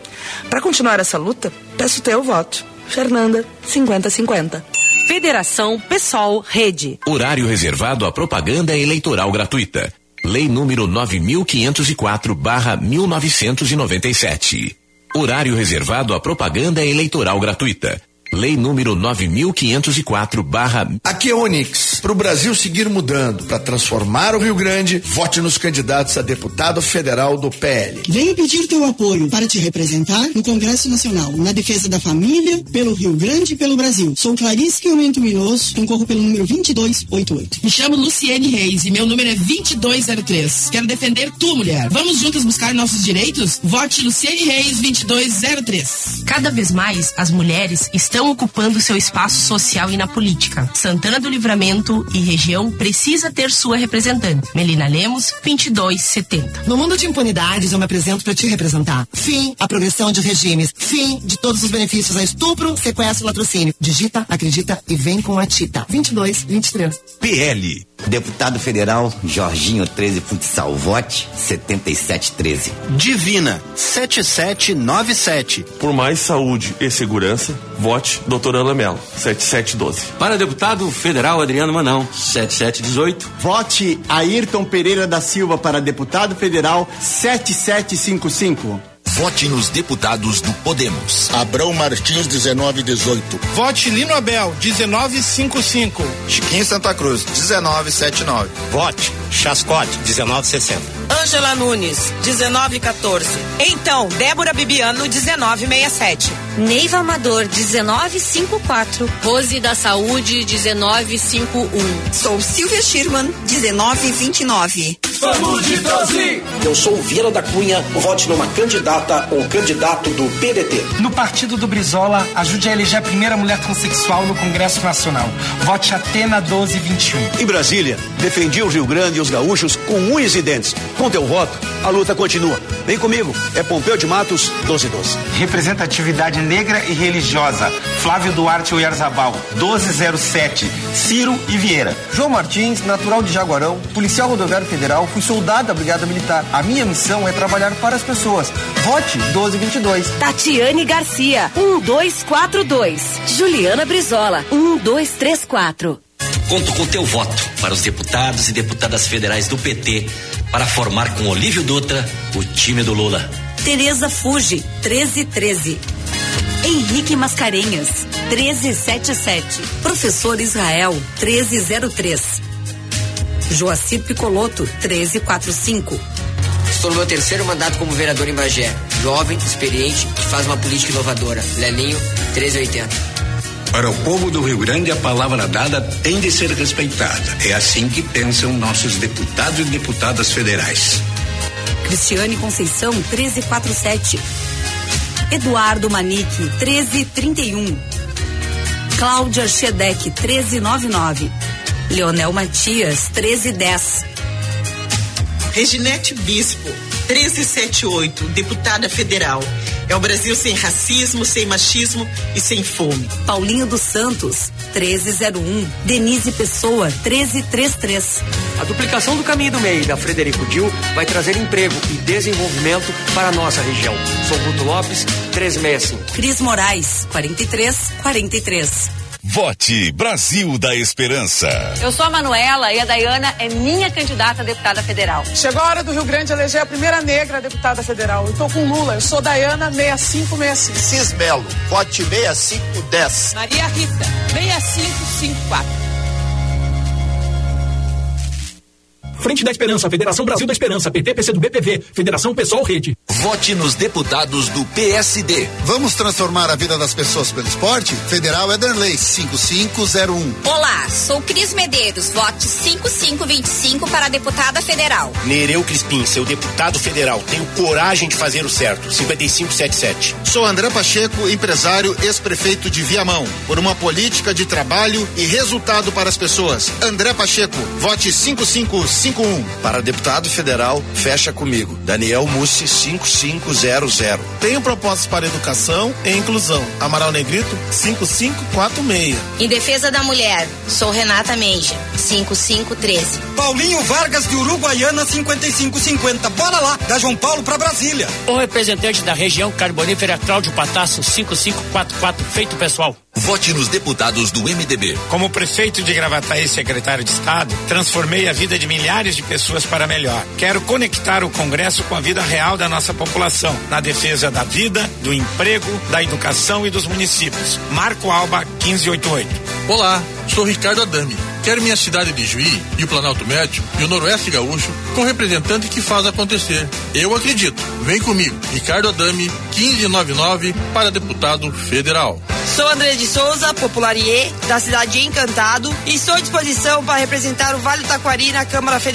Para continuar essa luta, peço teu voto. Fernanda, 5050. Federação Pessoal Rede. Horário reservado à propaganda eleitoral gratuita. Lei número 9504/1997. Horário reservado à propaganda eleitoral gratuita. Lei número 9504 barra. Aqui é Onix. Para o Brasil seguir mudando, para transformar o Rio Grande, vote nos candidatos a deputado federal do PL. Venho pedir teu apoio para te representar no Congresso Nacional, na defesa da família, pelo Rio Grande e pelo Brasil. Sou Clarice Quilmento Minoso, concorro pelo número 2288. Me chamo Luciene Reis e meu número é 2203. Quero defender tu, mulher. Vamos juntas buscar nossos direitos? Vote Luciene Reis 2203. Cada vez mais as mulheres estão estão ocupando seu espaço social e na política. Santana do Livramento e região precisa ter sua representante. Melina Lemos, 2270. No mundo de impunidades, eu me apresento para te representar. Fim a progressão de regimes. Fim de todos os benefícios a estupro, sequestro e latrocínio. Digita, acredita e vem com a Tita. 22, 23. PL. Deputado Federal Jorginho 13 Futsal. Vote 7713. Divina 7797. Por mais saúde e segurança, vote doutora Lamelo 7712. Para deputado federal Adriano Manão 7718. Vote Ayrton Pereira da Silva para deputado federal 7755. Vote nos deputados do Podemos. Abrão Martins, 1918. Vote Lino Abel, 1955. Chiquinho Santa Cruz, 1979. Vote Chascote, 1960. Ângela Nunes, 1914. Então, Débora Bibiano, 1967. Neiva Amador, 1954. Rose da Saúde, 1951. Sou Silvia Schirman, 1929. Vamos de 12! Eu sou Vieira da Cunha, vote numa candidata ou candidato do PDT. No partido do Brizola, ajude a eleger a primeira mulher transexual no Congresso Nacional. Vote Atena 1221. Em Brasília, defendi o Rio Grande e os gaúchos com unhas e dentes. Com teu voto, a luta continua. Vem comigo, é Pompeu de Matos, 1212. Representatividade negra e religiosa. Flávio Duarte Oyarzabal, 1207. Ciro e Vieira. João Martins, natural de Jaguarão, policial rodoviário federal, fui soldado da Brigada Militar. A minha missão é trabalhar para as pessoas. Vote 1222. Tatiane Garcia, 1242. Juliana Brizola, 1234. Conto com teu voto para os deputados e deputadas federais do PT para formar com Olívio Dutra o time do Lula. Tereza Fuji, 1313. Henrique Mascarenhas, 1377. Professor Israel, 1303. Joacir Picoloto, 1345. Estou no meu terceiro mandato como vereador em Bagé. Jovem, experiente, que faz uma política inovadora. Lelinho, 1380. Para o povo do Rio Grande, a palavra dada tem de ser respeitada. É assim que pensam nossos deputados e deputadas federais. Cristiane Conceição, 1347. Eduardo Manique, 1331. Cláudia Schedec, 1399. Leonel Matias, 1310. Reginete Bispo, 1378, deputada federal. É o Brasil sem racismo, sem machismo e sem fome. Paulinho dos Santos, 1301. Denise Pessoa, 1333. A duplicação do caminho do meio da Frederico Dil vai trazer emprego e desenvolvimento para a nossa região. Sou Guto Lopes, 1365. Cris Moraes, 4343. Vote Brasil da Esperança. Eu sou a Manuela e a Dayana é minha candidata a deputada federal. Chegou a hora do Rio Grande eleger a primeira negra deputada federal. Eu tô com Lula, eu sou Dayana 6565. Cismelo, vote 6510. Maria Rita, 6554. Frente da Esperança, Federação Brasil da Esperança, PT, PC do BPV, Federação Pessoal Rede. Vote nos deputados do PSD. Vamos transformar a vida das pessoas pelo esporte? Federal Ederley 5501. Olá, sou Cris Medeiros, vote 5525 para deputada federal. Nereu Crispim, seu deputado federal, tenho coragem de fazer o certo, 5577. Sou André Pacheco, empresário, ex-prefeito de Viamão, por uma política de trabalho e resultado para as pessoas. André Pacheco, vote 5551. Para deputado federal, fecha comigo. Daniel Mussi 5500. Tenho propostas para educação e inclusão. Amaral Negrito 5546. Em defesa da mulher, sou Renata Menja, 5513. Paulinho Vargas de Uruguaiana 5550. Bora lá, da João Paulo para Brasília. O representante da região carbonífera Cláudio Patasso 5544, feito pessoal. Vote nos deputados do MDB. Como prefeito de Gravataí e secretário de Estado, transformei a vida de milhares de pessoas para melhor. Quero conectar o Congresso com a vida real da nossa população, na defesa da vida, do emprego, da educação e dos municípios. Marco Alba 1588. Olá, sou Ricardo Adami. Quero minha cidade de Juí e o Planalto Médio e o Noroeste Gaúcho com representante que faz acontecer. Eu acredito. Vem comigo, Ricardo Adami, 1599 para deputado federal. Sou André de Souza, popularier, da cidade de Encantado, e estou à disposição para representar o Vale do Taquari na Câmara Federal.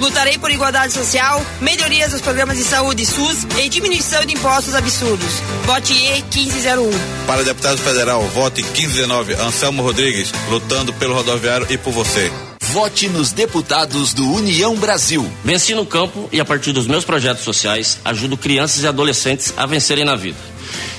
Lutarei por igualdade social, melhorias dos programas de saúde SUS e diminuição de impostos absurdos. Vote E 1501. Para deputado federal, vote 1519, Anselmo Rodrigues, lutando pelo rodoviário e por você. Vote nos deputados do União Brasil. Venci no campo e, a partir dos meus projetos sociais, ajudo crianças e adolescentes a vencerem na vida.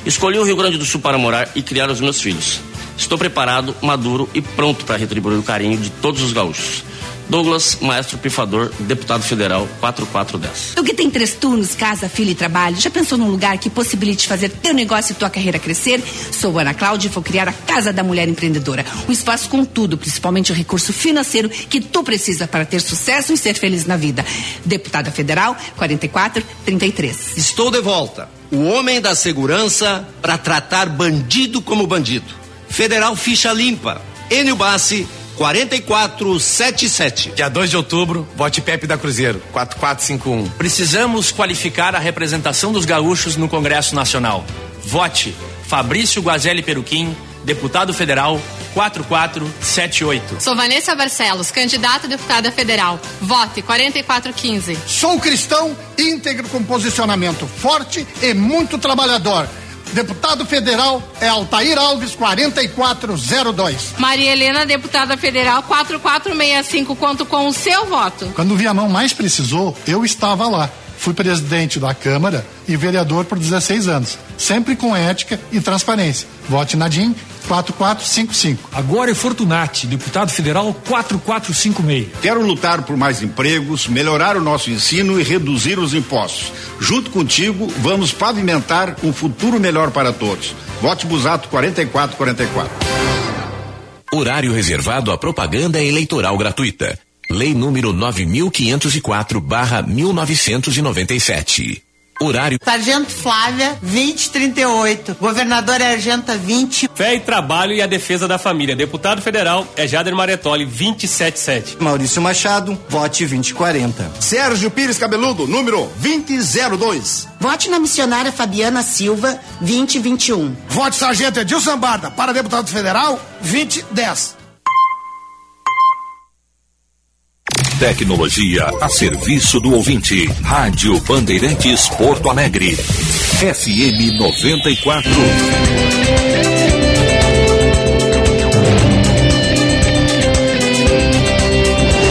Escolhi o Rio Grande do Sul para morar e criar os meus filhos. Estou preparado, maduro e pronto para retribuir o carinho de todos os gaúchos. Douglas, maestro pifador, deputado federal 4410. Tu que tem três turnos, casa, filho e trabalho, já pensou num lugar que possibilite fazer teu negócio e tua carreira crescer? Sou Ana Cláudia e vou criar a Casa da Mulher Empreendedora. Um espaço com tudo, principalmente o recurso financeiro que tu precisa para ter sucesso e ser feliz na vida. Deputada Federal 4433. Estou de volta. O homem da segurança para tratar bandido como bandido. Federal Ficha Limpa. Enio Bassi 4477. Dia 2 de outubro, vote Pepe da Cruzeiro, 4451. Precisamos qualificar a representação dos gaúchos no Congresso Nacional. Vote Fabrício Guazelli Peruquim, deputado federal 4478. Sou Vanessa Barcelos, candidata a deputada federal. Vote 4415. Sou cristão íntegro com posicionamento forte e muito trabalhador. Deputado federal é Altair Alves 4402. Maria Helena, deputada federal 4465. Conto com o seu voto. Quando o Viamão mais precisou, eu estava lá. Fui presidente da Câmara e vereador por 16 anos, sempre com ética e transparência. Vote Nadim 4455. Agora é Fortunati, deputado federal 4456. Quero lutar por mais empregos, melhorar o nosso ensino e reduzir os impostos. Junto contigo, vamos pavimentar um futuro melhor para todos. Vote Busato 4444. Horário reservado à propaganda eleitoral gratuita. Lei número 9504/1997. Horário. Sargento Flávia, 2038. Governador é Argenta, 20. Fé e Trabalho e a Defesa da Família. Deputado Federal é Jader Maretoli, 277. Maurício Machado, vote 2040. Sérgio Pires Cabeludo, número 2002. Vote na missionária Fabiana Silva, 2021. Vote Sargento Edilson Barda, para deputado federal, 2010. Tecnologia a serviço do ouvinte. Rádio Bandeirantes Porto Alegre. FM 94.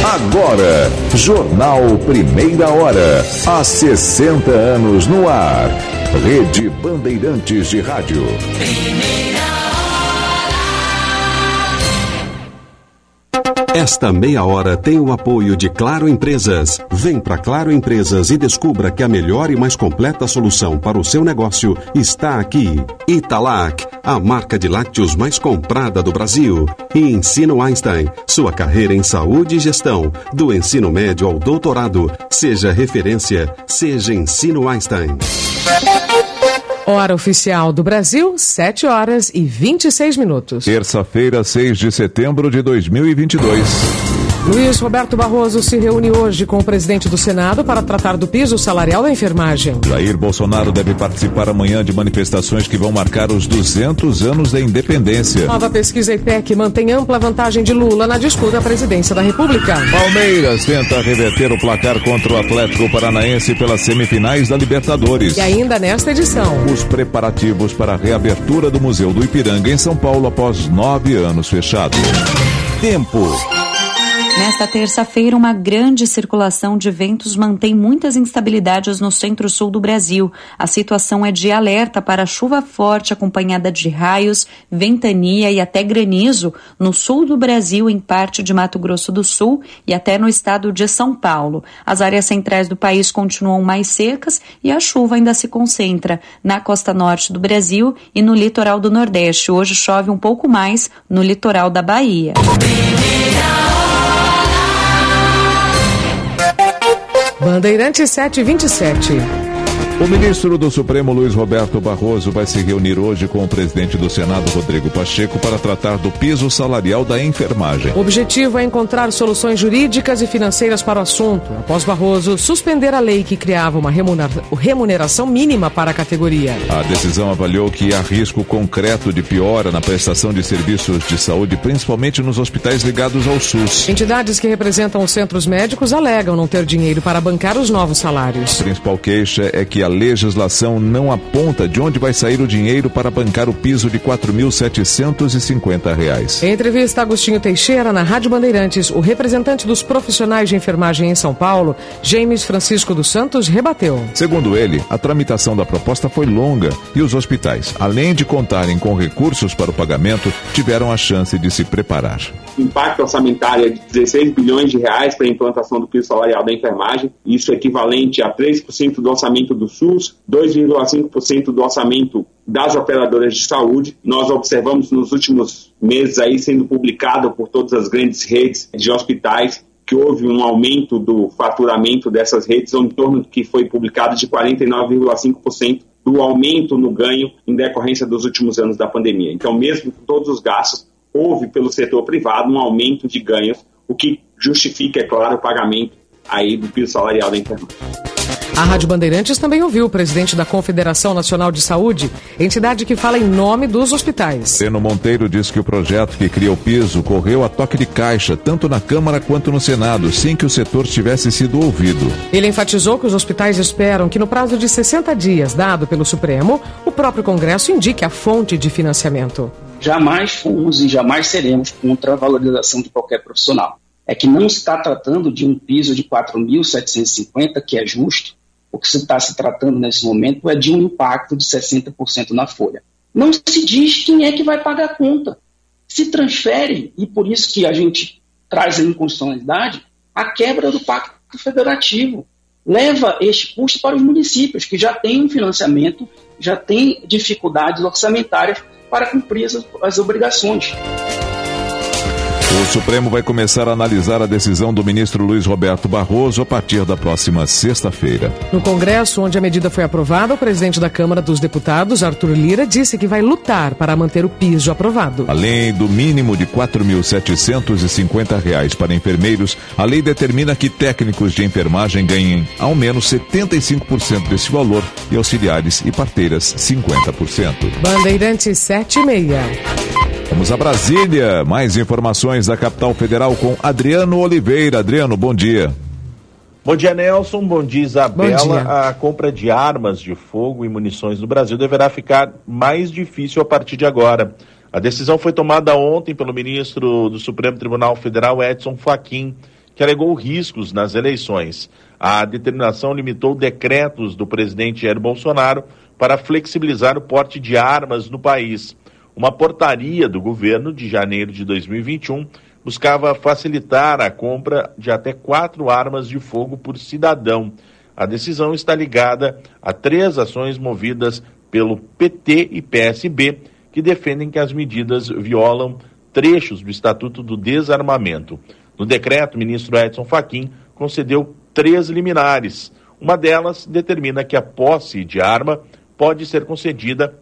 Agora, Jornal Primeira Hora. Há 60 anos no ar. Rede Bandeirantes de Rádio. Esta meia hora tem o apoio de Claro Empresas. Vem para Claro Empresas e descubra que a melhor e mais completa solução para o seu negócio está aqui. Italac, a marca de lácteos mais comprada do Brasil. E Ensino Einstein, sua carreira em saúde e gestão, do ensino médio ao doutorado. Seja referência, seja Ensino Einstein. Hora oficial do Brasil, 7 horas e 26 minutos. Terça-feira, 6 de setembro de 2022. Luiz Roberto Barroso se reúne hoje com o presidente do Senado para tratar do piso salarial da enfermagem. Jair Bolsonaro deve participar amanhã de manifestações que vão marcar os 200 anos da independência. Nova pesquisa IPEC mantém ampla vantagem de Lula na disputa à presidência da República. Palmeiras tenta reverter o placar contra o Atlético Paranaense pelas semifinais da Libertadores. E ainda nesta edição. Os preparativos para a reabertura do Museu do Ipiranga em São Paulo após nove anos fechado. Tempo. Nesta terça-feira, uma grande circulação de ventos mantém muitas instabilidades no centro-sul do Brasil. A situação é de alerta para chuva forte acompanhada de raios, ventania e até granizo no sul do Brasil, em parte de Mato Grosso do Sul e até no estado de São Paulo. As áreas centrais do país continuam mais secas e a chuva ainda se concentra na costa norte do Brasil e no litoral do Nordeste. Hoje chove um pouco mais no litoral da Bahia. Bandeirantes 727. O ministro do Supremo, Luiz Roberto Barroso, vai se reunir hoje com o presidente do Senado, Rodrigo Pacheco, para tratar do piso salarial da enfermagem. O objetivo é encontrar soluções jurídicas e financeiras para o assunto, após Barroso suspender a lei que criava uma remuneração mínima para a categoria. A decisão avaliou que há risco concreto de piora na prestação de serviços de saúde, principalmente nos hospitais ligados ao SUS. Entidades que representam os centros médicos alegam não ter dinheiro para bancar os novos salários. A principal queixa é que a legislação não aponta de onde vai sair o dinheiro para bancar o piso de R$ 4.750. Em entrevista a Agostinho Teixeira, na Rádio Bandeirantes, o representante dos profissionais de enfermagem em São Paulo, James Francisco dos Santos, rebateu. Segundo ele, a tramitação da proposta foi longa e os hospitais, além de contarem com recursos para o pagamento, tiveram a chance de se preparar. Impacto orçamentário é de 16 bilhões de reais para a implantação do piso salarial da enfermagem, isso é equivalente a 3% do orçamento do SUS, 2,5% do orçamento das operadoras de saúde. Nós observamos nos últimos meses aí sendo publicado por todas as grandes redes de hospitais que houve um aumento do faturamento dessas redes em torno do que foi publicado de 49,5% do aumento no ganho em decorrência dos últimos anos da pandemia. Então, mesmo com todos os gastos, houve pelo setor privado um aumento de ganhos, o que justifica, é claro, o pagamento aí do piso salarial da enfermagem. A Rádio Bandeirantes também ouviu o presidente da Confederação Nacional de Saúde, entidade que fala em nome dos hospitais. Breno Monteiro disse que o projeto que cria o piso correu a toque de caixa, tanto na Câmara quanto no Senado, sem que o setor tivesse sido ouvido. Ele enfatizou que os hospitais esperam que no prazo de 60 dias dado pelo Supremo, o próprio Congresso indique a fonte de financiamento. Jamais fomos e jamais seremos contra a valorização de qualquer profissional. É que não se está tratando de um piso de 4.750, que é justo, o que se está se tratando nesse momento é de um impacto de 60% na folha. Não se diz quem é que vai pagar a conta. Se transfere, e por isso que a gente traz a inconstitucionalidade, a quebra do pacto federativo. Leva este custo para os municípios, que já têm um financiamento, já têm dificuldades orçamentárias para cumprir as, as obrigações. O Supremo vai começar a analisar a decisão do ministro Luiz Roberto Barroso a partir da próxima sexta-feira. No Congresso, onde a medida foi aprovada, o presidente da Câmara dos Deputados, Arthur Lira, disse que vai lutar para manter o piso aprovado. Além do mínimo de R$ 4.750 para enfermeiros, a lei determina que técnicos de enfermagem ganhem ao menos 75% desse valor e auxiliares e parteiras 50%. Bandeirantes 76. Vamos a Brasília. Mais informações da capital federal com Adriano Oliveira. Adriano, bom dia. Bom dia, Nelson. Bom dia, Isabela. Bom dia. A compra de armas de fogo e munições no Brasil deverá ficar mais difícil a partir de agora. A decisão foi tomada ontem pelo ministro do Supremo Tribunal Federal, Edson Fachin, que alegou riscos nas eleições. A determinação limitou decretos do presidente Jair Bolsonaro para flexibilizar o porte de armas no país. Uma portaria do governo de janeiro de 2021 buscava facilitar a compra de até quatro armas de fogo por cidadão. A decisão está ligada a três ações movidas pelo PT e PSB, que defendem que as medidas violam trechos do Estatuto do Desarmamento. No decreto, o ministro Edson Fachin concedeu três liminares. Uma delas determina que a posse de arma pode ser concedida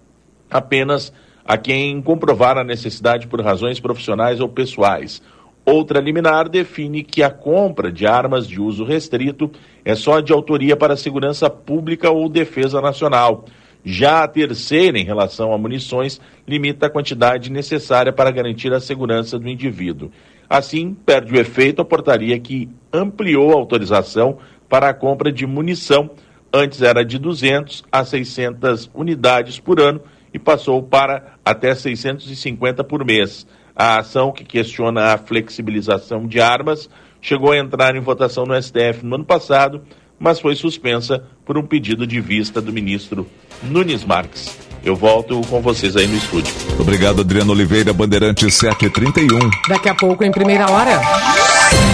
apenas a quem comprovar a necessidade por razões profissionais ou pessoais. Outra liminar define que a compra de armas de uso restrito é só de autoria para segurança pública ou defesa nacional. Já a terceira, em relação a munições, limita a quantidade necessária para garantir a segurança do indivíduo. Assim, perde o efeito a portaria que ampliou a autorização para a compra de munição. Antes era de 200 a 600 unidades por ano e passou para até 650 por mês. A ação que questiona a flexibilização de armas chegou a entrar em votação no STF no ano passado, mas foi suspensa por um pedido de vista do ministro Nunes Marques. Eu volto com vocês aí no estúdio. Obrigado, Adriano Oliveira, Bandeirante 731. Daqui a pouco, em primeira hora.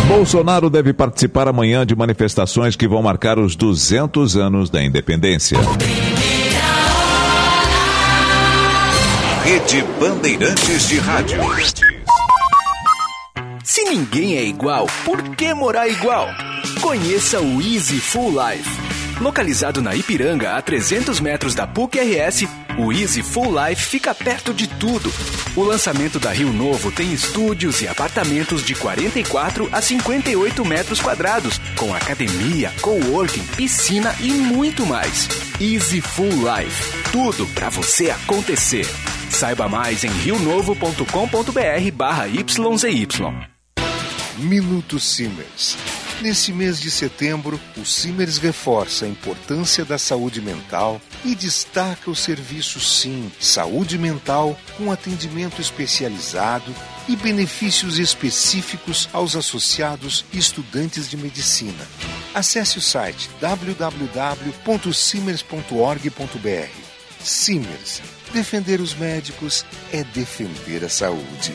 Bolsonaro deve participar amanhã de manifestações que vão marcar os 200 anos da independência. Rede Bandeirantes de Rádio. Se ninguém é igual, por que morar igual? Conheça o Easy Full Life. Localizado na Ipiranga, a 300 metros da PUC-RS, o Easy Full Life fica perto de tudo. O lançamento da Rio Novo tem estúdios e apartamentos de 44 a 58 metros quadrados, com academia, coworking, piscina e muito mais. Easy Full Life. Tudo para você acontecer. Saiba mais em rionovo.com.br barra YZY. Minuto Simers. Nesse mês de setembro, o Simers reforça a importância da saúde mental e destaca o serviço Sim Saúde Mental com atendimento especializado e benefícios específicos aos associados e estudantes de medicina. Acesse o site www.simers.org.br. Simers. Defender os médicos é defender a saúde.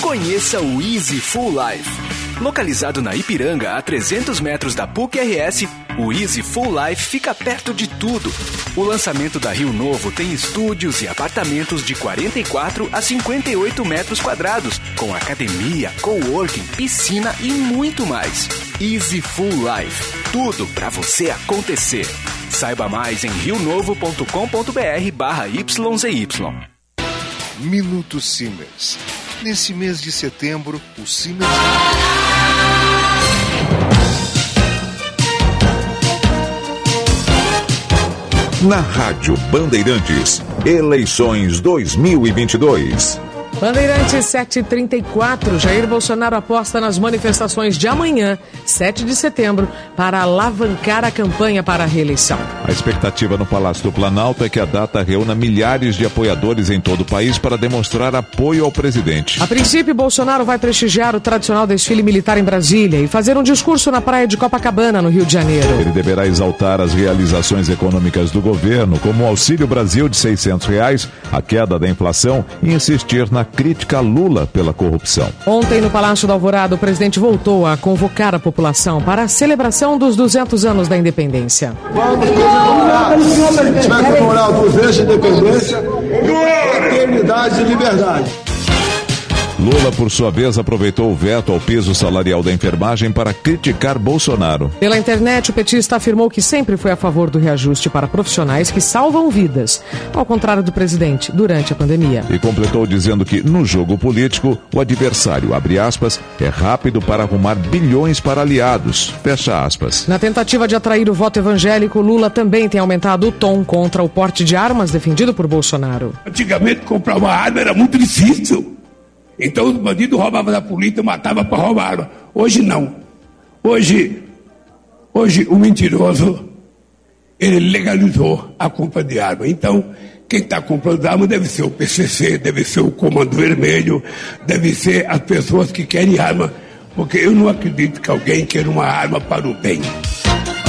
Conheça o Easy Full Life. Localizado na Ipiranga, a 300 metros da PUC-RS, o Easy Full Life fica perto de tudo. O lançamento da Rio Novo tem estúdios e apartamentos de 44 a 58 metros quadrados, com academia, coworking, piscina e muito mais. Easy Full Life. Tudo para você acontecer. Saiba mais em rionovo.com.br barra YZY. Minuto Simers. Nesse mês de setembro, o Simers. Na Rádio Bandeirantes, eleições 2022. Bandeirantes 734, Jair Bolsonaro aposta nas manifestações de amanhã, 7 de setembro, para alavancar a campanha para a reeleição. A expectativa no Palácio do Planalto é que a data reúna milhares de apoiadores em todo o país para demonstrar apoio ao presidente. A princípio, Bolsonaro vai prestigiar o tradicional desfile militar em Brasília e fazer um discurso na praia de Copacabana, no Rio de Janeiro. Ele deverá exaltar as realizações econômicas do governo, como o Auxílio Brasil de 600 reais, a queda da inflação e insistir na crítica a Lula pela corrupção. Ontem, no Palácio do Alvorada, o presidente voltou a convocar a população para a celebração dos 200 anos da independência. Vamos comemorar, se tiver comemorar 200 de independência, eternidade e liberdade. Lula, por sua vez, aproveitou o veto ao piso salarial da enfermagem para criticar Bolsonaro. Pela internet, o petista afirmou que sempre foi a favor do reajuste para profissionais que salvam vidas, ao contrário do presidente, durante a pandemia. E completou dizendo que, no jogo político, o adversário, abre aspas, é rápido para arrumar bilhões para aliados, fecha aspas. Na tentativa de atrair o voto evangélico, Lula também tem aumentado o tom contra o porte de armas defendido por Bolsonaro. Antigamente, comprar uma arma era muito difícil. Então os bandidos roubavam da polícia, matavam para roubar. Hoje não. Hoje, hoje o mentiroso, ele legalizou a compra de arma. Então, quem está comprando arma deve ser o PCC, deve ser o Comando Vermelho, deve ser as pessoas que querem arma, porque eu não acredito que alguém queira uma arma para o bem.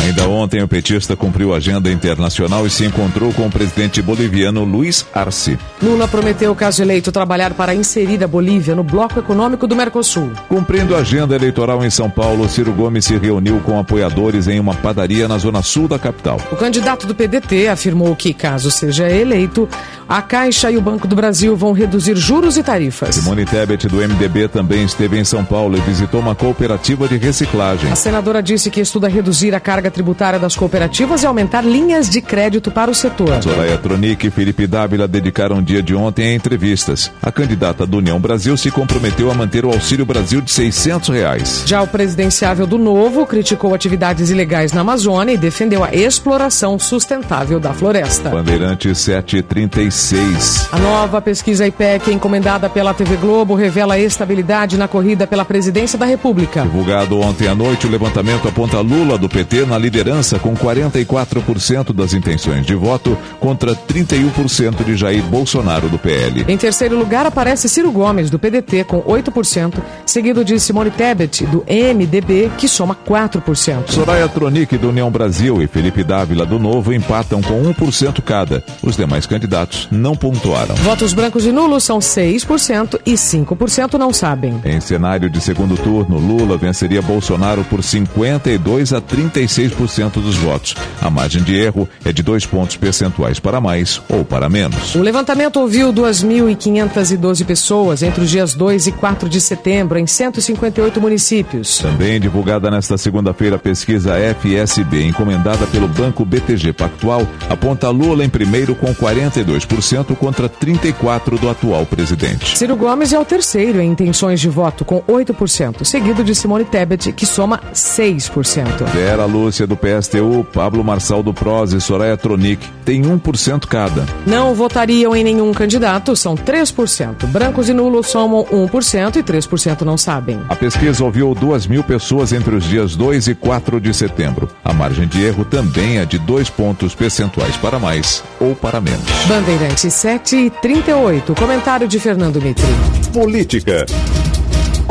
Ainda ontem, o petista cumpriu agenda internacional e se encontrou com o presidente boliviano Luiz Arce. Lula prometeu, caso eleito, trabalhar para inserir a Bolívia no bloco econômico do Mercosul. Cumprindo a agenda eleitoral em São Paulo, Ciro Gomes se reuniu com apoiadores em uma padaria na zona sul da capital. O candidato do PDT afirmou que, caso seja eleito, a Caixa e o Banco do Brasil vão reduzir juros e tarifas. Simone Tebet, do MDB, também esteve em São Paulo e visitou uma cooperativa de reciclagem. A senadora disse que estuda reduzir a carga tributária das cooperativas e aumentar linhas de crédito para o setor. Soraya Tronic e Felipe Dávila dedicaram o dia de ontem a entrevistas. A candidata do União Brasil se comprometeu a manter o Auxílio Brasil de 600 reais. Já o presidenciável do Novo criticou atividades ilegais na Amazônia e defendeu a exploração sustentável da floresta. Bandeirante 736. A nova pesquisa IPEC, encomendada pela TV Globo, revela estabilidade na corrida pela presidência da República. Divulgado ontem à noite, o levantamento aponta Lula do PT na liderança com 44% das intenções de voto contra 31% de Jair Bolsonaro do PL. Em terceiro lugar aparece Ciro Gomes, do PDT, com 8%, seguido de Simone Tebet, do MDB, que soma 4%. Soraya Tronic, do União Brasil, e Felipe Dávila, do Novo, empatam com 1% cada. Os demais candidatos não pontuaram. Votos brancos e nulos são 6% e 5% não sabem. Em cenário de segundo turno, Lula venceria Bolsonaro por 52 a 36% dos votos. A margem de erro é de dois pontos percentuais para mais ou para menos. O levantamento ouviu 2.512 pessoas entre os dias 2 e 4 de setembro em 158 municípios. Também divulgada nesta segunda-feira a pesquisa FSB, encomendada pelo Banco BTG Pactual, aponta Lula em primeiro com 42% contra 34% do atual presidente. Ciro Gomes é o terceiro em intenções de voto, com 8%, seguido de Simone Tebet, que soma 6%. Vera Lúcia, do PSTU, Pablo Marçal, do PROS e Soraya Tronic, tem 1% cada. Não votariam em nenhum candidato, são 3%. Brancos e nulos somam 1% e 3% não sabem. A pesquisa ouviu 2 mil pessoas entre os dias 2 e 4 de setembro. A margem de erro também é de 2 pontos percentuais para mais ou para menos. Bandeirantes 7 e 38. Comentário de Fernando Mitri. Política.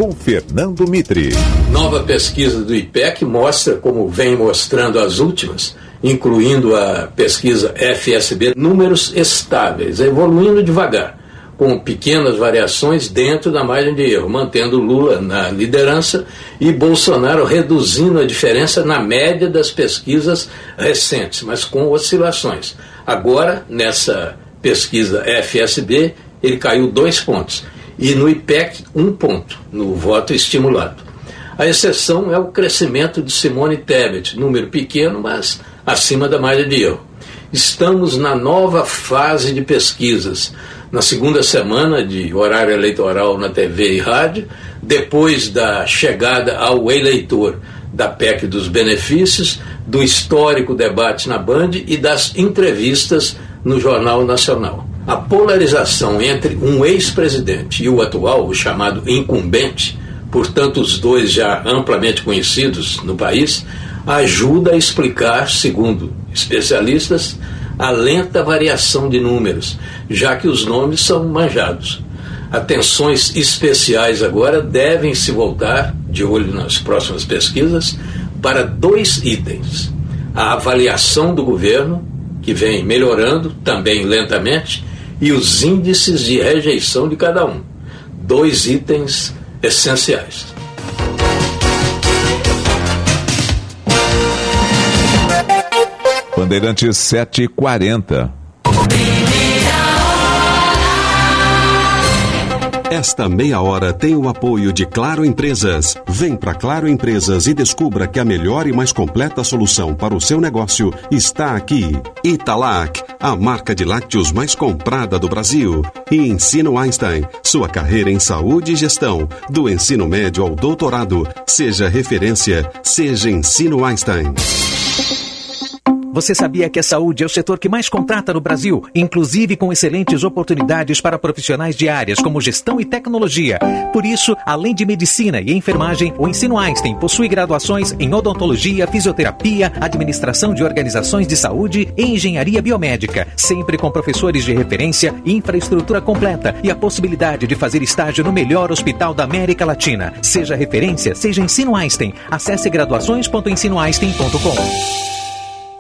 Com Fernando Mitri. Nova pesquisa do IPEC mostra, como vem mostrando as últimas, incluindo a pesquisa FSB, números estáveis, evoluindo devagar, com pequenas variações dentro da margem de erro, mantendo Lula na liderança e Bolsonaro reduzindo a diferença na média das pesquisas recentes, mas com oscilações. Agora, nessa pesquisa FSB, ele caiu dois pontos. E no IPEC, um ponto, no voto estimulado. A exceção é o crescimento de Simone Tebet, número pequeno, mas acima da margem de erro. Estamos na nova fase de pesquisas. Na segunda semana de horário eleitoral na TV e rádio, depois da chegada ao eleitor da PEC dos benefícios, do histórico debate na Band e das entrevistas no Jornal Nacional. A polarização entre um ex-presidente e o atual, o chamado incumbente, portanto, os dois já amplamente conhecidos no país, ajuda a explicar, segundo especialistas, a lenta variação de números, já que os nomes são manjados. Atenções especiais agora devem se voltar, de olho nas próximas pesquisas, para dois itens: a avaliação do governo, que vem melhorando também lentamente, e os índices de rejeição de cada um. Dois itens essenciais. Bandeirantes 740. Esta meia hora tem o apoio de Claro Empresas. Vem para Claro Empresas e descubra que a melhor e mais completa solução para o seu negócio está aqui. Italac, a marca de lácteos mais comprada do Brasil. E Ensino Einstein, sua carreira em saúde e gestão, do ensino médio ao doutorado. Seja referência, seja Ensino Einstein. Você sabia que a saúde é o setor que mais contrata no Brasil, inclusive com excelentes oportunidades para profissionais de áreas como gestão e tecnologia? Por isso, além de medicina e enfermagem, o Ensino Einstein possui graduações em odontologia, fisioterapia, administração de organizações de saúde e engenharia biomédica, sempre com professores de referência, infraestrutura completa e a possibilidade de fazer estágio no melhor hospital da América Latina. Seja referência, seja Ensino Einstein. Acesse graduações.ensinoeinstein.com.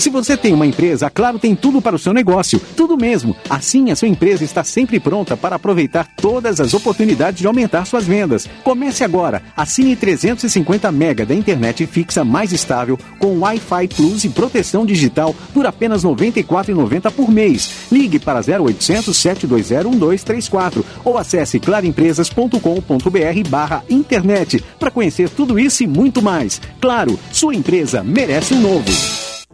Se você tem uma empresa, a Claro tem tudo para o seu negócio. Tudo mesmo. Assim, a sua empresa está sempre pronta para aproveitar todas as oportunidades de aumentar suas vendas. Comece agora. Assine 350 mega da internet fixa mais estável com Wi-Fi Plus e proteção digital por apenas R$ 94,90 por mês. Ligue para 0800 720 1234 ou acesse claroempresas.com.br barra internet para conhecer tudo isso e muito mais. Claro, sua empresa merece um novo.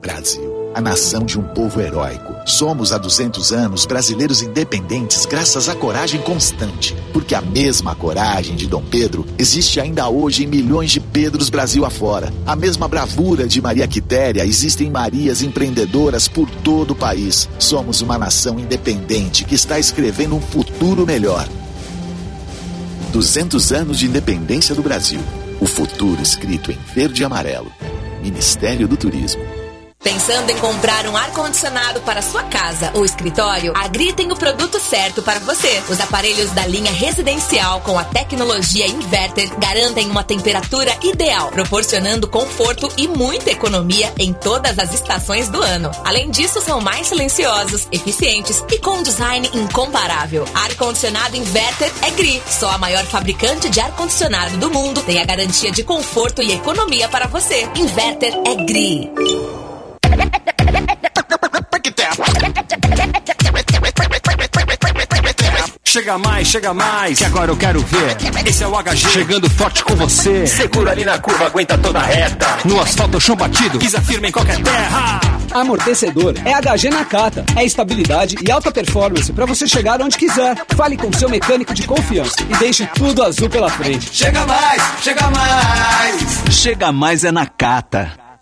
Brasil. a nação de um povo heróico. Somos há 200 anos brasileiros independentes graças à coragem constante, porque a mesma coragem de Dom Pedro existe ainda hoje em milhões de Pedros Brasil afora. A mesma bravura de Maria Quitéria existe em Marias empreendedoras por todo o país. Somos uma nação independente que está escrevendo um futuro melhor. 200 anos de independência do Brasil. O futuro escrito em verde e amarelo. Ministério do Turismo. Pensando em comprar um ar-condicionado para sua casa ou escritório? A Gri tem o produto certo para você. Os aparelhos da linha residencial com a tecnologia inverter garantem uma temperatura ideal, proporcionando conforto e muita economia em todas as estações do ano. Além disso, são mais silenciosos, eficientes e com design incomparável. Ar-condicionado inverter é Gri, só a maior fabricante de ar-condicionado do mundo. Tem a garantia de conforto e economia para você. Inverter é Gri. Chega mais, chega mais, que agora eu quero ver. Esse é o HG chegando forte com você. Segura ali na curva, aguenta toda reta. No asfalto, chão batido, pisa firme em qualquer terra. Amortecedor é HG Nakata. É estabilidade e alta performance para você chegar onde quiser. Fale com seu mecânico de confiança e deixe tudo azul pela frente. Chega mais, chega mais. Chega mais é Nakata.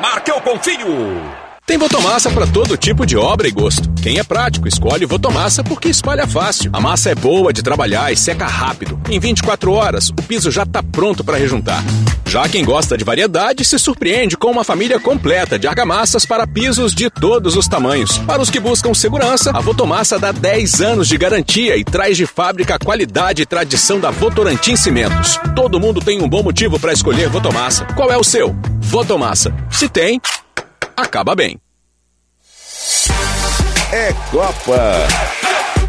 marca eu confio. Tem Votomassa para todo tipo de obra e gosto. Quem é prático, escolhe Votomassa porque espalha fácil. A massa é boa de trabalhar e seca rápido. Em 24 horas, o piso já está pronto para rejuntar. Já quem gosta de variedade se surpreende com uma família completa de argamassas para pisos de todos os tamanhos. Para os que buscam segurança, a Votomassa dá 10 anos de garantia e traz de fábrica a qualidade e tradição da Votorantim Cimentos. Todo mundo tem um bom motivo para escolher Votomassa. Qual é o seu? Votomassa. Se tem, acaba bem. É Copa.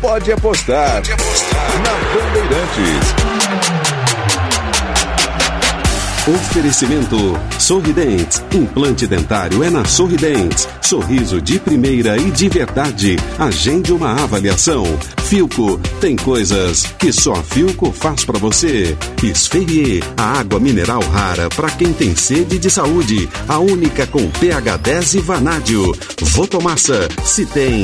Pode apostar. Pode apostar. Na Bandeirantes. Oferecimento Sorridentes. Implante dentário é na Sorridentes. Sorriso de primeira e de verdade. Agende uma avaliação. Filco tem coisas que só a Filco faz para você. Esferrier, a água mineral rara para quem tem sede de saúde. A única com pH 10 e vanádio. Votomassa, se tem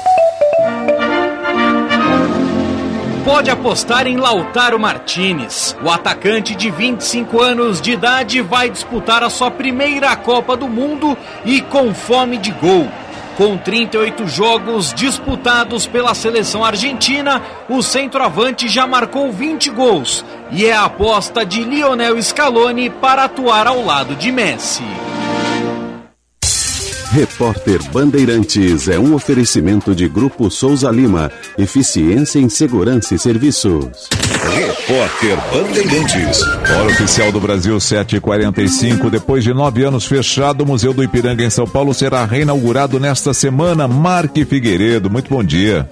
Pode apostar em Lautaro Martinez. O atacante de 25 anos de idade vai disputar a sua primeira Copa do Mundo e com fome de gol. Com 38 jogos disputados pela seleção argentina, o centroavante já marcou 20 gols e é a aposta de Lionel Scaloni para atuar ao lado de Messi. Repórter Bandeirantes é um oferecimento de Grupo Souza Lima. Eficiência em Segurança e Serviços. Repórter Bandeirantes. Hora oficial do Brasil 7h45. Depois de nove anos fechado, o Museu do Ipiranga em São Paulo será reinaugurado nesta semana. Marque Figueiredo, muito bom dia.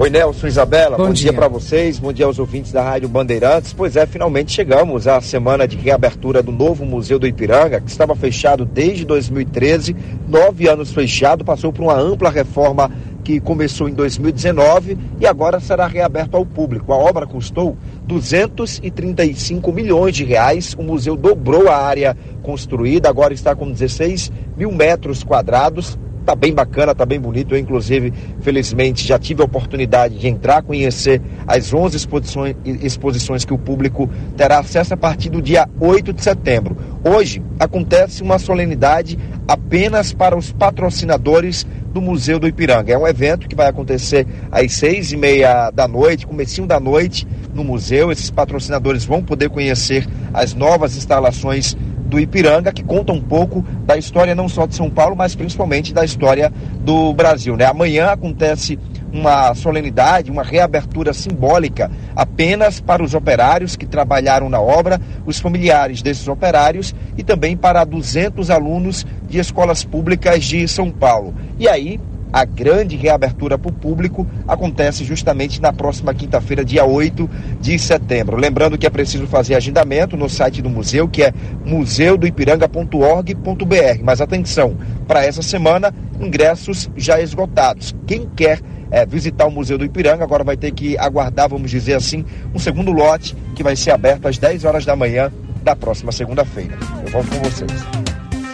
Oi, Nelson Isabela, bom, Bom dia, dia. para vocês, bom dia aos ouvintes da Rádio Bandeirantes. Pois é, finalmente chegamos à semana de reabertura do novo Museu do Ipiranga, que estava fechado desde 2013, nove anos fechado, passou por uma ampla reforma que começou em 2019 e agora será reaberto ao público. A obra custou 235 milhões de reais, o museu dobrou a área construída, agora está com 16 mil metros quadrados, tá bem bacana, tá bem bonito. Eu, inclusive, felizmente, já tive a oportunidade de entrar, conhecer as 11 exposições, exposições que o público terá acesso a partir do dia 8 de setembro. Hoje acontece uma solenidade apenas para os patrocinadores do Museu do Ipiranga. É um evento que vai acontecer às seis e meia da noite, comecinho da noite, no museu. Esses patrocinadores vão poder conhecer as novas instalações do Ipiranga, que conta um pouco da história não só de São Paulo, mas principalmente da história do Brasil. Né? Amanhã acontece uma solenidade, uma reabertura simbólica apenas para os operários que trabalharam na obra, os familiares desses operários e também para 200 alunos de escolas públicas de São Paulo. E aí, a grande reabertura para o público acontece justamente na próxima quinta-feira, dia 8 de setembro. Lembrando que é preciso fazer agendamento no site do museu, que é museudoipiranga.org.br. Mas atenção, para essa semana, ingressos já esgotados. Quem quer é, visitar o Museu do Ipiranga, agora vai ter que aguardar, vamos dizer assim, um segundo lote que vai ser aberto às 10 horas da manhã da próxima segunda-feira. Eu volto com vocês.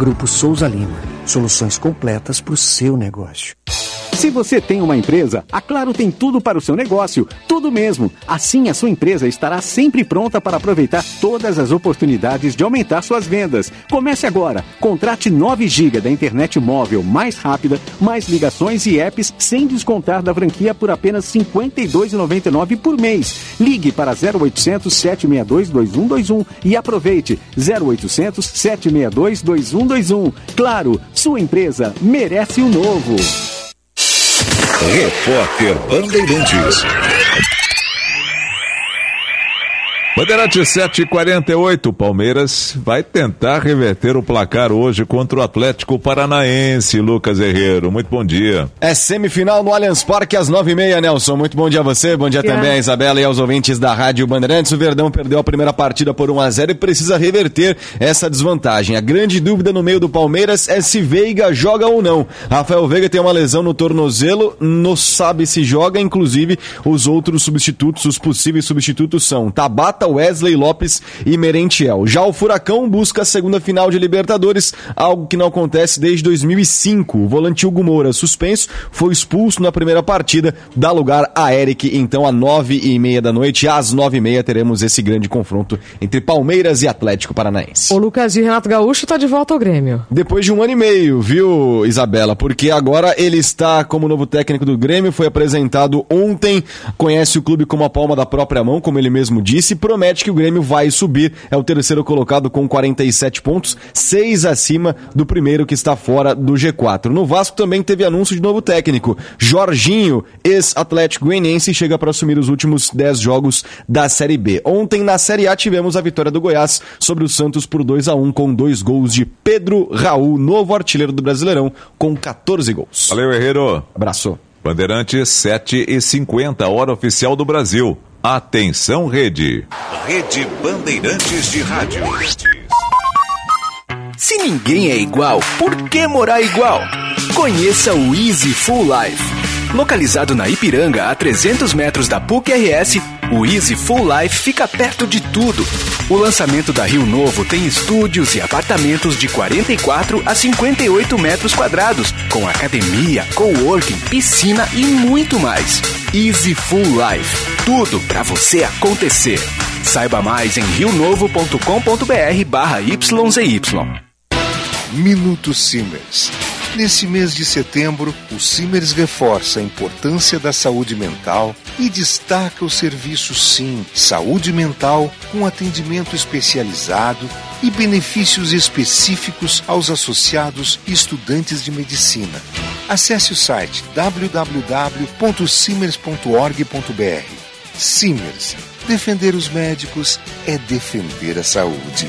Grupo Souza Lima. Soluções completas para o seu negócio. Se você tem uma empresa, a Claro tem tudo para o seu negócio, tudo mesmo. Assim, a sua empresa estará sempre pronta para aproveitar todas as oportunidades de aumentar suas vendas. Comece agora. Contrate 9 GB da internet móvel mais rápida, mais ligações e apps sem descontar da franquia por apenas R$ 52,99 por mês. Ligue para 0800 762 2121 e aproveite 0800 762 2121. Claro, sua empresa merece o novo. Repórter Bandeirantes. Bandeirante 748, Palmeiras vai tentar reverter o placar hoje contra o Atlético Paranaense, Lucas Herrero. Muito bom dia. É semifinal no Allianz Parque às nove e meia, Nelson. Muito bom dia a você, bom dia também a Isabela e aos ouvintes da Rádio Bandeirantes. O Verdão perdeu a primeira partida por 1 a 0 e precisa reverter essa desvantagem. A grande dúvida no meio do Palmeiras é se Veiga joga ou não. Rafael Veiga tem uma lesão no tornozelo, não sabe se joga, inclusive os outros substitutos, os possíveis substitutos são Tabata, Wesley Lopes e Merentiel. Já o Furacão busca a segunda final de Libertadores, algo que não acontece desde 2005. O volante Hugo Moura, suspenso, foi expulso na primeira partida, dá lugar a Eric. Então, às nove e meia da noite, às nove e meia, teremos esse grande confronto entre Palmeiras e Atlético Paranaense. O Lucas e Renato Gaúcho está de volta ao Grêmio. Depois de um ano e meio, viu, Isabela? Porque agora ele está como novo técnico do Grêmio, foi apresentado ontem, conhece o clube como a palma da própria mão, como ele mesmo disse, promete que o Grêmio vai subir. É o terceiro colocado com 47 pontos, seis acima do primeiro que está fora do G4. No Vasco também teve anúncio de novo técnico. Jorginho, ex-Atlético Goianiense, chega para assumir os últimos 10 jogos da Série B. Ontem na Série A tivemos a vitória do Goiás sobre o Santos por 2 a 1 com dois gols de Pedro Raul, novo artilheiro do Brasileirão, com 14 gols. Valeu, Herrero. Abraço. Bandeirante 7 e 50, hora oficial do Brasil. Atenção, rede. Rede Bandeirantes de Rádio. Se ninguém é igual, por que morar igual? Conheça o Easy Full Life. Localizado na Ipiranga, a 300 metros da PUC-RS, o Easy Full Life fica perto de tudo. O lançamento da Rio Novo tem estúdios e apartamentos de 44 a 58 metros quadrados, com academia, coworking, piscina e muito mais. Easy Full Life. Tudo para você acontecer. Saiba mais em rionovo.com.br barra YZY. Minuto Simers. Nesse mês de setembro, o Simers reforça a importância da saúde mental e destaca o serviço Sim Saúde Mental com atendimento especializado e benefícios específicos aos associados e estudantes de medicina. Acesse o site www.simers.org.br. Simers. Defender os médicos é defender a saúde.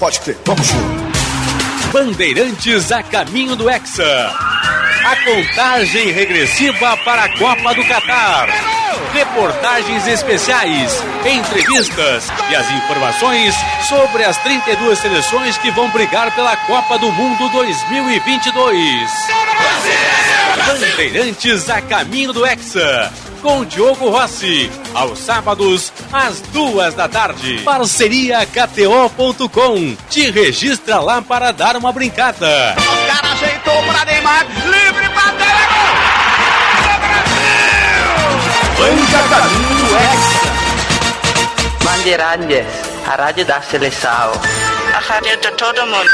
Pode crer, vamos junto. Bandeirantes a caminho do Hexa. A contagem regressiva para a Copa do Catar. Reportagens especiais, entrevistas e as informações sobre as 32 seleções que vão brigar pela Copa do Mundo 2022. Bandeirantes a caminho do Hexa com Diogo Rossi, aos sábados, às duas da tarde. Parceria KTO.com. Te registra lá para dar uma brincada. O cara ajeitou para Neymar, livre! Banca Caminho Hexa. Bandeirantes, a rádio da seleção. A rádio de todo mundo.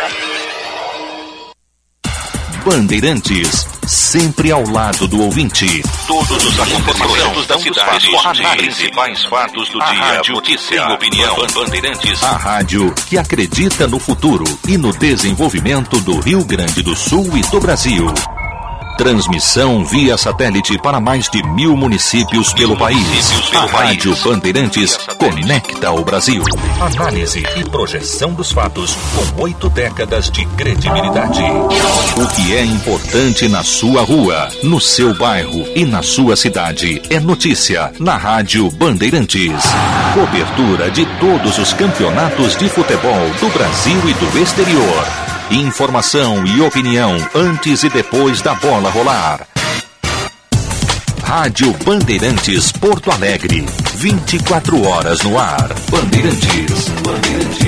Bandeirantes, sempre ao lado do ouvinte. Todos os acontecimentos da cidade, os principais fatos do A dia, rádio notícia, tem opinião. Bandeirantes, a rádio que acredita no futuro e no desenvolvimento do Rio Grande do Sul e do Brasil. Transmissão via satélite para mais de mil municípios pelo país. A Rádio Bandeirantes conecta o Brasil. Análise e projeção dos fatos com oito décadas de credibilidade. O que é importante na sua rua, no seu bairro e na sua cidade é notícia na Rádio Bandeirantes. Cobertura de todos os campeonatos de futebol do Brasil e do exterior. Informação e opinião antes e depois da bola rolar. Rádio Bandeirantes Porto Alegre. 24 horas no ar. Bandeirantes. Bandeirantes.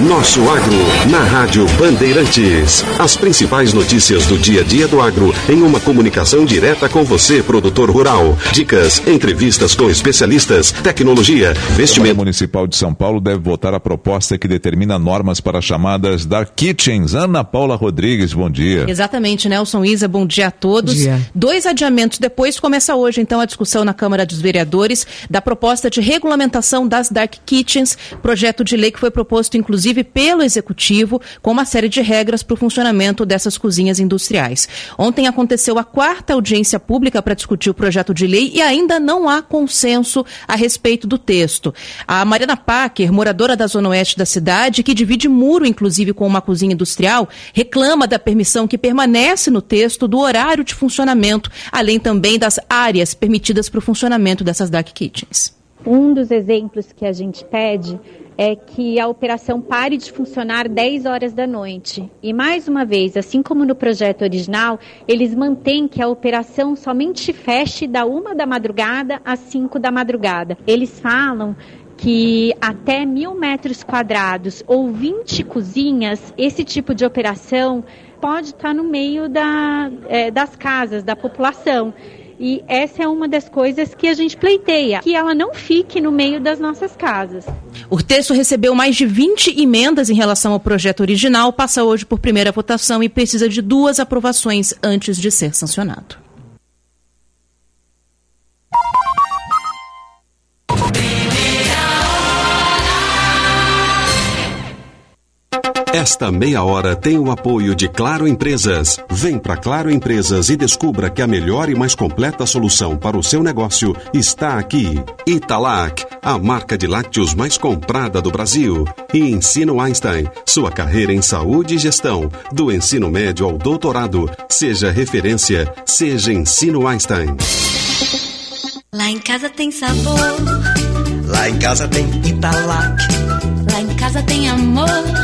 Nosso Agro, na Rádio Bandeirantes. As principais notícias do dia a dia do agro em uma comunicação direta com você, produtor rural. Dicas, entrevistas com especialistas, tecnologia, A investimento. Câmara Municipal de São Paulo deve votar a proposta que determina normas para chamadas Dark Kitchens. Ana Paula Rodrigues, bom dia. Exatamente, Nelson Isa, bom dia a todos. Dia. Dois adiamentos depois, começa hoje então a discussão na Câmara dos Vereadores da proposta de regulamentação das Dark Kitchens, projeto de lei que foi proposto inclusive pelo Executivo, com uma série de regras para o funcionamento dessas cozinhas industriais. Ontem aconteceu a quarta audiência pública para discutir o projeto de lei e ainda não há consenso a respeito do texto. A Mariana Packer, moradora da zona oeste da cidade, que divide muro inclusive com uma cozinha industrial, reclama da permissão que permanece no texto do horário de funcionamento, além também das áreas permitidas para o funcionamento dessas dark kitchens. Um dos exemplos que a gente pede é que a operação pare de funcionar 10 horas da noite. E mais uma vez, assim como no projeto original, eles mantêm que a operação somente feche da uma da madrugada às 5 da madrugada. Eles falam que até mil metros quadrados ou 20 cozinhas, esse tipo de operação pode estar no meio da, eh, das casas, da população. E essa é uma das coisas que a gente pleiteia, que ela não fique no meio das nossas casas. O texto recebeu mais de 20 emendas em relação ao projeto original, passa hoje por primeira votação e precisa de duas aprovações antes de ser sancionado. Esta meia hora tem o apoio de Claro Empresas. Vem para Claro Empresas e descubra que a melhor e mais completa solução para o seu negócio está aqui. Italac, a marca de lácteos mais comprada do Brasil. E Ensino Einstein, sua carreira em saúde e gestão, do ensino médio ao doutorado. Seja referência, seja Ensino Einstein. Lá em casa tem sabor, Lá em casa tem Italac. lá em casa tem amor.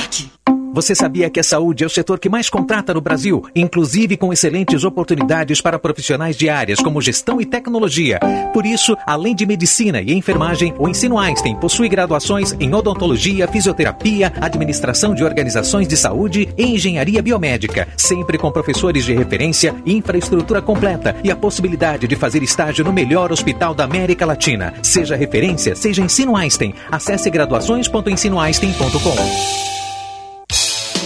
Você sabia que a saúde é o setor que mais contrata no Brasil, inclusive com excelentes oportunidades para profissionais de áreas como gestão e tecnologia? Por isso, além de medicina e enfermagem, o Ensino Einstein possui graduações em odontologia, fisioterapia, administração de organizações de saúde e engenharia biomédica, sempre com professores de referência, infraestrutura completa e a possibilidade de fazer estágio no melhor hospital da América Latina. Seja referência, seja Ensino Einstein. Acesse graduações.ensinoeinstein.com.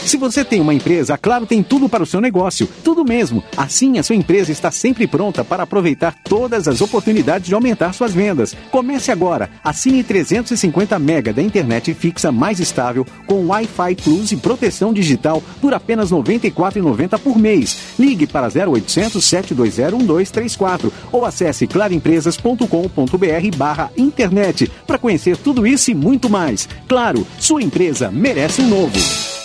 Se você tem uma empresa, a Claro tem tudo para o seu negócio. Tudo mesmo. Assim, a sua empresa está sempre pronta para aproveitar todas as oportunidades de aumentar suas vendas. Comece agora. Assine 350 mega da internet fixa mais estável com Wi-Fi Plus e proteção digital por apenas R$ 94,90 por mês. Ligue para 0800 720 1234 ou acesse claroempresas.com.br barra internet para conhecer tudo isso e muito mais. Claro, sua empresa merece um novo.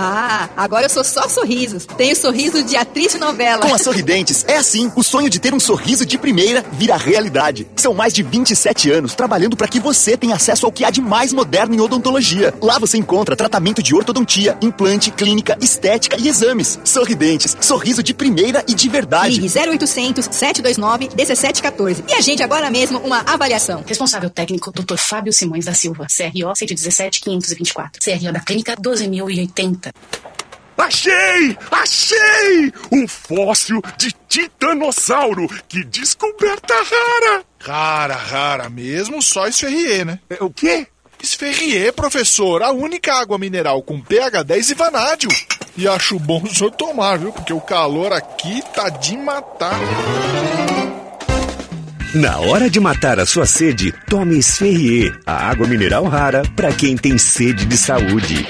Ah, agora eu sou só sorrisos. Tenho sorriso de atriz de novela. Com a Sorridentes, é assim. O sonho de ter um sorriso de primeira vira realidade. São mais de 27 anos trabalhando para que você tenha acesso ao que há de mais moderno em odontologia. Lá você encontra tratamento de ortodontia, implante, clínica, estética e exames. Sorridentes, sorriso de primeira e de verdade. Ligue 0800 729 1714 e agende agora mesmo uma avaliação. Responsável técnico, Dr. Fábio Simões da Silva, CRO 117 524. CRO da Clínica 12080. Achei! Achei! Um fóssil de titanossauro! Que descoberta rara! Rara, rara mesmo, só Esferrier, né? O quê? Esferrier, professor, a única água mineral com pH 10 e vanádio. E acho bom o senhor tomar, viu? Porque o calor aqui tá de matar. Na hora de matar a sua sede, tome Esferrier, a água mineral rara para quem tem sede de saúde.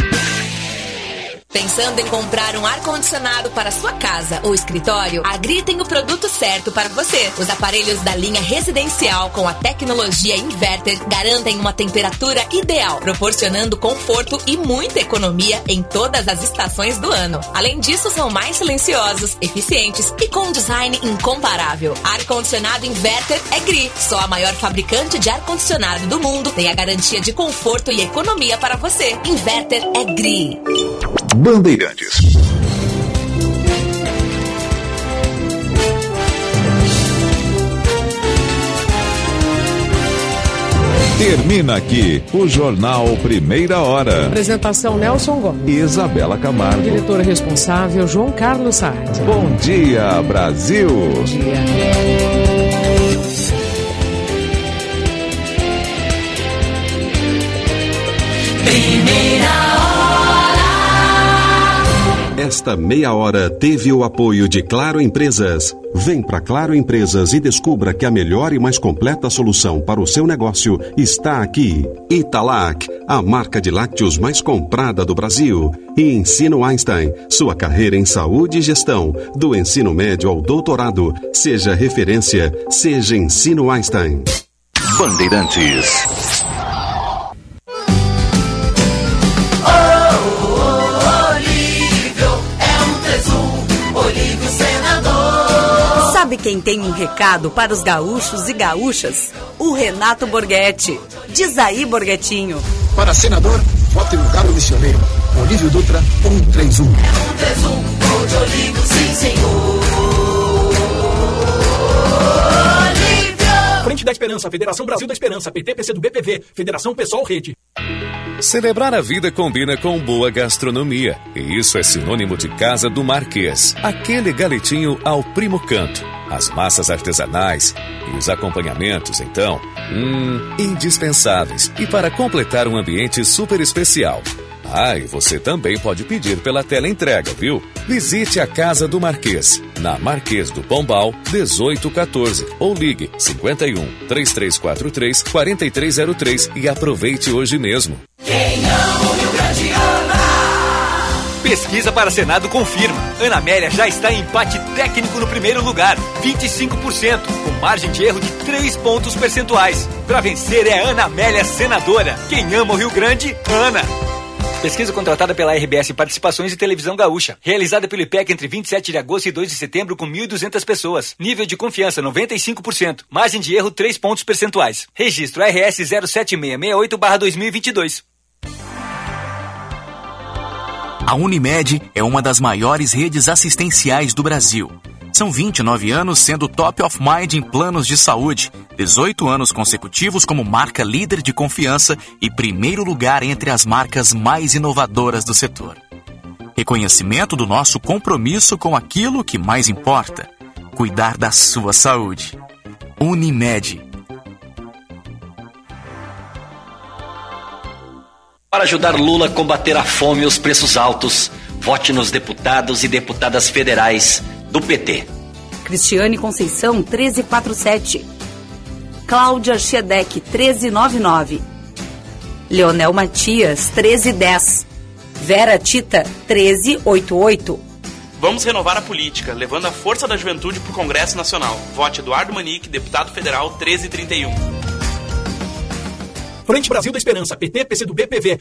Pensando em comprar um ar-condicionado para sua casa ou escritório? A Gri tem o produto certo para você. Os aparelhos da linha residencial com a tecnologia inverter garantem uma temperatura ideal, proporcionando conforto e muita economia em todas as estações do ano. Além disso, são mais silenciosos, eficientes e com um design incomparável. Ar-condicionado inverter é Gri, só a maior fabricante de ar-condicionado do mundo. Tem a garantia de conforto e economia para você. Inverter é Gri. Bandeirantes. Termina aqui o Jornal Primeira Hora. Apresentação Nelson Gomes. Isabela Camargo. Diretor responsável João Carlos Saad. Bom dia, Brasil. Bom dia. Esta meia hora teve o apoio de Claro Empresas. Vem para Claro Empresas e descubra que a melhor e mais completa solução para o seu negócio está aqui. Italac, a marca de lácteos mais comprada do Brasil. E Ensino Einstein, sua carreira em saúde e gestão, do ensino médio ao doutorado. Seja referência, seja Ensino Einstein. Bandeirantes. Sabe quem tem um recado para os gaúchos e gaúchas? O Renato Borghetti. Diz aí, Borghetinho. Para senador, vote no Galo Missioneiro. Olívio Dutra, 131. Um tesouro de Olívio, sim senhor. Da Esperança, Federação Brasil da Esperança, PT, PC do BPV, Federação Pessoal Rede. Celebrar a vida combina com boa gastronomia. E isso é sinônimo de Casa do Marquês. Aquele galetinho ao primo canto. As massas artesanais e os acompanhamentos, então, hum, indispensáveis. E para completar um ambiente super especial. Ah, e você também pode pedir pela tela entrega, viu? Visite a Casa do Marquês, na Marquês do Pombal, 1814, ou ligue 51 3343 4303 e aproveite hoje mesmo. Quem ama o Rio Grande ama. Pesquisa para Senado confirma. Ana Amélia já está em empate técnico no primeiro lugar, 25%, com margem de erro de 3 pontos percentuais. Para vencer é Ana Amélia senadora. Quem ama o Rio Grande, Ana. Pesquisa contratada pela RBS Participações e Televisão Gaúcha. Realizada pelo IPEC entre 27 de agosto e 2 de setembro com 1.200 pessoas. Nível de confiança 95%. Margem de erro 3 pontos percentuais. Registro RS 07668-2022. A Unimed é uma das maiores redes assistenciais do Brasil. São 29 anos sendo top of mind em planos de saúde, 18 anos consecutivos como marca líder de confiança e primeiro lugar entre as marcas mais inovadoras do setor. Reconhecimento do nosso compromisso com aquilo que mais importa: cuidar da sua saúde. Unimed. Para ajudar Lula a combater a fome e os preços altos, vote nos deputados e deputadas federais do PT. Cristiane Conceição 1347. Cláudia Schedek 1399. Leonel Matias 1310. Vera Tita 1388. Vamos renovar a política, levando a força da juventude para o Congresso Nacional. Vote Eduardo Manique, deputado federal 1331. Frente Brasil da Esperança, PT, PC do BPV.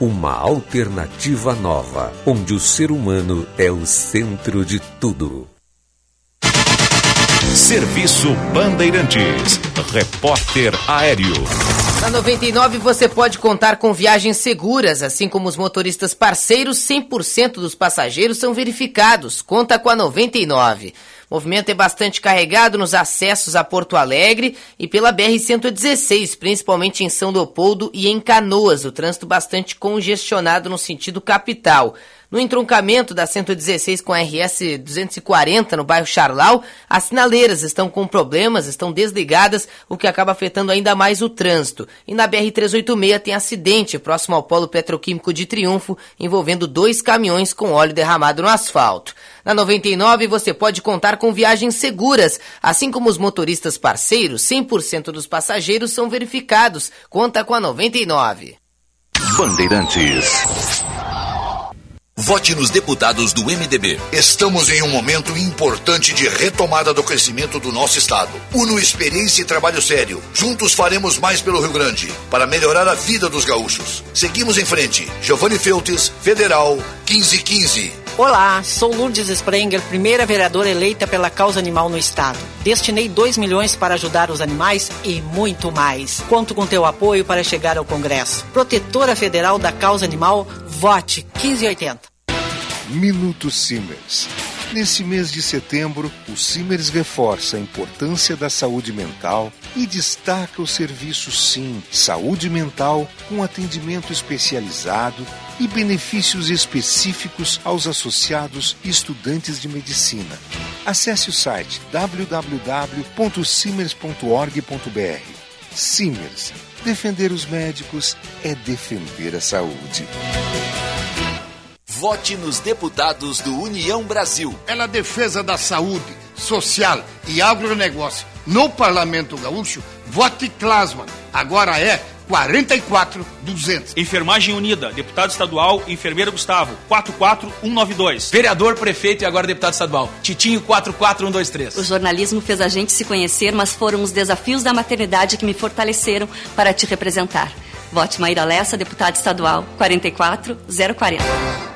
uma alternativa nova, onde o ser humano é o centro de tudo. Serviço Bandeirantes. Repórter Aéreo. Na 99 você pode contar com viagens seguras, assim como os motoristas parceiros, 100% dos passageiros são verificados. Conta com a 99. O movimento é bastante carregado nos acessos a Porto Alegre e pela BR-116, principalmente em São Leopoldo e em Canoas. O trânsito bastante congestionado no sentido capital. No entroncamento da 116 com a RS 240 no bairro Charlau, as sinaleiras estão com problemas, estão desligadas, o que acaba afetando ainda mais o trânsito. E na BR 386 tem acidente próximo ao polo petroquímico de Triunfo, envolvendo dois caminhões com óleo derramado no asfalto. Na 99 você pode contar com viagens seguras, assim como os motoristas parceiros, 100% dos passageiros são verificados. Conta com a 99. Bandeirantes. Vote nos deputados do MDB. Estamos em um momento importante de retomada do crescimento do nosso estado. Uno experiência e trabalho sério. Juntos faremos mais pelo Rio Grande para melhorar a vida dos gaúchos. Seguimos em frente. Giovanni Feltes, Federal 1515. Olá, sou Lourdes Sprenger, primeira vereadora eleita pela causa animal no estado. Destinei 2 milhões para ajudar os animais e muito mais. Conto com teu apoio para chegar ao Congresso. Protetora Federal da Causa Animal, vote 1580. Minuto Simers. Nesse mês de setembro, o Simers reforça a importância da saúde mental e destaca o serviço Sim Saúde Mental com atendimento especializado e benefícios específicos aos associados e estudantes de medicina. Acesse o site www.simers.org.br. Simers. Defender os médicos é defender a saúde. Vote nos deputados do União Brasil. É na defesa da saúde, social e agronegócio no Parlamento Gaúcho, vote Clasman. Agora é 44 200. Enfermagem Unida, deputado estadual, enfermeira Gustavo, 44192. Vereador, prefeito e agora deputado estadual, Titinho 44123. O jornalismo fez a gente se conhecer, mas foram os desafios da maternidade que me fortaleceram para te representar. Vote Maíra Lessa, deputado estadual, 44040.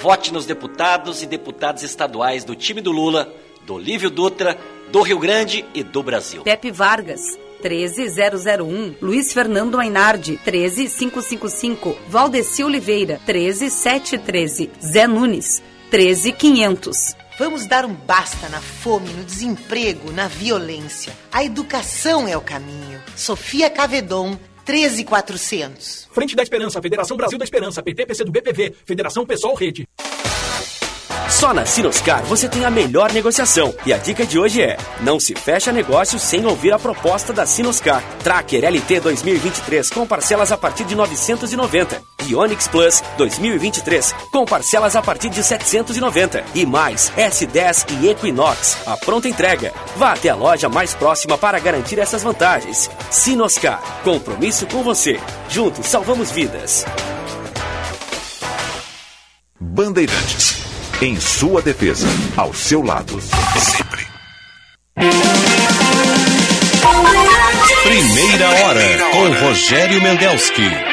Vote nos deputados e deputadas estaduais do time do Lula, do Olívio Dutra, do Rio Grande e do Brasil. Pepe Vargas. 13001, Luiz Fernando Ainardi, 13555, Valdeci Oliveira, 13713, Zé Nunes, 13500. Vamos dar um basta na fome, no desemprego, na violência. A educação é o caminho. Sofia Cavedon, 13400. Frente da Esperança, Federação Brasil da Esperança, PT, PC do BPV, Federação Pessoal Rede. Só na Sinoscar você tem a melhor negociação. E a dica de hoje é: não se fecha negócio sem ouvir a proposta da Sinoscar. Tracker LT 2023 com parcelas a partir de 990. E Onix Plus 2023 com parcelas a partir de 790. E mais S10 e Equinox. A pronta entrega. Vá até a loja mais próxima para garantir essas vantagens. Sinoscar. Compromisso com você. Juntos salvamos vidas. Bandeirantes. Em sua defesa. Ao seu lado. Sempre. Primeira hora. Com Rogério Mendelski.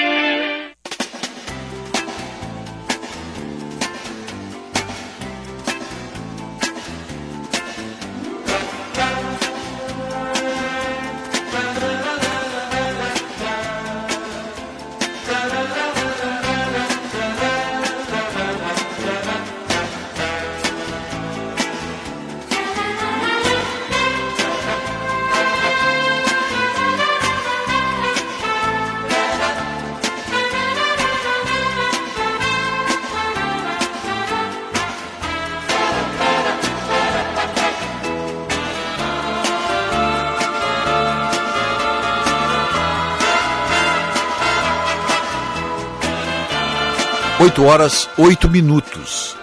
Horas 8 minutos,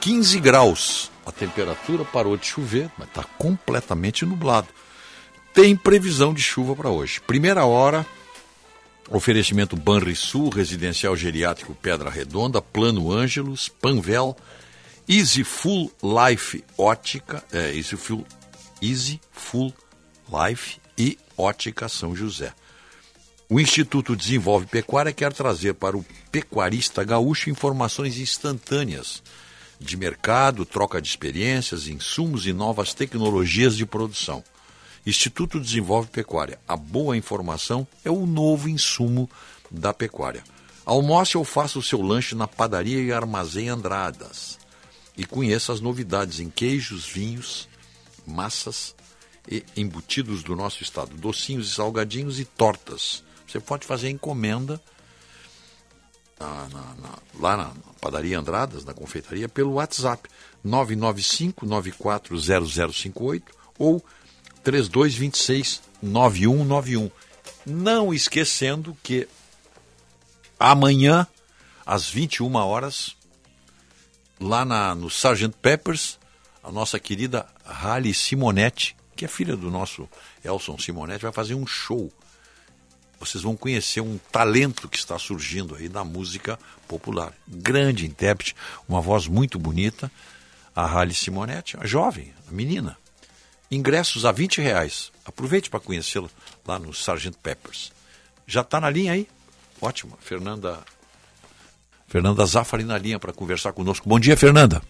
15 graus. A temperatura parou de chover, mas está completamente nublado. Tem previsão de chuva para hoje. Primeira hora, oferecimento Banrisul, Residencial Geriátrico Pedra Redonda, Plano Ângelos, Panvel, Easy Full Life Ótica, é, Easy Full, Easy Full Life e Ótica São José. O Instituto Desenvolve Pecuária quer trazer para o pecuarista gaúcho informações instantâneas de mercado, troca de experiências, insumos e novas tecnologias de produção. Instituto Desenvolve Pecuária. A boa informação é o novo insumo da pecuária. Almoce ou faça o seu lanche na padaria e armazém Andradas. E conheça as novidades em queijos, vinhos, massas e embutidos do nosso estado, docinhos e salgadinhos e tortas você pode fazer encomenda na, na, na, lá na padaria Andradas, na confeitaria, pelo WhatsApp 995-940058 ou 3226-9191. Não esquecendo que amanhã, às 21 horas, lá na, no Sgt. Peppers, a nossa querida Rally Simonetti, que é filha do nosso Elson Simonetti, vai fazer um show vocês vão conhecer um talento que está surgindo aí na música popular. Grande intérprete, uma voz muito bonita, a Halle Simonetti, a jovem, a menina. Ingressos a 20 reais. Aproveite para conhecê-la lá no Sgt. Peppers. Já está na linha aí? Ótimo. Fernanda Fernanda Zafari na linha para conversar conosco. Bom dia, Fernanda.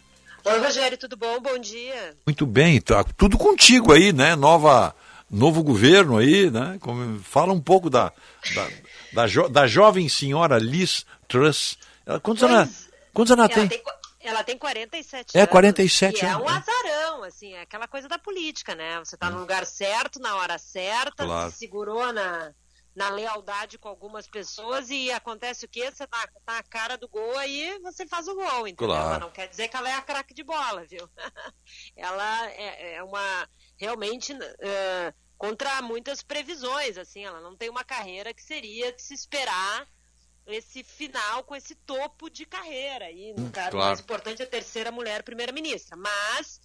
Oi, Rogério, tudo bom? Bom dia. Muito bem, tá tudo contigo aí, né? Nova novo governo aí, né? Como, fala um pouco da, da, da, jo, da jovem senhora Liz Truss. Ela, quantos, pois, anos, quantos anos ela, tem? tem? Ela tem 47 é, anos. É, 47 anos. é um azarão, assim, é aquela coisa da política, né? Você está é. no lugar certo, na hora certa, claro. se segurou na, na lealdade com algumas pessoas e acontece o quê? Você tá, tá na cara do gol aí você faz o gol, entendeu? Claro. Não quer dizer que ela é a craque de bola, viu? <laughs> ela é, é uma realmente uh, contra muitas previsões, assim, ela não tem uma carreira que seria de se esperar esse final com esse topo de carreira. E no hum, caso claro. mais importante, a terceira mulher primeira-ministra. Mas,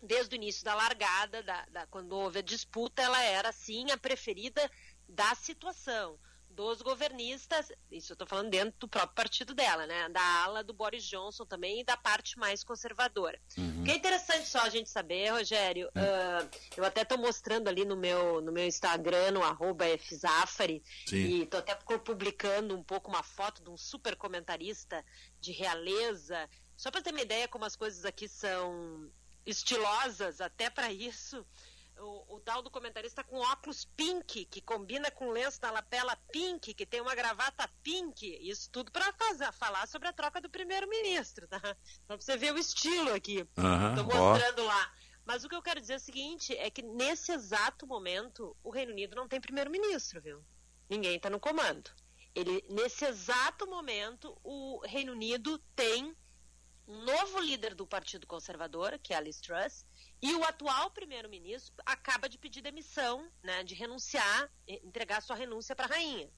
desde o início da largada, da, da, quando houve a disputa, ela era, sim, a preferida da situação dos governistas, isso eu estou falando dentro do próprio partido dela, né? Da ala do Boris Johnson também e da parte mais conservadora. Uhum. O que é interessante só a gente saber, Rogério, uh, eu até estou mostrando ali no meu, no meu Instagram, no arroba Fzafari, e estou até publicando um pouco uma foto de um super comentarista de realeza, só para ter uma ideia como as coisas aqui são estilosas até para isso o, o tal do comentarista com óculos pink, que combina com o lenço da lapela pink, que tem uma gravata pink. Isso tudo para falar sobre a troca do primeiro-ministro, tá? Pra você ver o estilo aqui. Estou mostrando ó. lá. Mas o que eu quero dizer é o seguinte, é que nesse exato momento, o Reino Unido não tem primeiro-ministro, viu? Ninguém está no comando. Ele, nesse exato momento, o Reino Unido tem um novo líder do Partido Conservador, que é a Liz Truss, e o atual primeiro-ministro acaba de pedir demissão, né, de renunciar, entregar sua renúncia para a rainha.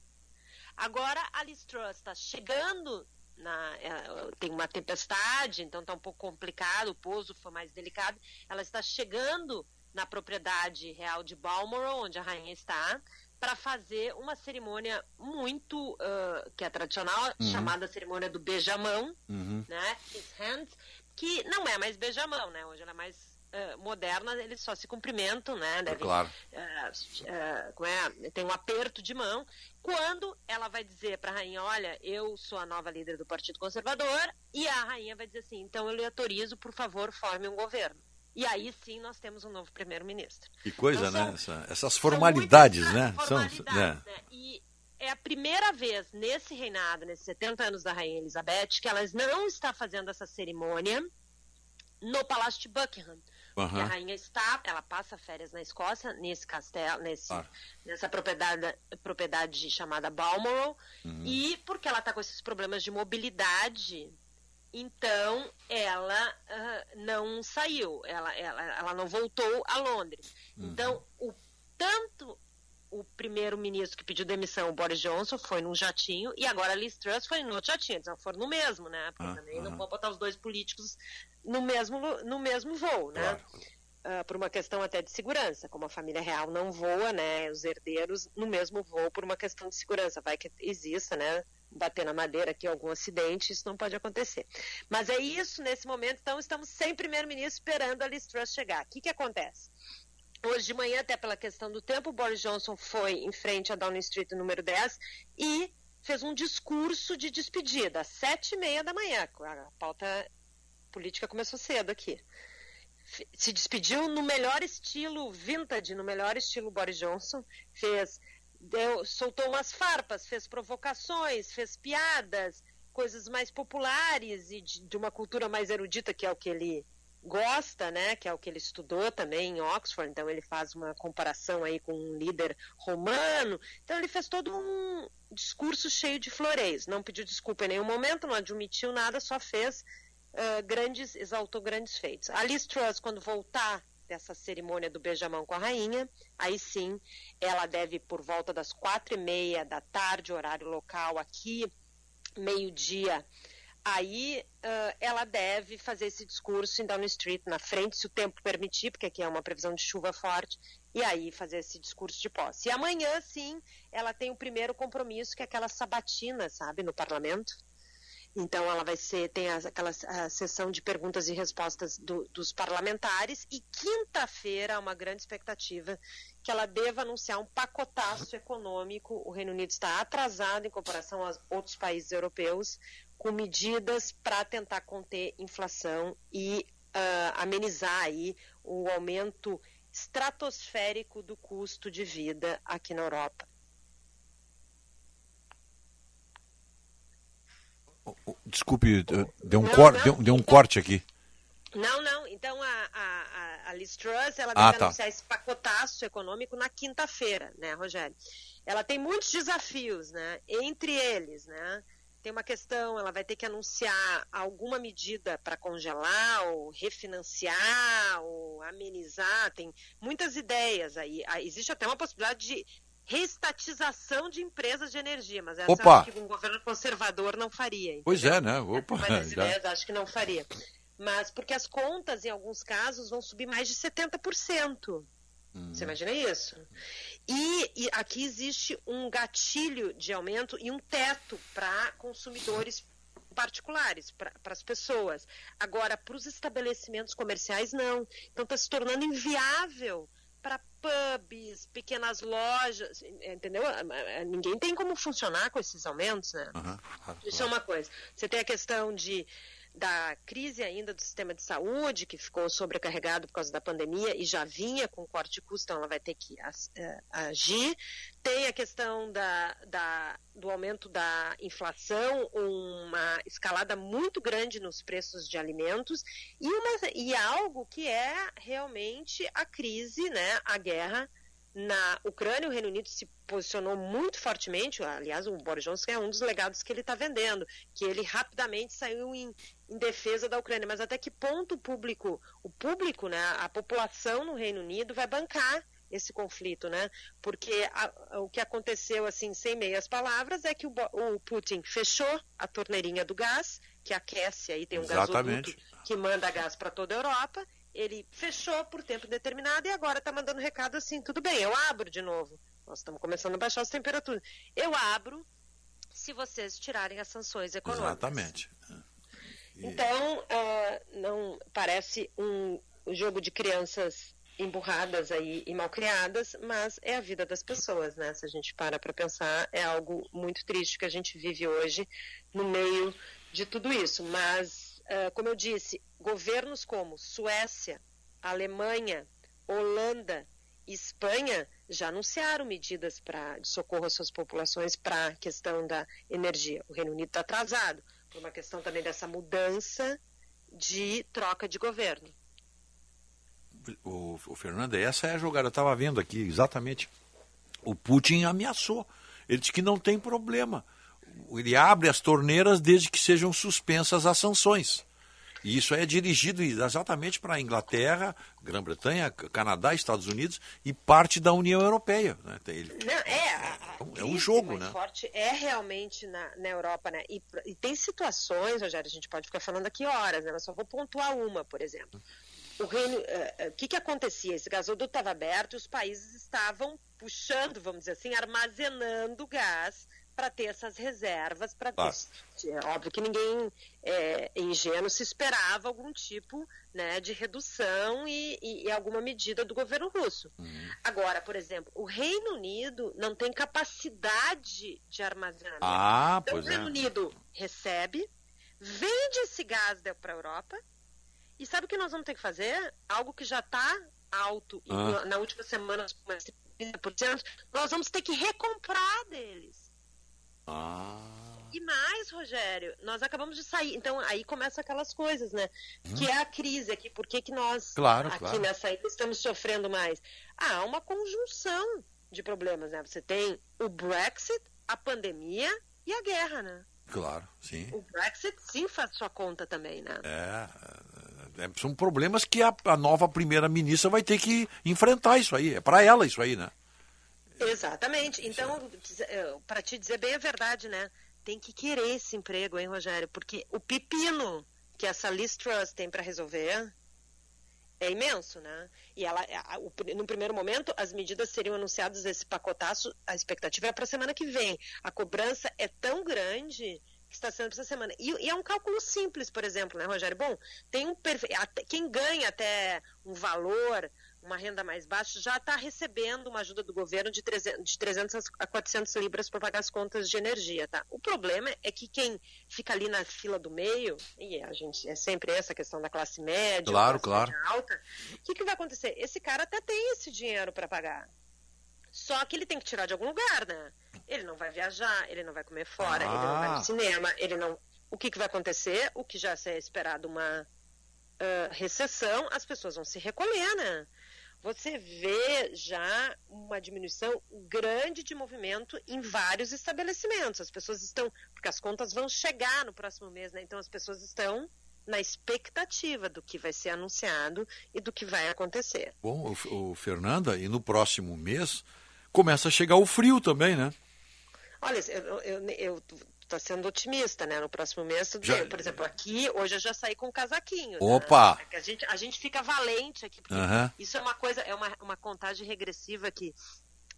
Agora a Liz Truss está chegando na, é, tem uma tempestade, então está um pouco complicado, o pouso foi mais delicado. Ela está chegando na propriedade real de Balmoral, onde a rainha está, para fazer uma cerimônia muito uh, que é tradicional, uhum. chamada cerimônia do beijamão, uhum. né? Kiss hands, que não é mais beijamão, né? Hoje ela é mais uh, moderna, eles só se cumprimentam, né? Devem, claro. Uh, é? Tem um aperto de mão. Quando ela vai dizer para a rainha, olha, eu sou a nova líder do Partido Conservador, e a rainha vai dizer assim, então eu lhe autorizo, por favor, forme um governo. E aí sim nós temos um novo primeiro-ministro. Que coisa, então, né? São, Essa, essas formalidades, né? Formalidades, são, né? né? E é a primeira vez nesse reinado, nesses 70 anos da Rainha Elizabeth, que ela não está fazendo essa cerimônia no Palácio de Buckingham. Uhum. a rainha está, ela passa férias na Escócia, nesse castelo, nesse, ah. nessa propriedade, propriedade chamada Balmoral, uhum. e porque ela está com esses problemas de mobilidade então, ela uh, não saiu, ela, ela, ela não voltou a Londres. Uhum. Então, o, tanto o primeiro-ministro que pediu demissão, o Boris Johnson, foi num jatinho, e agora a Liz Truss foi no outro jatinho. Eles não foram no mesmo, né? Porque ah, também não vão botar os dois políticos no mesmo, no mesmo voo, né? Claro. Uh, por uma questão até de segurança, como a família real não voa, né, os herdeiros no mesmo voo por uma questão de segurança, vai que exista, né, bater na madeira aqui algum acidente, isso não pode acontecer. Mas é isso nesse momento, então estamos sem primeiro-ministro esperando a Liz Truss chegar. O que, que acontece? Hoje de manhã, até pela questão do tempo, Boris Johnson foi em frente a Downing Street número 10 e fez um discurso de despedida, às sete e meia da manhã. A pauta política começou cedo aqui. Se despediu no melhor estilo vintage, no melhor estilo Boris Johnson, fez deu, soltou umas farpas, fez provocações, fez piadas, coisas mais populares e de, de, uma cultura mais erudita, que é o que ele gosta, né? Que é o que ele estudou também em Oxford. Então ele faz uma comparação aí com um líder romano. Então ele fez todo um discurso cheio de floreios. Não pediu desculpa em nenhum momento, não admitiu nada, só fez uh, grandes, exaltou grandes feitos. A Liz Truss, quando voltar dessa cerimônia do beijamão com a rainha. Aí sim, ela deve, por volta das quatro e meia da tarde, horário local aqui, meio-dia, aí uh, ela deve fazer esse discurso em Downing Street, na frente, se o tempo permitir, porque aqui é uma previsão de chuva forte, e aí fazer esse discurso de posse. E amanhã, sim, ela tem o primeiro compromisso, que é aquela sabatina, sabe, no parlamento. Então, ela vai ser, tem aquela a sessão de perguntas e respostas do, dos parlamentares, e quinta-feira, uma grande expectativa que ela deva anunciar um pacotaço econômico. O Reino Unido está atrasado em comparação aos outros países europeus, com medidas para tentar conter inflação e uh, amenizar aí o aumento estratosférico do custo de vida aqui na Europa. Desculpe, deu um, não, cor, não, deu, deu, um então, corte aqui. Não, não. Então a, a, a Liz Truss ela ah, deve tá. anunciar esse pacotaço econômico na quinta-feira, né, Rogério? Ela tem muitos desafios, né? Entre eles, né? Tem uma questão, ela vai ter que anunciar alguma medida para congelar ou refinanciar ou amenizar. Tem muitas ideias aí. Ah, existe até uma possibilidade de reestatização de empresas de energia, mas essa Opa. acho que um governo conservador não faria. Entendeu? Pois é, né? Opa, mas ideias acho que não faria. Mas porque as contas, em alguns casos, vão subir mais de 70%. Hum. Você imagina isso? E, e aqui existe um gatilho de aumento e um teto para consumidores particulares, para as pessoas. Agora, para os estabelecimentos comerciais, não. Então, está se tornando inviável para pubs, pequenas lojas, entendeu? Ninguém tem como funcionar com esses aumentos, né? Uhum, Isso é uma coisa. Você tem a questão de da crise ainda do sistema de saúde, que ficou sobrecarregado por causa da pandemia e já vinha com corte de custo, então ela vai ter que eh, agir. Tem a questão da, da, do aumento da inflação, uma escalada muito grande nos preços de alimentos e, uma, e algo que é realmente a crise, né, a guerra na Ucrânia, o Reino Unido se posicionou muito fortemente, aliás, o Boris Johnson é um dos legados que ele está vendendo, que ele rapidamente saiu em, em, defesa da Ucrânia. Mas até que ponto o público, o público, né, a população no Reino Unido vai bancar esse conflito, né? Porque a, o que aconteceu, assim, sem meias palavras, é que o, o, Putin fechou a torneirinha do gás, que aquece aí, tem um Exatamente. gasoduto que manda gás para toda a Europa, ele fechou por tempo determinado e agora está mandando recado assim, tudo bem, eu abro de novo. Nós estamos começando a baixar as temperaturas. Eu abro se vocês tirarem as sanções econômicas. Exatamente. E... Então, uh, não parece um jogo de crianças emburradas aí e mal criadas, mas é a vida das pessoas, né? Se a gente para para pensar, é algo muito triste que a gente vive hoje no meio de tudo isso. Mas, uh, como eu disse, governos como Suécia, Alemanha, Holanda, Espanha já anunciaram medidas para socorro às suas populações para a questão da energia. O Reino Unido está atrasado por uma questão também dessa mudança de troca de governo o, o Fernando, essa é a jogada. Eu estava vendo aqui exatamente. O Putin ameaçou. Ele disse que não tem problema. Ele abre as torneiras desde que sejam suspensas as sanções. E isso é dirigido exatamente para a Inglaterra, Grã-Bretanha, Canadá, Estados Unidos e parte da União Europeia. Né? Ele, não, é, a, é um jogo, né? forte é realmente na, na Europa, né? E, e, tem situações, Rogério, a gente pode ficar falando aqui horas, né? Mas só vou pontuar uma, por exemplo o reino, uh, uh, que que acontecia? Esse gasoduto estava aberto e os países estavam puxando, vamos dizer assim, armazenando gás para ter essas reservas, para ter. É óbvio que ninguém é, ingênuo se esperava algum tipo né, de redução e, e, e, alguma medida do governo russo. Uhum. Agora, por exemplo, o Reino Unido não tem capacidade de armazenamento. Ah, então, o Reino é. Unido recebe, vende esse gás para a Europa e sabe o que nós vamos ter que fazer? Algo que já está alto ah. na, na, última semana, 30%, nós vamos ter que recomprar deles. Ah. E mais, Rogério, nós acabamos de sair. Então, aí começam aquelas coisas, né? Hum. Que é a crise aqui. Por que, que nós, claro, aqui claro. nessa ilha, estamos sofrendo mais? Ah, há uma conjunção de problemas, né? Você tem o Brexit, a pandemia e a guerra, né? Claro, sim. O Brexit sim faz sua conta também, né? É, é, são problemas que a, a nova primeira-ministra vai ter que enfrentar isso aí. É para ela isso aí, né? Exatamente. Então, é, para te dizer bem a verdade, né? Tem que querer esse emprego, hein, Rogério? Porque o pepino que essa Liz Truss tem para resolver é imenso, né? E ela, no primeiro momento, as medidas seriam anunciadas esse pacotaço, a expectativa é para a semana que vem. A cobrança é tão grande que está sendo essa semana. E, e, é um cálculo simples, por exempeito, né, Rogério? Bom, tem um perfe... quem ganha até um valor, uma renda mais baixa, já está recebendo uma ajuda do governo de 300, de 300 a 400 libras para pagar as contas de energia, tá? O problema é que quem fica ali na fila do meio, e a gente é sempre essa questão da classe média, claro, classe claro. alta, o que, que vai acontecer? Esse cara até tem esse dinheiro para pagar. Só que ele tem que tirar de algum lugar, né? Ele não vai viajar, ele não vai comer fora, ah. ele não vai no ah. cinema, ele não. O que, que vai acontecer? O que já é esperado uma uh, recessão, as pessoas vão se recolher, né? Você vê já uma diminuição grande de movimento em vários estabelecimentos. As pessoas estão. Porque as contas vão chegar no próximo mês, né? Então as pessoas estão na expectativa do que vai ser anunciado e do que vai acontecer. Bom, o, o Fernanda, e no próximo mês começa a chegar o frio também, né? Olha, eu estou sendo otimista, né? No próximo mês, tudo já... bem. Por exemplo, aqui, hoje eu já saí com um casaquinho. Né? Opa! Né? A, gente, a gente fica valente aqui, porque uhum. isso é uma coisa, é uma, uma contagem regressiva que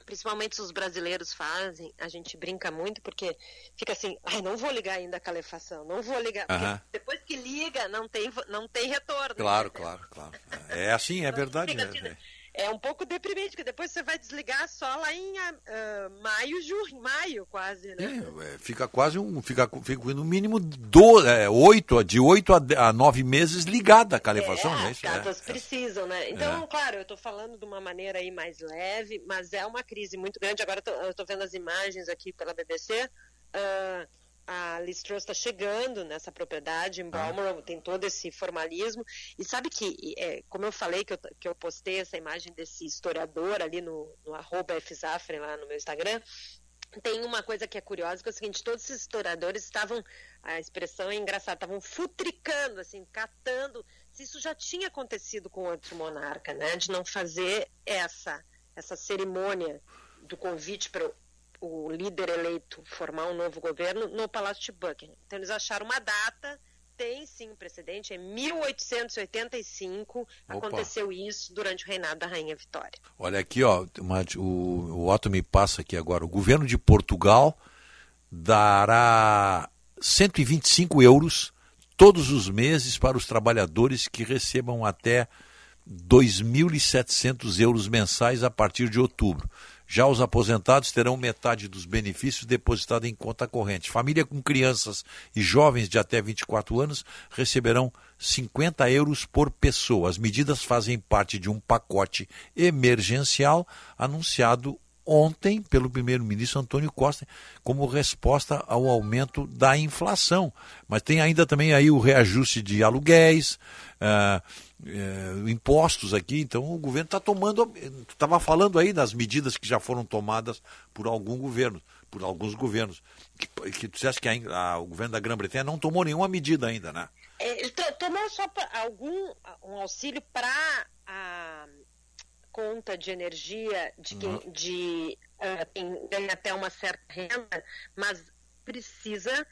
principalmente os brasileiros fazem, a gente brinca muito porque fica assim, ai, não vou ligar ainda a calefação, não vou ligar. Uhum. Depois que liga, não tem, não tem retorno. Claro, né? claro, claro. É assim, é então, verdade. Fica, assim, né? É um pouco deprimente, porque depois você vai desligar só lá em uh, maio, junho, maio quase, né? É, fica quase um, fica, fica no mínimo do, é, oito, de oito a, a nove meses ligada a calefação, é, né? As casas é, precisam, né? Então, é. claro, eu estou falando de uma maneira aí mais leve, mas é uma crise muito grande. Agora eu estou vendo as imagens aqui pela BBC. Uh, a Liz Truss está chegando nessa propriedade em Balmoral, ah. tem todo esse formalismo. E sabe que, é, como eu falei que eu, que eu postei essa imagem desse historiador ali no, no arroba Fzafren lá no meu Instagram, tem uma coisa que é curiosa, que é o seguinte, todos esses historiadores estavam, a expressão é engraçada, estavam futricando, assim, catando, se isso já tinha acontecido com outro monarca, né, de não fazer essa, essa cerimônia do convite para o líder eleito formar um novo governo no Palácio de Buckingham. Então eles acharam uma data, tem sim um precedente, é 1885 Opa. aconteceu isso durante o reinado da Rainha Vitória. Olha aqui, ó, o, o Otto me passa aqui agora, o governo de Portugal dará 125 euros todos os meses para os trabalhadores que recebam até 2.700 euros mensais a partir de outubro. Já os aposentados terão metade dos benefícios depositados em conta corrente. Família com crianças e jovens de até 24 anos receberão 50 euros por pessoa. As medidas fazem parte de um pacote emergencial anunciado ontem pelo primeiro-ministro Antônio Costa como resposta ao aumento da inflação. Mas tem ainda também aí o reajuste de aluguéis, uh, uh, impostos aqui. Então o governo está tomando. Estava falando aí das medidas que já foram tomadas por algum governo, por alguns governos. Que, que tu acha que a, a, o governo da Grã-Bretanha não tomou nenhuma medida ainda, né? É, ele tomou só algum um auxílio para a conta de energia de quem, uhum. de, uh, quem ganha até uma certa renda, mas precisa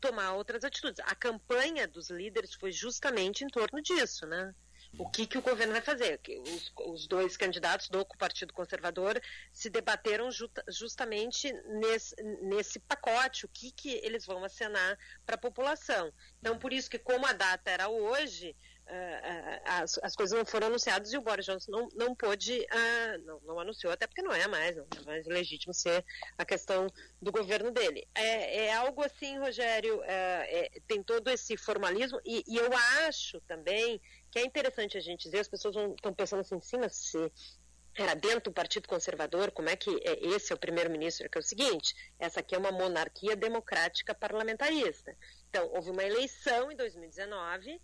tomar outras atitudes. A campanha dos líderes foi justamente em torno disso, né? O que, que o governo vai fazer? Os, os dois candidatos do Partido Conservador se debateram justa, justamente nesse, nesse pacote, o que, que eles vão acenar para a população. Então, por isso que, como a data era hoje, as, as, coisas não foram anunciadas e o Boris Johnson não, não pôde, uh, não, não, anunciou, até porque não é mais, não é mais legítimo ser a questão do governo dele. É, é algo assim, Rogério, é, é, tem todo esse formalismo e, e, eu acho também que é interessante a gente dizer, as pessoas estão pensando assim, sim, mas se era dentro do Partido Conservador, como é que é, esse é o primeiro-ministro? Que é o seguinte, essa aqui é uma monarquia democrática parlamentarista. Então, houve uma eleição em 2019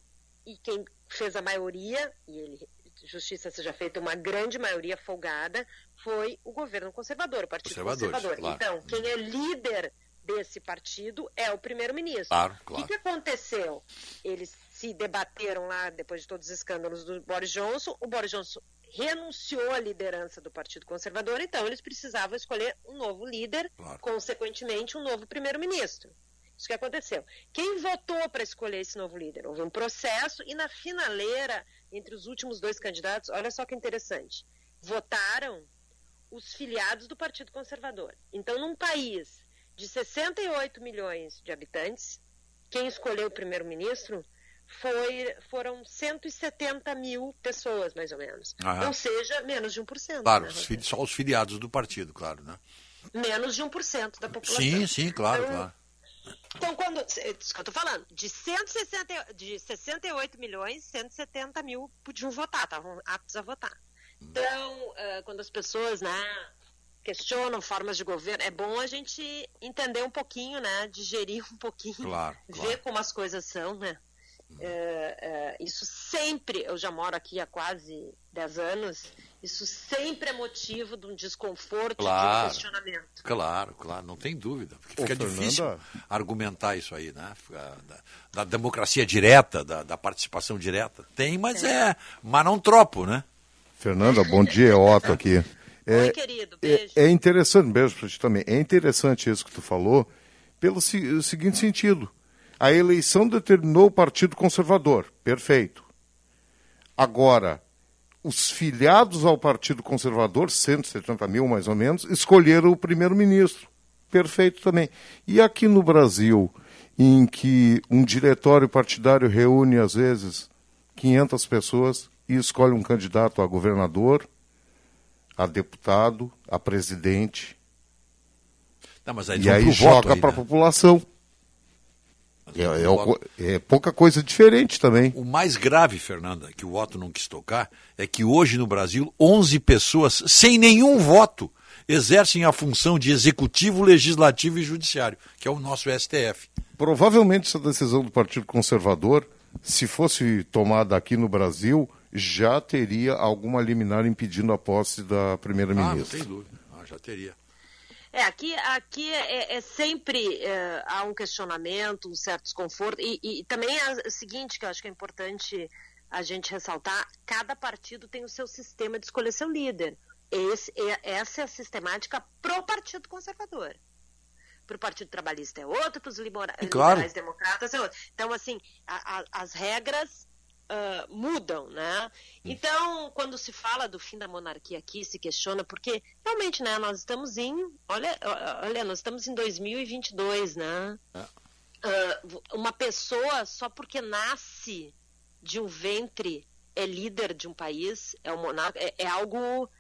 e quem fez a maioria, e ele, justiça seja feita, uma grande maioria folgada, foi o governo conservador, o Partido Conservador. Claro. Então, quem é líder desse partido é o primeiro-ministro. Claro, claro. O que, que aconteceu? Eles se debateram lá, depois de todos os escândalos do Boris Johnson, o Boris Johnson renunciou à liderança do Partido Conservador, então eles precisavam escolher um novo líder, claro. consequentemente, um novo primeiro-ministro. Isso que aconteceu. Quem votou para escolher esse novo líder? Houve um processo e na finaleira, entre os últimos dois candidatos, olha só que interessante, votaram os filiados do Partido Conservador. Então, num país de 68 milhões de habitantes, quem escolheu o primeiro-ministro foi, foram 170 mil pessoas, mais ou menos. Aham. Ou seja, menos de 1%. Claro, né, os só os filiados do partido, claro, né? Menos de 1% da população. Sim, sim, claro, então, claro. Então, quando. É isso que eu tô falando. De, 160, de 68 milhões, 170 mil podiam votar, estavam aptos a votar. Então, uh, quando as pessoas, né, questionam formas de governo, é bom a gente entender um pouquinho, né, digerir um pouquinho, claro, ver claro. como as coisas são, né. Uh, uh, isso sempre, eu já moro aqui há quase 10 anos, isso sempre é motivo de um desconforto, claro, de um questionamento. Claro, claro, não tem dúvida. Porque fica Ô, difícil argumentar isso aí, né? Da, da democracia direta, da, da, participação direta. Tem, mas é. é, mas não tropo, né? Fernanda, bom dia, é Otto aqui. É, Oi, querido, beijo. É, é interessante, beijo para ti também. É interessante isso que tu falou, pelo o seguinte sentido. A eleição determinou o Partido Conservador, perfeito. Agora, os filiados ao Partido Conservador, 170 mil mais ou menos, escolheram o primeiro-ministro. Perfeito também. E aqui no Brasil, em que um diretório partidário reúne, às vezes, 500 pessoas e escolhe um candidato a governador, a deputado, a presidente. Não, aí e aí joga para a né? população. É, é, é, pouca coisa diferente também. O mais grave, Fernanda, que o voto não quis tocar, é que hoje no Brasil, 11 pessoas sem nenhum voto exercem a função de executivo, legislativo e judiciário, que é o nosso STF. Provavelmente essa decisão do Partido Conservador, se fosse tomada aqui no Brasil, já teria alguma liminar impedindo a posse da primeira-ministra. Ah, não tem dúvida. Ah, já teria. É, aqui, aqui é, é sempre é, há um questionamento, um certo desconforto, e, e, também é o seguinte, que eu acho que é importante a gente ressaltar, cada partido tem o seu sistema de escolher seu líder. Esse, é, essa é a sistemática pro Partido Conservador. Para o Partido Trabalhista é outro, para os liberais claro. democratas é outro. Então, assim, a, a, as regras uh, mudam, né? Então, quando se fala do fim da monarquia aqui, se questiona, porque realmente, né, nós estamos em, olha, olha nós estamos em 2022, né? Uh, uma pessoa, só porque nasce de um ventre, é líder de um país, é um monarca, é, é algo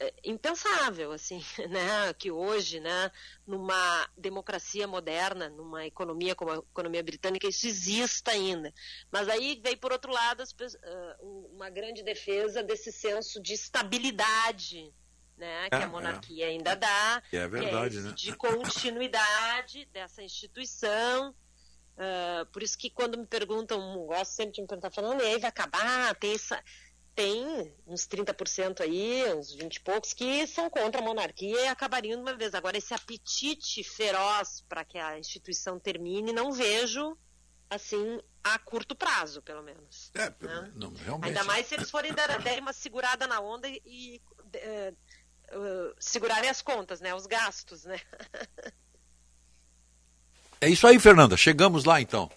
é, impensável, assim, <laughs> né, que hoje, né, numa democracia moderna, numa economia como a economia britânica, isso exista ainda. Mas aí veio, por outro lado, as, uh, uma grande defesa desse senso de estabilidade, né, que é, a monarquia é. ainda dá, é verdade, é né? de continuidade <laughs> dessa instituição, Uh, por isso que quando me perguntam, gosto sempre de me perguntar, falando, e aí vai acabar, tem essa tem uns 30% aí, uns 20 e poucos, que são contra a monarquia e acabariam de uma vez. Agora, esse apetite feroz para que a instituição termine, não vejo, assim, a curto prazo, pelo menos. É, né? não, realmente. Ainda mais se eles forem dar, derem uma segurada na onda e uh, uh, segurarem as contas, né? Os gastos, né? <laughs> é isso aí, Fernanda. Chegamos lá, então.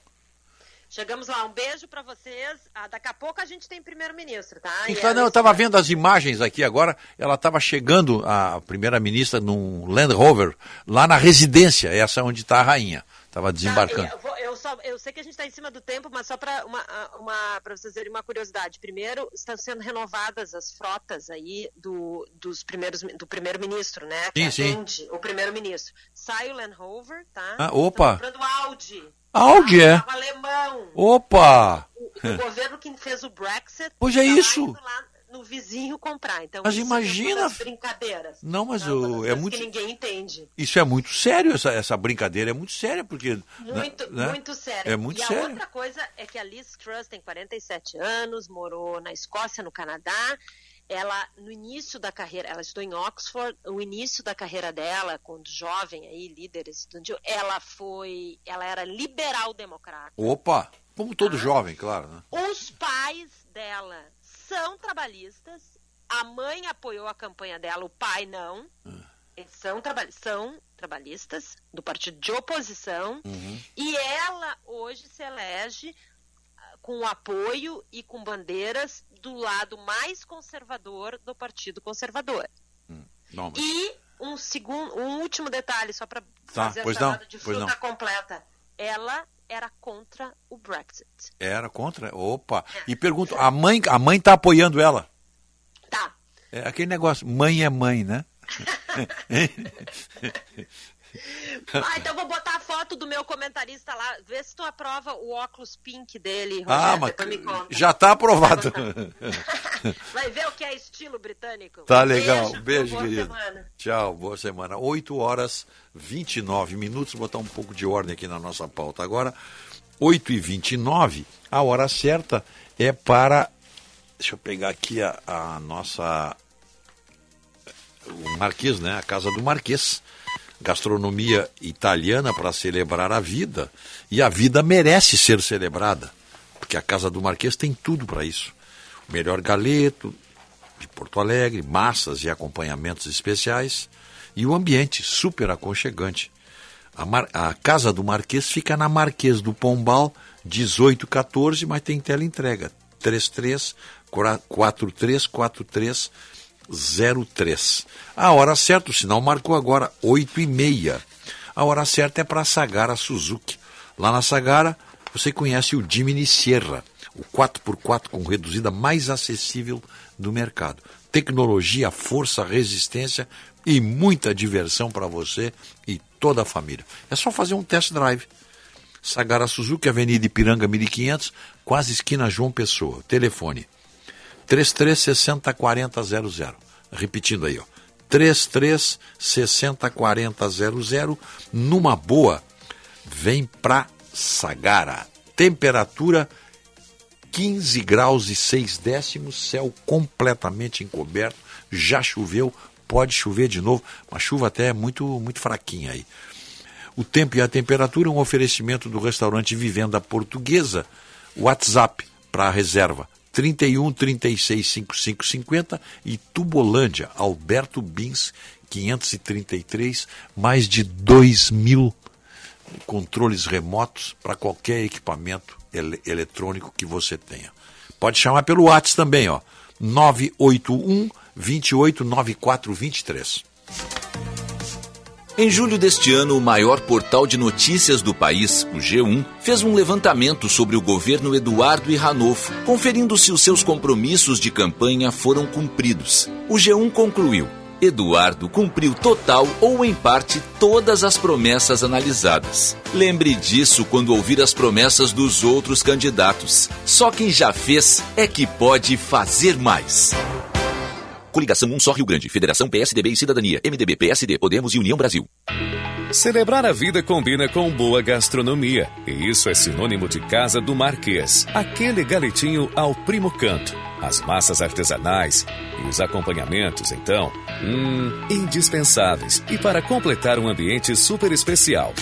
Chegamos lá, um beijo para vocês. Ah, daqui a pouco a gente tem primeiro-ministro, tá? Então, não, eu estava vendo as imagens aqui agora. Ela estava chegando, a primeira-ministra, num Land Rover, lá na residência, essa onde está a rainha. Estava desembarcando. Tá, eu, vou, eu, só, eu, sei que a gente está em cima do tempo, mas só para uma, uma, vocês terem uma curiosidade. Primeiro, estão sendo renovadas as frotas aí do, dos primeiros, do primeiro-ministro, né? Que sim, atende sim. o primeiro-ministro. Sai o Land Rover, tá? Ah, opa! Estão comprando Audi. Aonde é? alemão. Opa! O, o <laughs> governo que fez o Brexit. Pois é tá isso. Lá no vizinho comprar. Então, mas imagina. brincadeiras. Não, mas não, é muito. Que ninguém entende. Isso é muito sério, essa, essa brincadeira é muito séria, porque. Muito, né? muito sério. É muito e sério. a outra coisa é que a Liz Truss tem 47 anos, morou na Escócia, no Canadá ela no início da carreira, ela estudou em Oxford, o início da carreira dela, quando jovem aí, líder estudantil, ela foi, ela era liberal democrata. Opa, como todo ah. jovem, claro, né? Os pais dela são trabalhistas, a mãe apoiou a campanha dela, o pai não. Ah. Eles são, traba são trabalhistas do partido de oposição uhum. e ela hoje se elege com apoio e com bandeiras do lado mais conservador do Partido Conservador. Hum, não, mas... E um segundo, um último detalhe só para tá, fazer pois essa não, de fruta não. completa. Ela era contra o Brexit. Era contra? Opa. É. E pergunto, a mãe, a mãe tá apoiando ela? Tá. É aquele negócio, mãe é mãe, né? <laughs> <laughs> <laughs> Ah, então vou botar a foto do meu comentarista lá. Vê se tu aprova o óculos pink dele, ah, Rogério, ah, mas já está aprovado. <laughs> Vai ver o que é estilo britânico. Tá legal. Beijo, Beijo boa querido. Semana. Tchau, boa semana. 8 horas 29 minutos. Vou botar um pouco de ordem aqui na nossa pauta agora. 8 e 29 a hora certa é para. Deixa eu pegar aqui a, a nossa. O Marquês, né? A casa do Marquês gastronomia italiana para celebrar a vida. E a vida merece ser celebrada, porque a Casa do Marquês tem tudo para isso. O melhor galeto de Porto Alegre, massas e acompanhamentos especiais e o ambiente super aconchegante. A, Mar... a Casa do Marquês fica na Marquês do Pombal, 1814, mas tem tela entrega. 33 4343 03. A hora certa, o sinal marcou agora 8 e meia. A hora certa é para a Sagara Suzuki. Lá na Sagara, você conhece o Jimny Sierra, o 4x4 com reduzida mais acessível do mercado. Tecnologia, força, resistência e muita diversão para você e toda a família. É só fazer um test drive. Sagara Suzuki, Avenida Ipiranga 1500, quase esquina João Pessoa. Telefone 3360 4000. Repetindo aí, ó. 33 60 40 00. Numa boa, vem pra Sagara. Temperatura 15 graus e 6 décimos, céu completamente encoberto, já choveu, pode chover de novo, uma chuva até muito, muito fraquinha aí. O tempo e a temperatura, um oferecimento do restaurante Vivenda Portuguesa, WhatsApp para reserva 31 36 55 50 e Tubolândia, Alberto Bins 533, mais de 2 mil controles remotos para qualquer equipamento ele eletrônico que você tenha. Pode chamar pelo WhatsApp também, ó. 981 289423. Em julho deste ano, o maior portal de notícias do país, o G1, fez um levantamento sobre o governo Eduardo e Ranolfo, conferindo se os seus compromissos de campanha foram cumpridos. O G1 concluiu: Eduardo cumpriu total ou em parte todas as promessas analisadas. Lembre disso quando ouvir as promessas dos outros candidatos. Só quem já fez é que pode fazer mais. Coligação 1 Só Rio Grande, Federação PSDB e Cidadania, MDB, PSD, Podemos e União Brasil. Celebrar a vida combina com boa gastronomia. E isso é sinônimo de Casa do Marquês. Aquele galetinho ao primo canto. As massas artesanais e os acompanhamentos, então, hum, indispensáveis. E para completar um ambiente super especial.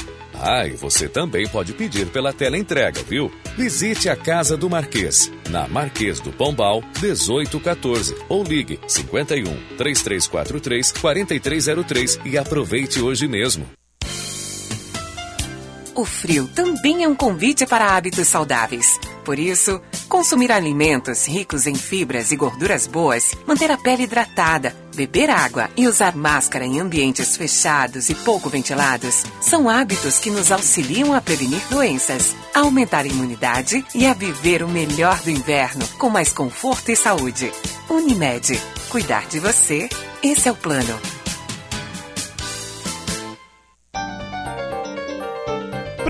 Ah, e você também pode pedir pela tela entrega, viu? Visite a Casa do Marquês, na Marquês do Pombal, 1814, ou ligue 51 3343 4303 e aproveite hoje mesmo. O frio também é um convite para hábitos saudáveis. Por isso, consumir alimentos ricos em fibras e gorduras boas, manter a pele hidratada, beber água e usar máscara em ambientes fechados e pouco ventilados são hábitos que nos auxiliam a prevenir doenças, a aumentar a imunidade e a viver o melhor do inverno com mais conforto e saúde. Unimed. Cuidar de você, esse é o plano.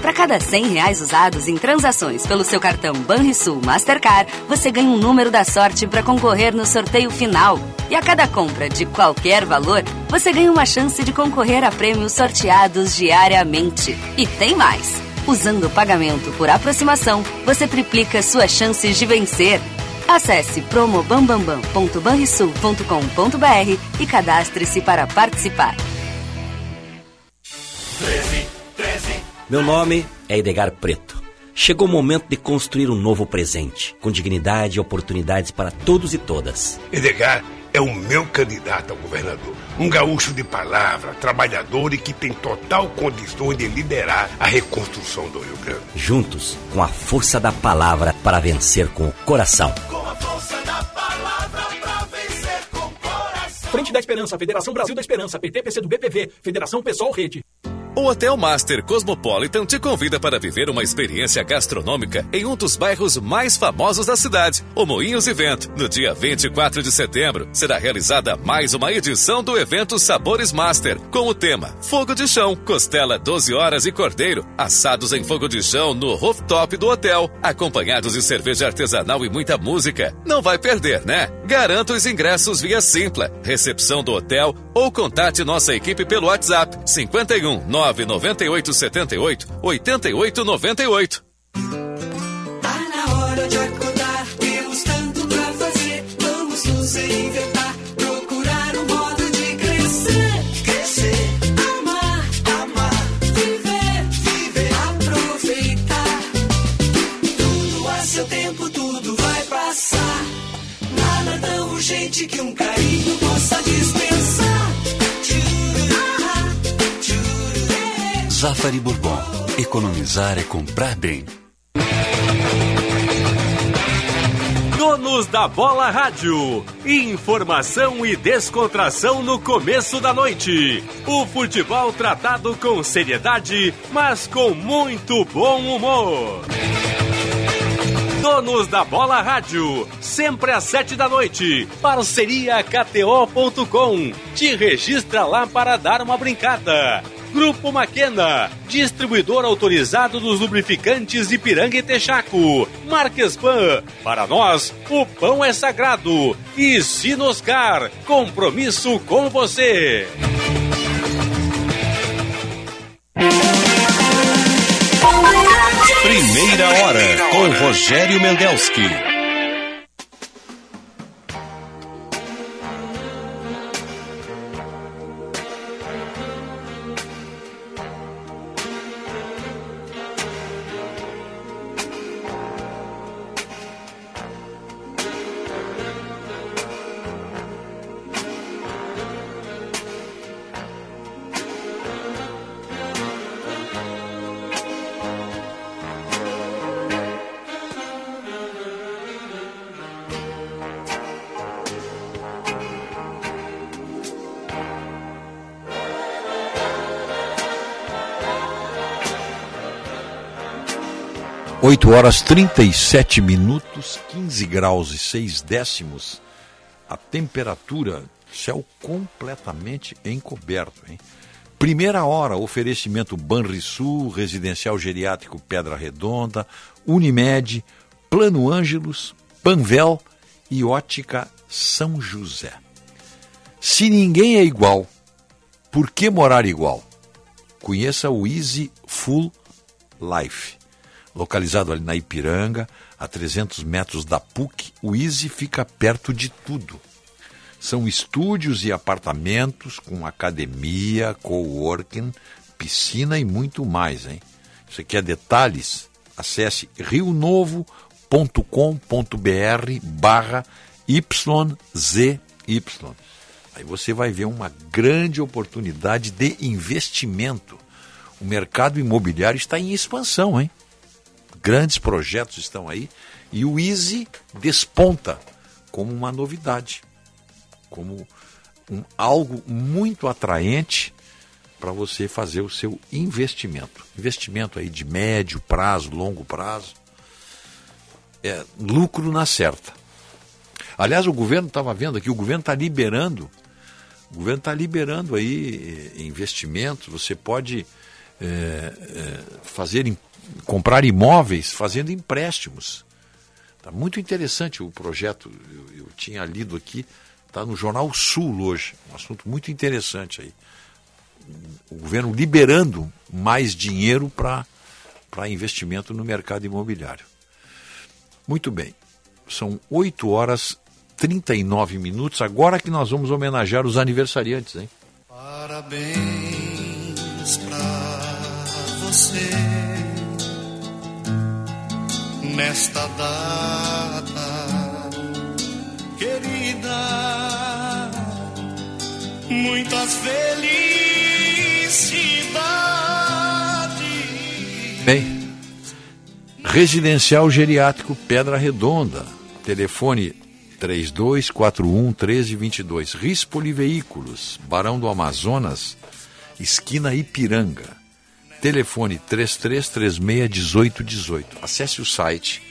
Para cada 100 reais usados em transações pelo seu cartão Banrisul Mastercard, você ganha um número da sorte para concorrer no sorteio final. E a cada compra de qualquer valor, você ganha uma chance de concorrer a prêmios sorteados diariamente. E tem mais! Usando o pagamento por aproximação, você triplica suas chances de vencer. Acesse promobambambam.banrisul.com.br e cadastre-se para participar. 13, 13. Meu nome é Edgar Preto. Chegou o momento de construir um novo presente, com dignidade e oportunidades para todos e todas. Edgar é o meu candidato ao governador. Um gaúcho de palavra, trabalhador e que tem total condições de liderar a reconstrução do Rio Grande. Juntos, com a força da palavra para vencer com o coração. Com a força da palavra para vencer com o coração. Frente da Esperança, Federação Brasil da Esperança, PT, PC do BPV, Federação Pessoal Rede. O Hotel Master Cosmopolitan te convida para viver uma experiência gastronômica em um dos bairros mais famosos da cidade, o Moinhos Evento. No dia 24 de setembro, será realizada mais uma edição do evento Sabores Master, com o tema Fogo de Chão, costela 12 horas e cordeiro, assados em fogo de chão no rooftop do hotel, acompanhados de cerveja artesanal e muita música. Não vai perder, né? Garanta os ingressos via Simpla, recepção do hotel ou contate nossa equipe pelo WhatsApp 51 998 78 88 98. Tá na hora de acordar, Zafari Bourbon. Economizar é comprar bem. Donos da Bola Rádio. Informação e descontração no começo da noite. O futebol tratado com seriedade, mas com muito bom humor. Donos da Bola Rádio, sempre às sete da noite. Parceria KTO.com. Te registra lá para dar uma brincada. Grupo Maquena, distribuidor autorizado dos lubrificantes Ipiranga e Texaco. Marquespan, para nós, o pão é sagrado. E Sinoscar, compromisso com você. Primeira hora com Rogério Mendelski. Oito horas 37 minutos, 15 graus e 6 décimos. A temperatura, céu completamente encoberto, hein? Primeira hora, oferecimento Banrisul, Residencial Geriátrico Pedra Redonda, Unimed, Plano Ângelos, Panvel e Ótica São José. Se ninguém é igual, por que morar igual? Conheça o Easy Full Life. Localizado ali na Ipiranga, a 300 metros da PUC, o Easy fica perto de tudo. São estúdios e apartamentos com academia, coworking, piscina e muito mais, hein? Você quer detalhes? Acesse rionovo.com.br barra YZY. Aí você vai ver uma grande oportunidade de investimento. O mercado imobiliário está em expansão, hein? Grandes projetos estão aí e o Easy desponta como uma novidade, como um, algo muito atraente para você fazer o seu investimento. Investimento aí de médio prazo, longo prazo. É, lucro na certa. Aliás, o governo estava vendo aqui, o governo está liberando, o governo está liberando aí eh, investimentos, você pode é, é, fazer comprar imóveis fazendo empréstimos. Está muito interessante o projeto. Eu, eu tinha lido aqui, está no Jornal Sul hoje. Um assunto muito interessante aí. O governo liberando mais dinheiro para investimento no mercado imobiliário. Muito bem. São 8 horas 39 minutos. Agora que nós vamos homenagear os aniversariantes, hein? Parabéns pra você nesta data querida. Muitas felicidades. Bem, Residencial Geriátrico Pedra Redonda. Telefone 3241 1322. Rispoli Veículos, Barão do Amazonas, esquina Ipiranga. Telefone 3336-1818. Acesse o site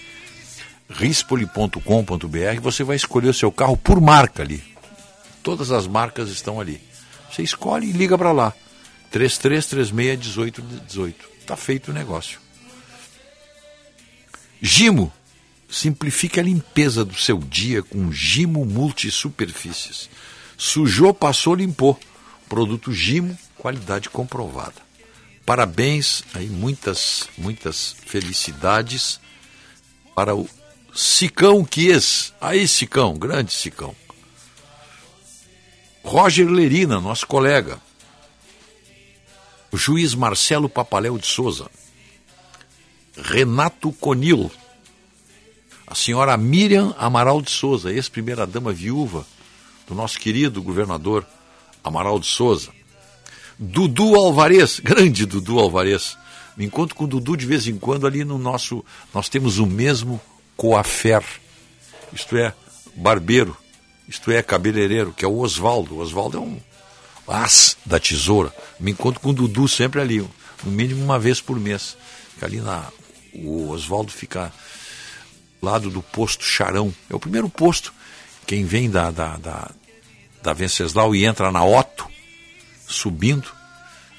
rispoli.com.br. Você vai escolher o seu carro por marca ali. Todas as marcas estão ali. Você escolhe e liga para lá. 3336-1818. Está feito o negócio. Gimo. Simplifique a limpeza do seu dia com Gimo Multisuperfícies. Sujou, passou, limpou. Produto Gimo, qualidade comprovada. Parabéns, aí muitas, muitas felicidades para o Sicão Kies. Aí, Sicão, grande Sicão. Roger Lerina, nosso colega. O juiz Marcelo Papaléu de Souza. Renato Conil. A senhora Miriam Amaral de Souza, ex-primeira-dama viúva do nosso querido governador Amaral de Souza. Dudu Alvarez, grande Dudu Alvarez. Me encontro com o Dudu de vez em quando ali no nosso. Nós temos o mesmo coafer. isto é, barbeiro, isto é, cabeleireiro, que é o Oswaldo. O Oswaldo é um as da tesoura. Me encontro com o Dudu sempre ali, no mínimo uma vez por mês. Ali na. O Oswaldo fica lado do posto Charão. É o primeiro posto. Quem vem da, da, da, da Venceslau e entra na Otto, subindo,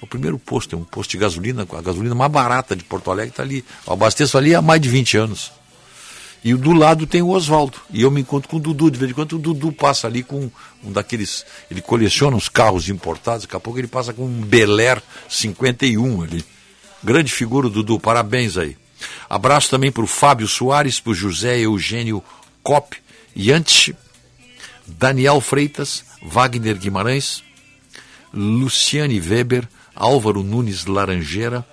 é o primeiro posto. É um posto de gasolina, a gasolina mais barata de Porto Alegre está ali. Eu abasteço ali há mais de 20 anos. E do lado tem o Oswaldo. E eu me encontro com o Dudu. De vez em quando o Dudu passa ali com um daqueles. Ele coleciona os carros importados. Daqui a pouco ele passa com um Bel Air 51 ali. Grande figura, Dudu. Parabéns aí. Abraço também para o Fábio Soares, para o José Eugênio Cop, Yantich, Daniel Freitas, Wagner Guimarães, Luciane Weber, Álvaro Nunes Laranjeira,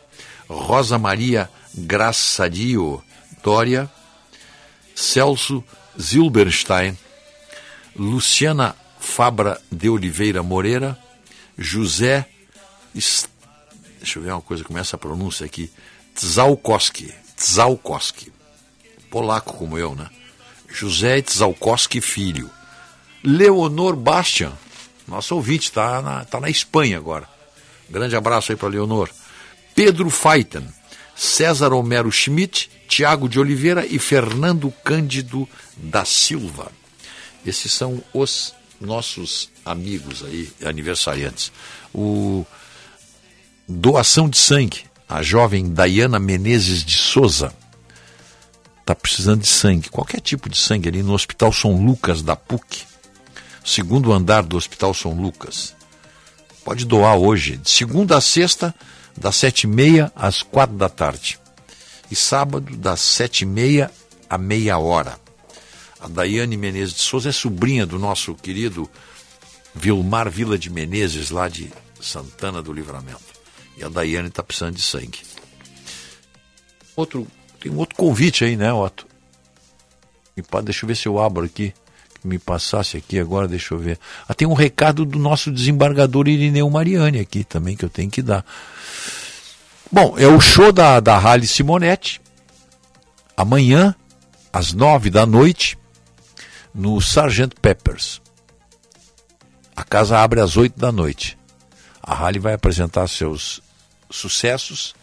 Rosa Maria Graçadio Dória, Celso Zilberstein, Luciana Fabra de Oliveira Moreira, José. Deixa eu ver uma coisa, como é essa pronúncia aqui. Tzalkowski. Tzalkowski. Polaco como eu, né? José Tzalkowski Filho. Leonor Bastian, nosso ouvinte, está na, tá na Espanha agora. Grande abraço aí para Leonor. Pedro Feiten, César Homero Schmidt, Tiago de Oliveira e Fernando Cândido da Silva. Esses são os nossos amigos aí, aniversariantes. O doação de sangue. A jovem Dayana Menezes de Souza está precisando de sangue, qualquer tipo de sangue ali no Hospital São Lucas da PUC, segundo andar do Hospital São Lucas. Pode doar hoje, de segunda a sexta, das sete e meia às quatro da tarde. E sábado, das sete e meia à meia hora. A Daiane Menezes de Souza é sobrinha do nosso querido Vilmar Vila de Menezes, lá de Santana do Livramento. E a Daiane está precisando de sangue. Outro, tem um outro convite aí, né, Otto? Deixa eu ver se eu abro aqui. Me passasse aqui agora, deixa eu ver. Ah, tem um recado do nosso desembargador Irineu Mariani aqui também que eu tenho que dar. Bom, é o show da, da Rally Simonetti. Amanhã, às nove da noite, no Sargent Peppers. A casa abre às oito da noite. A Rally vai apresentar seus sucessos.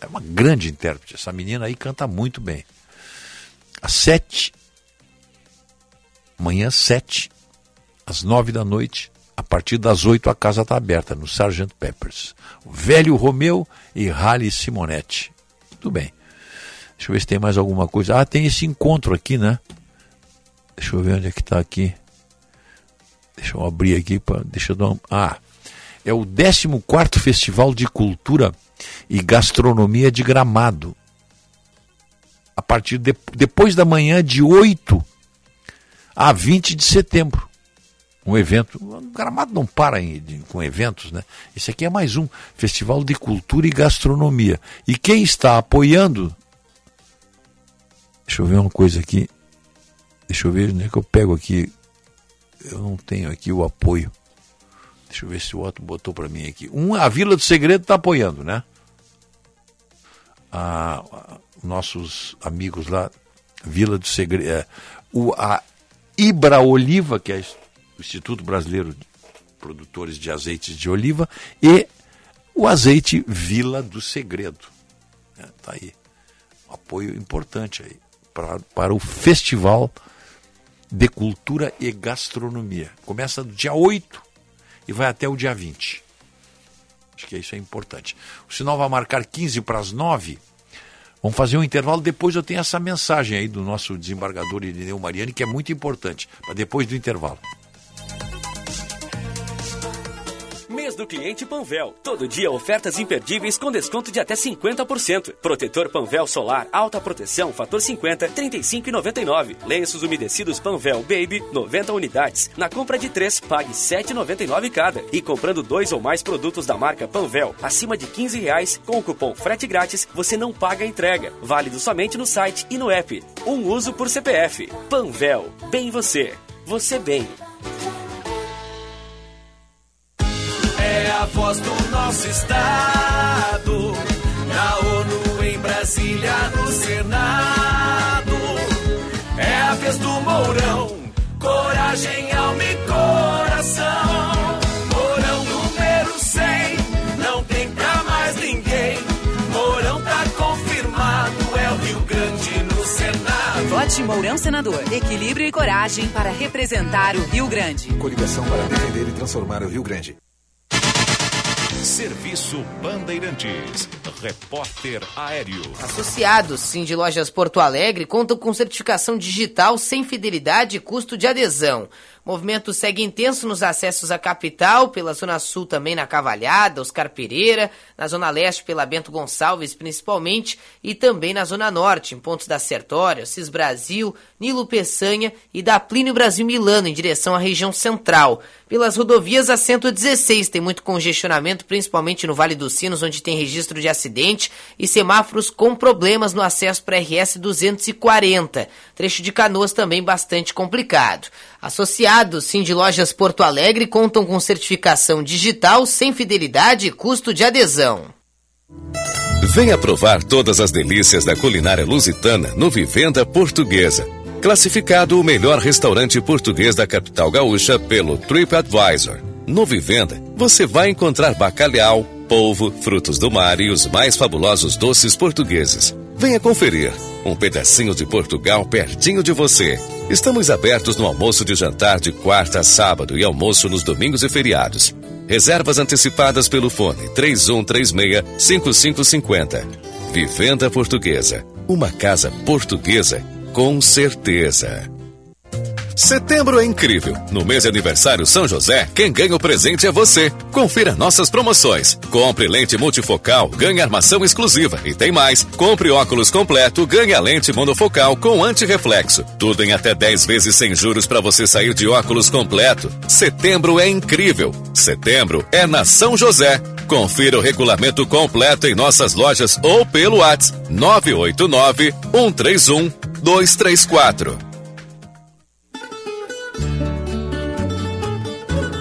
É uma grande intérprete. Essa menina aí canta muito bem. Às sete, amanhã sete, às nove da noite, a partir das oito a casa está aberta no Sargent Peppers. Velho Romeu e Rally Simonetti. Muito bem. Deixa eu ver se tem mais alguma coisa. Ah, tem esse encontro aqui, né? Deixa eu ver onde é que está aqui. Deixa eu abrir aqui para. Deixa eu dar um... Ah, é o 14 Festival de Cultura e Gastronomia de Gramado. A partir de, depois da manhã de 8 a 20 de setembro. Um evento. O Gramado não para em, com eventos, né? Esse aqui é mais um Festival de Cultura e Gastronomia. E quem está apoiando. Deixa eu ver uma coisa aqui. Deixa eu ver onde é que eu pego aqui. Eu não tenho aqui o apoio. Deixa eu ver se o outro botou para mim aqui. Um, a Vila do Segredo está apoiando, né? A, a, nossos amigos lá, Vila do Segredo. É, o, a Ibra Oliva, que é o Instituto Brasileiro de Produtores de Azeites de Oliva, e o azeite Vila do Segredo. Está é, aí. Um apoio importante aí para, para o Festival de Cultura e Gastronomia. Começa no dia 8 e vai até o dia 20. Acho que isso é importante. O sinal vai marcar 15 para as 9. Vamos fazer um intervalo. Depois eu tenho essa mensagem aí do nosso desembargador Irineu Mariani, que é muito importante, para depois do intervalo. Do cliente Panvel. Todo dia ofertas imperdíveis com desconto de até 50%. Protetor Panvel Solar, alta proteção, fator 50, 35,99. Lenços umedecidos Panvel Baby, 90 unidades. Na compra de 3, pague 7,99 cada. E comprando dois ou mais produtos da marca Panvel, acima de 15 reais, com o cupom frete grátis, você não paga a entrega. Válido somente no site e no app. Um uso por CPF. Panvel. Bem você. Você bem. A voz do nosso estado. Na ONU, em Brasília, no Senado. É a histórias do Mourão. Coragem, alma e coração. Mourão número 100, não tem pra mais ninguém. Mourão tá confirmado, é o Rio Grande no Senado. Vote Mourão Senador. Equilíbrio e coragem para representar o Rio Grande. Coligação para defender e transformar o Rio Grande. Serviço Bandeirantes. Repórter Aéreo. Associados Cindy Lojas Porto Alegre contam com certificação digital sem fidelidade e custo de adesão. Movimento segue intenso nos acessos à capital, pela Zona Sul também na Cavalhada, Oscar Pereira, na Zona Leste pela Bento Gonçalves principalmente, e também na Zona Norte, em pontos da Sertório, Cis Brasil, Nilo Peçanha e da Plínio Brasil Milano, em direção à região central. Pelas rodovias, a 116 tem muito congestionamento, principalmente no Vale dos Sinos, onde tem registro de acidente, e semáforos com problemas no acesso para RS 240. Trecho de Canoas também bastante complicado. Associados Cindy Lojas Porto Alegre contam com certificação digital sem fidelidade e custo de adesão. Venha provar todas as delícias da culinária lusitana no Vivenda Portuguesa. Classificado o melhor restaurante português da capital gaúcha pelo TripAdvisor. No Vivenda, você vai encontrar bacalhau, polvo, frutos do mar e os mais fabulosos doces portugueses. Venha conferir. Um pedacinho de Portugal pertinho de você. Estamos abertos no almoço de jantar de quarta a sábado e almoço nos domingos e feriados. Reservas antecipadas pelo fone 3136-5550. Vivenda Portuguesa. Uma casa portuguesa com certeza. Setembro é incrível. No mês de aniversário São José, quem ganha o presente é você. Confira nossas promoções. Compre lente multifocal, ganhe armação exclusiva. E tem mais. Compre óculos completo, ganhe a lente monofocal com antirreflexo. Tudo em até 10 vezes sem juros para você sair de óculos completo. Setembro é incrível. Setembro é na São José. Confira o regulamento completo em nossas lojas ou pelo WhatsApp 989 131 234.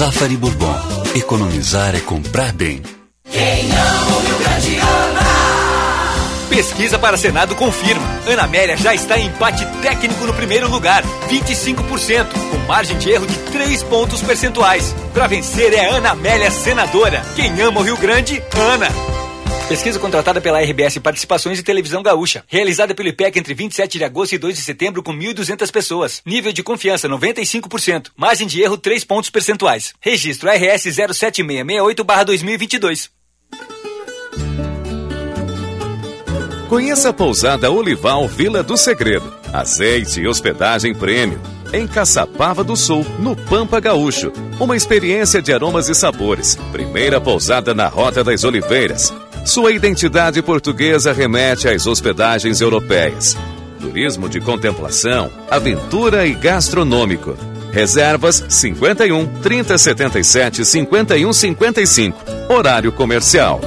Zafari Bourbon. Economizar é comprar bem. Quem ama o Rio Grande ama. Pesquisa para Senado confirma. Ana Amélia já está em empate técnico no primeiro lugar, 25%, com margem de erro de 3 pontos percentuais. Para vencer é Ana Amélia senadora. Quem ama o Rio Grande, Ana. Pesquisa contratada pela RBS Participações e Televisão Gaúcha. Realizada pelo IPEC entre 27 de agosto e 2 de setembro com 1.200 pessoas. Nível de confiança 95%. Margem de erro 3 pontos percentuais. Registro RS 07668-2022. Conheça a pousada Olival Vila do Segredo. Azeite e hospedagem prêmio. Em Caçapava do Sul, no Pampa Gaúcho. Uma experiência de aromas e sabores. Primeira pousada na Rota das Oliveiras. Sua identidade portuguesa remete às hospedagens europeias. Turismo de contemplação, aventura e gastronômico. Reservas 51 3077 51 55. Horário comercial.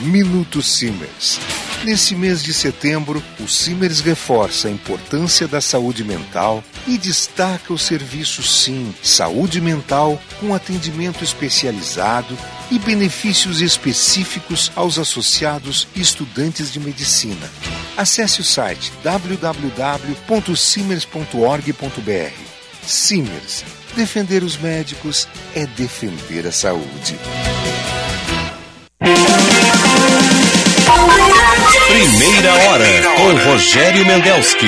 Minuto Simers. Nesse mês de setembro, o Simers reforça a importância da saúde mental e destaca o serviço Sim Saúde Mental com atendimento especializado e benefícios específicos aos associados e estudantes de medicina. Acesse o site www.simers.org.br. Simers. Defender os médicos é defender a saúde. Rogério Mendelski.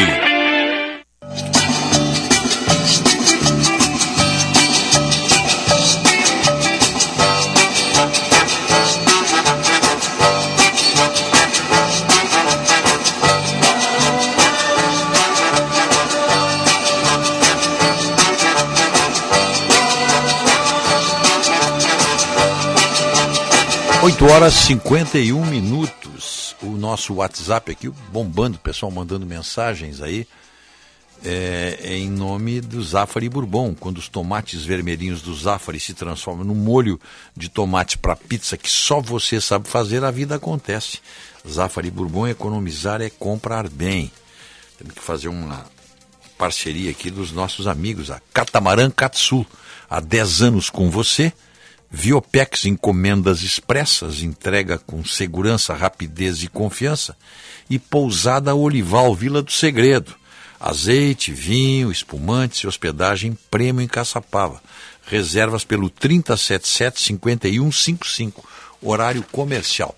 Oito horas cinquenta e um minutos. Nosso WhatsApp aqui bombando, o pessoal mandando mensagens aí. É, é em nome do Zafari Bourbon, quando os tomates vermelhinhos do Zafari se transformam no molho de tomate para pizza que só você sabe fazer, a vida acontece. Zafari Bourbon, economizar é comprar bem. Temos que fazer uma parceria aqui dos nossos amigos, a Catamarã Katsu. Há 10 anos com você. Viopex encomendas expressas, entrega com segurança, rapidez e confiança. E Pousada Olival, Vila do Segredo. Azeite, vinho, espumantes e hospedagem prêmio em Caçapava. Reservas pelo 3077-5155, horário comercial.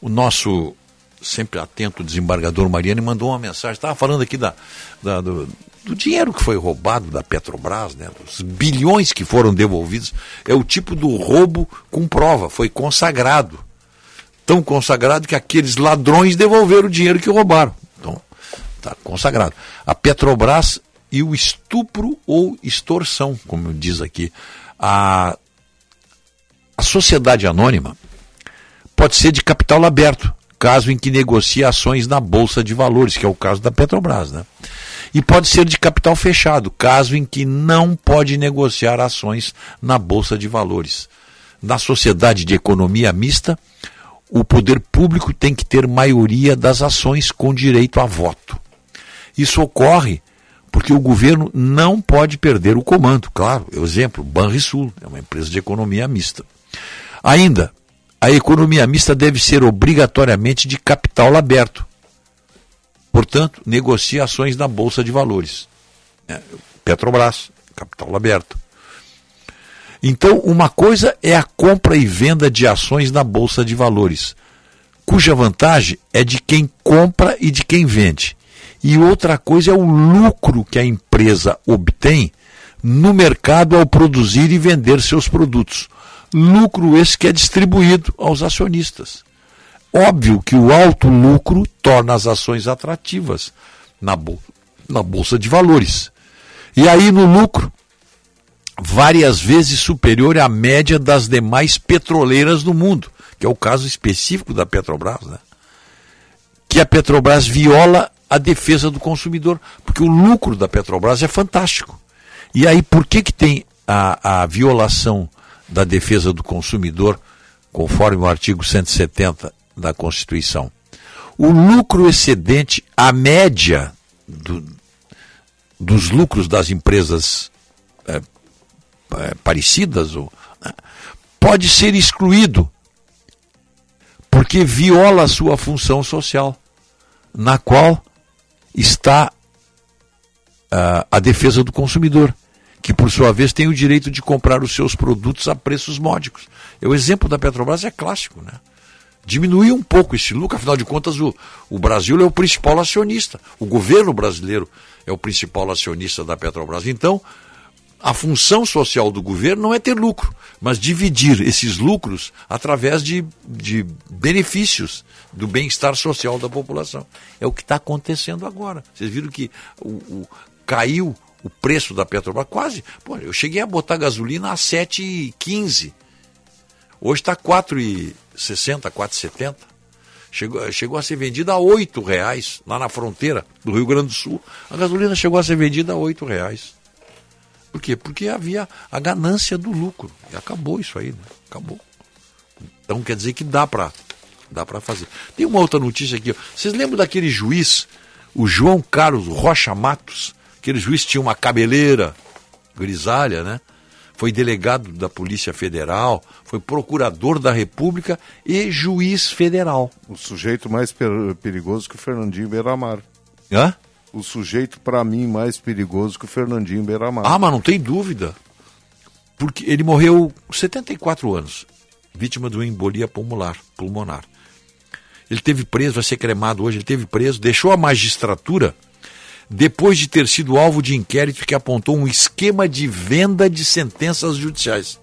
O nosso sempre atento desembargador Mariano mandou uma mensagem. Estava falando aqui da, da do, do, dinheiro que foi roubado da Petrobras, né, dos bilhões que foram devolvidos. É o tipo do roubo com prova, foi consagrado. Tão consagrado que aqueles ladrões devolveram o dinheiro que roubaram. Então, está consagrado. A Petrobras e o estupro ou extorsão, como diz aqui. A, a sociedade anônima pode ser de capital aberto caso em que negocie ações na Bolsa de Valores, que é o caso da Petrobras. Né? E pode ser de capital fechado, caso em que não pode negociar ações na Bolsa de Valores. Na sociedade de economia mista, o poder público tem que ter maioria das ações com direito a voto. Isso ocorre porque o governo não pode perder o comando. Claro, exemplo, Banrisul, é uma empresa de economia mista. Ainda, a economia mista deve ser obrigatoriamente de capital aberto. Portanto, negociações na Bolsa de Valores. É, Petrobras, capital aberto. Então, uma coisa é a compra e venda de ações na Bolsa de Valores, cuja vantagem é de quem compra e de quem vende. E outra coisa é o lucro que a empresa obtém no mercado ao produzir e vender seus produtos lucro esse que é distribuído aos acionistas. Óbvio que o alto lucro torna as ações atrativas na, bol na bolsa de valores. E aí no lucro, várias vezes superior à média das demais petroleiras do mundo, que é o caso específico da Petrobras, né? que a Petrobras viola a defesa do consumidor, porque o lucro da Petrobras é fantástico. E aí por que, que tem a, a violação da defesa do consumidor, conforme o artigo 170 da Constituição. O lucro excedente, a média do, dos lucros das empresas é, é, parecidas, ou, né, pode ser excluído, porque viola a sua função social, na qual está uh, a defesa do consumidor que por sua vez tem o direito de comprar os seus produtos a preços módicos. O exemplo da Petrobras é clássico, né? Diminuir um pouco esse lucro, afinal de contas o, o Brasil é o principal acionista, o governo brasileiro é o principal acionista da Petrobras. Então, a função social do governo não é ter lucro, mas dividir esses lucros através de, de benefícios do bem-estar social da população. É o que está acontecendo agora. Vocês viram que o, o, caiu o preço da Petrobras, quase. Pô, eu cheguei a botar gasolina a 7,15. Hoje está 4,60, 4,70. Chegou, chegou a ser vendida a R$ reais lá na fronteira do Rio Grande do Sul. A gasolina chegou a ser vendida a R$ reais. Por quê? Porque havia a ganância do lucro. E acabou isso aí, né? Acabou. Então quer dizer que dá para dá para fazer. Tem uma outra notícia aqui. Vocês lembram daquele juiz, o João Carlos Rocha Matos, Aquele juiz tinha uma cabeleira grisalha, né? Foi delegado da Polícia Federal, foi procurador da República e juiz federal. O sujeito mais perigoso que o Fernandinho Beiramar. Hã? O sujeito, para mim, mais perigoso que o Fernandinho Beiramar. Ah, mas não tem dúvida. Porque ele morreu 74 anos, vítima de uma embolia pulmonar. pulmonar. Ele teve preso, vai ser cremado hoje, ele teve preso, deixou a magistratura depois de ter sido alvo de inquérito que apontou um esquema de venda de sentenças judiciais.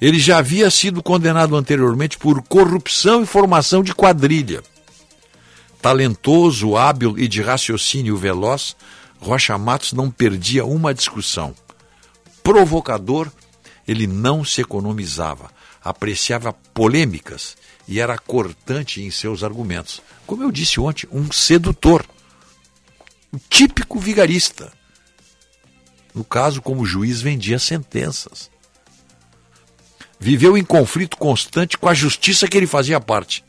Ele já havia sido condenado anteriormente por corrupção e formação de quadrilha. Talentoso, hábil e de raciocínio veloz, Rocha Matos não perdia uma discussão. Provocador, ele não se economizava. apreciava polêmicas e era cortante em seus argumentos. Como eu disse ontem, um sedutor. Um típico vigarista. No caso, como juiz, vendia sentenças. Viveu em conflito constante com a justiça que ele fazia parte.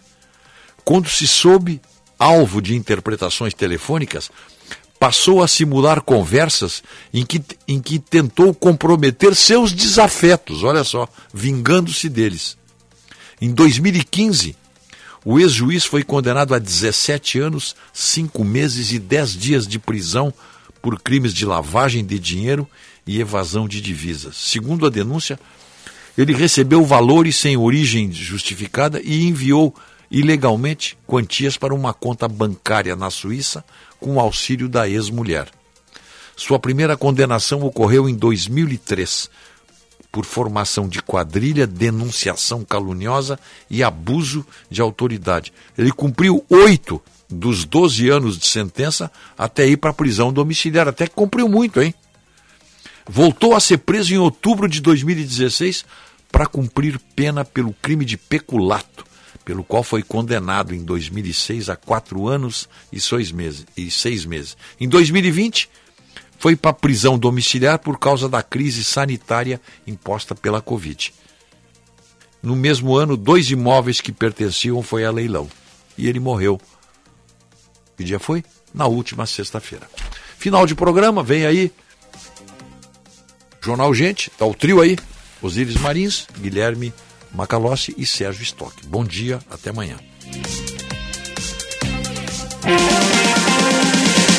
Quando se soube alvo de interpretações telefônicas, passou a simular conversas em que, em que tentou comprometer seus desafetos, olha só, vingando-se deles. Em 2015, o ex-juiz foi condenado a 17 anos, 5 meses e 10 dias de prisão por crimes de lavagem de dinheiro e evasão de divisas. Segundo a denúncia, ele recebeu valores sem origem justificada e enviou ilegalmente quantias para uma conta bancária na Suíça com auxílio da ex-mulher. Sua primeira condenação ocorreu em 2003 por formação de quadrilha, denunciação caluniosa e abuso de autoridade. Ele cumpriu oito dos 12 anos de sentença até ir para a prisão domiciliar, até que cumpriu muito, hein? Voltou a ser preso em outubro de 2016 para cumprir pena pelo crime de peculato pelo qual foi condenado em 2006 a quatro anos e seis meses. E seis meses. Em 2020, foi para prisão domiciliar por causa da crise sanitária imposta pela Covid. No mesmo ano, dois imóveis que pertenciam foi a leilão. E ele morreu. Que dia foi? Na última sexta-feira. Final de programa, vem aí. Jornal Gente, tá o trio aí. Osíris Marins, Guilherme Macalossi e Sérgio Stock. Bom dia, até amanhã.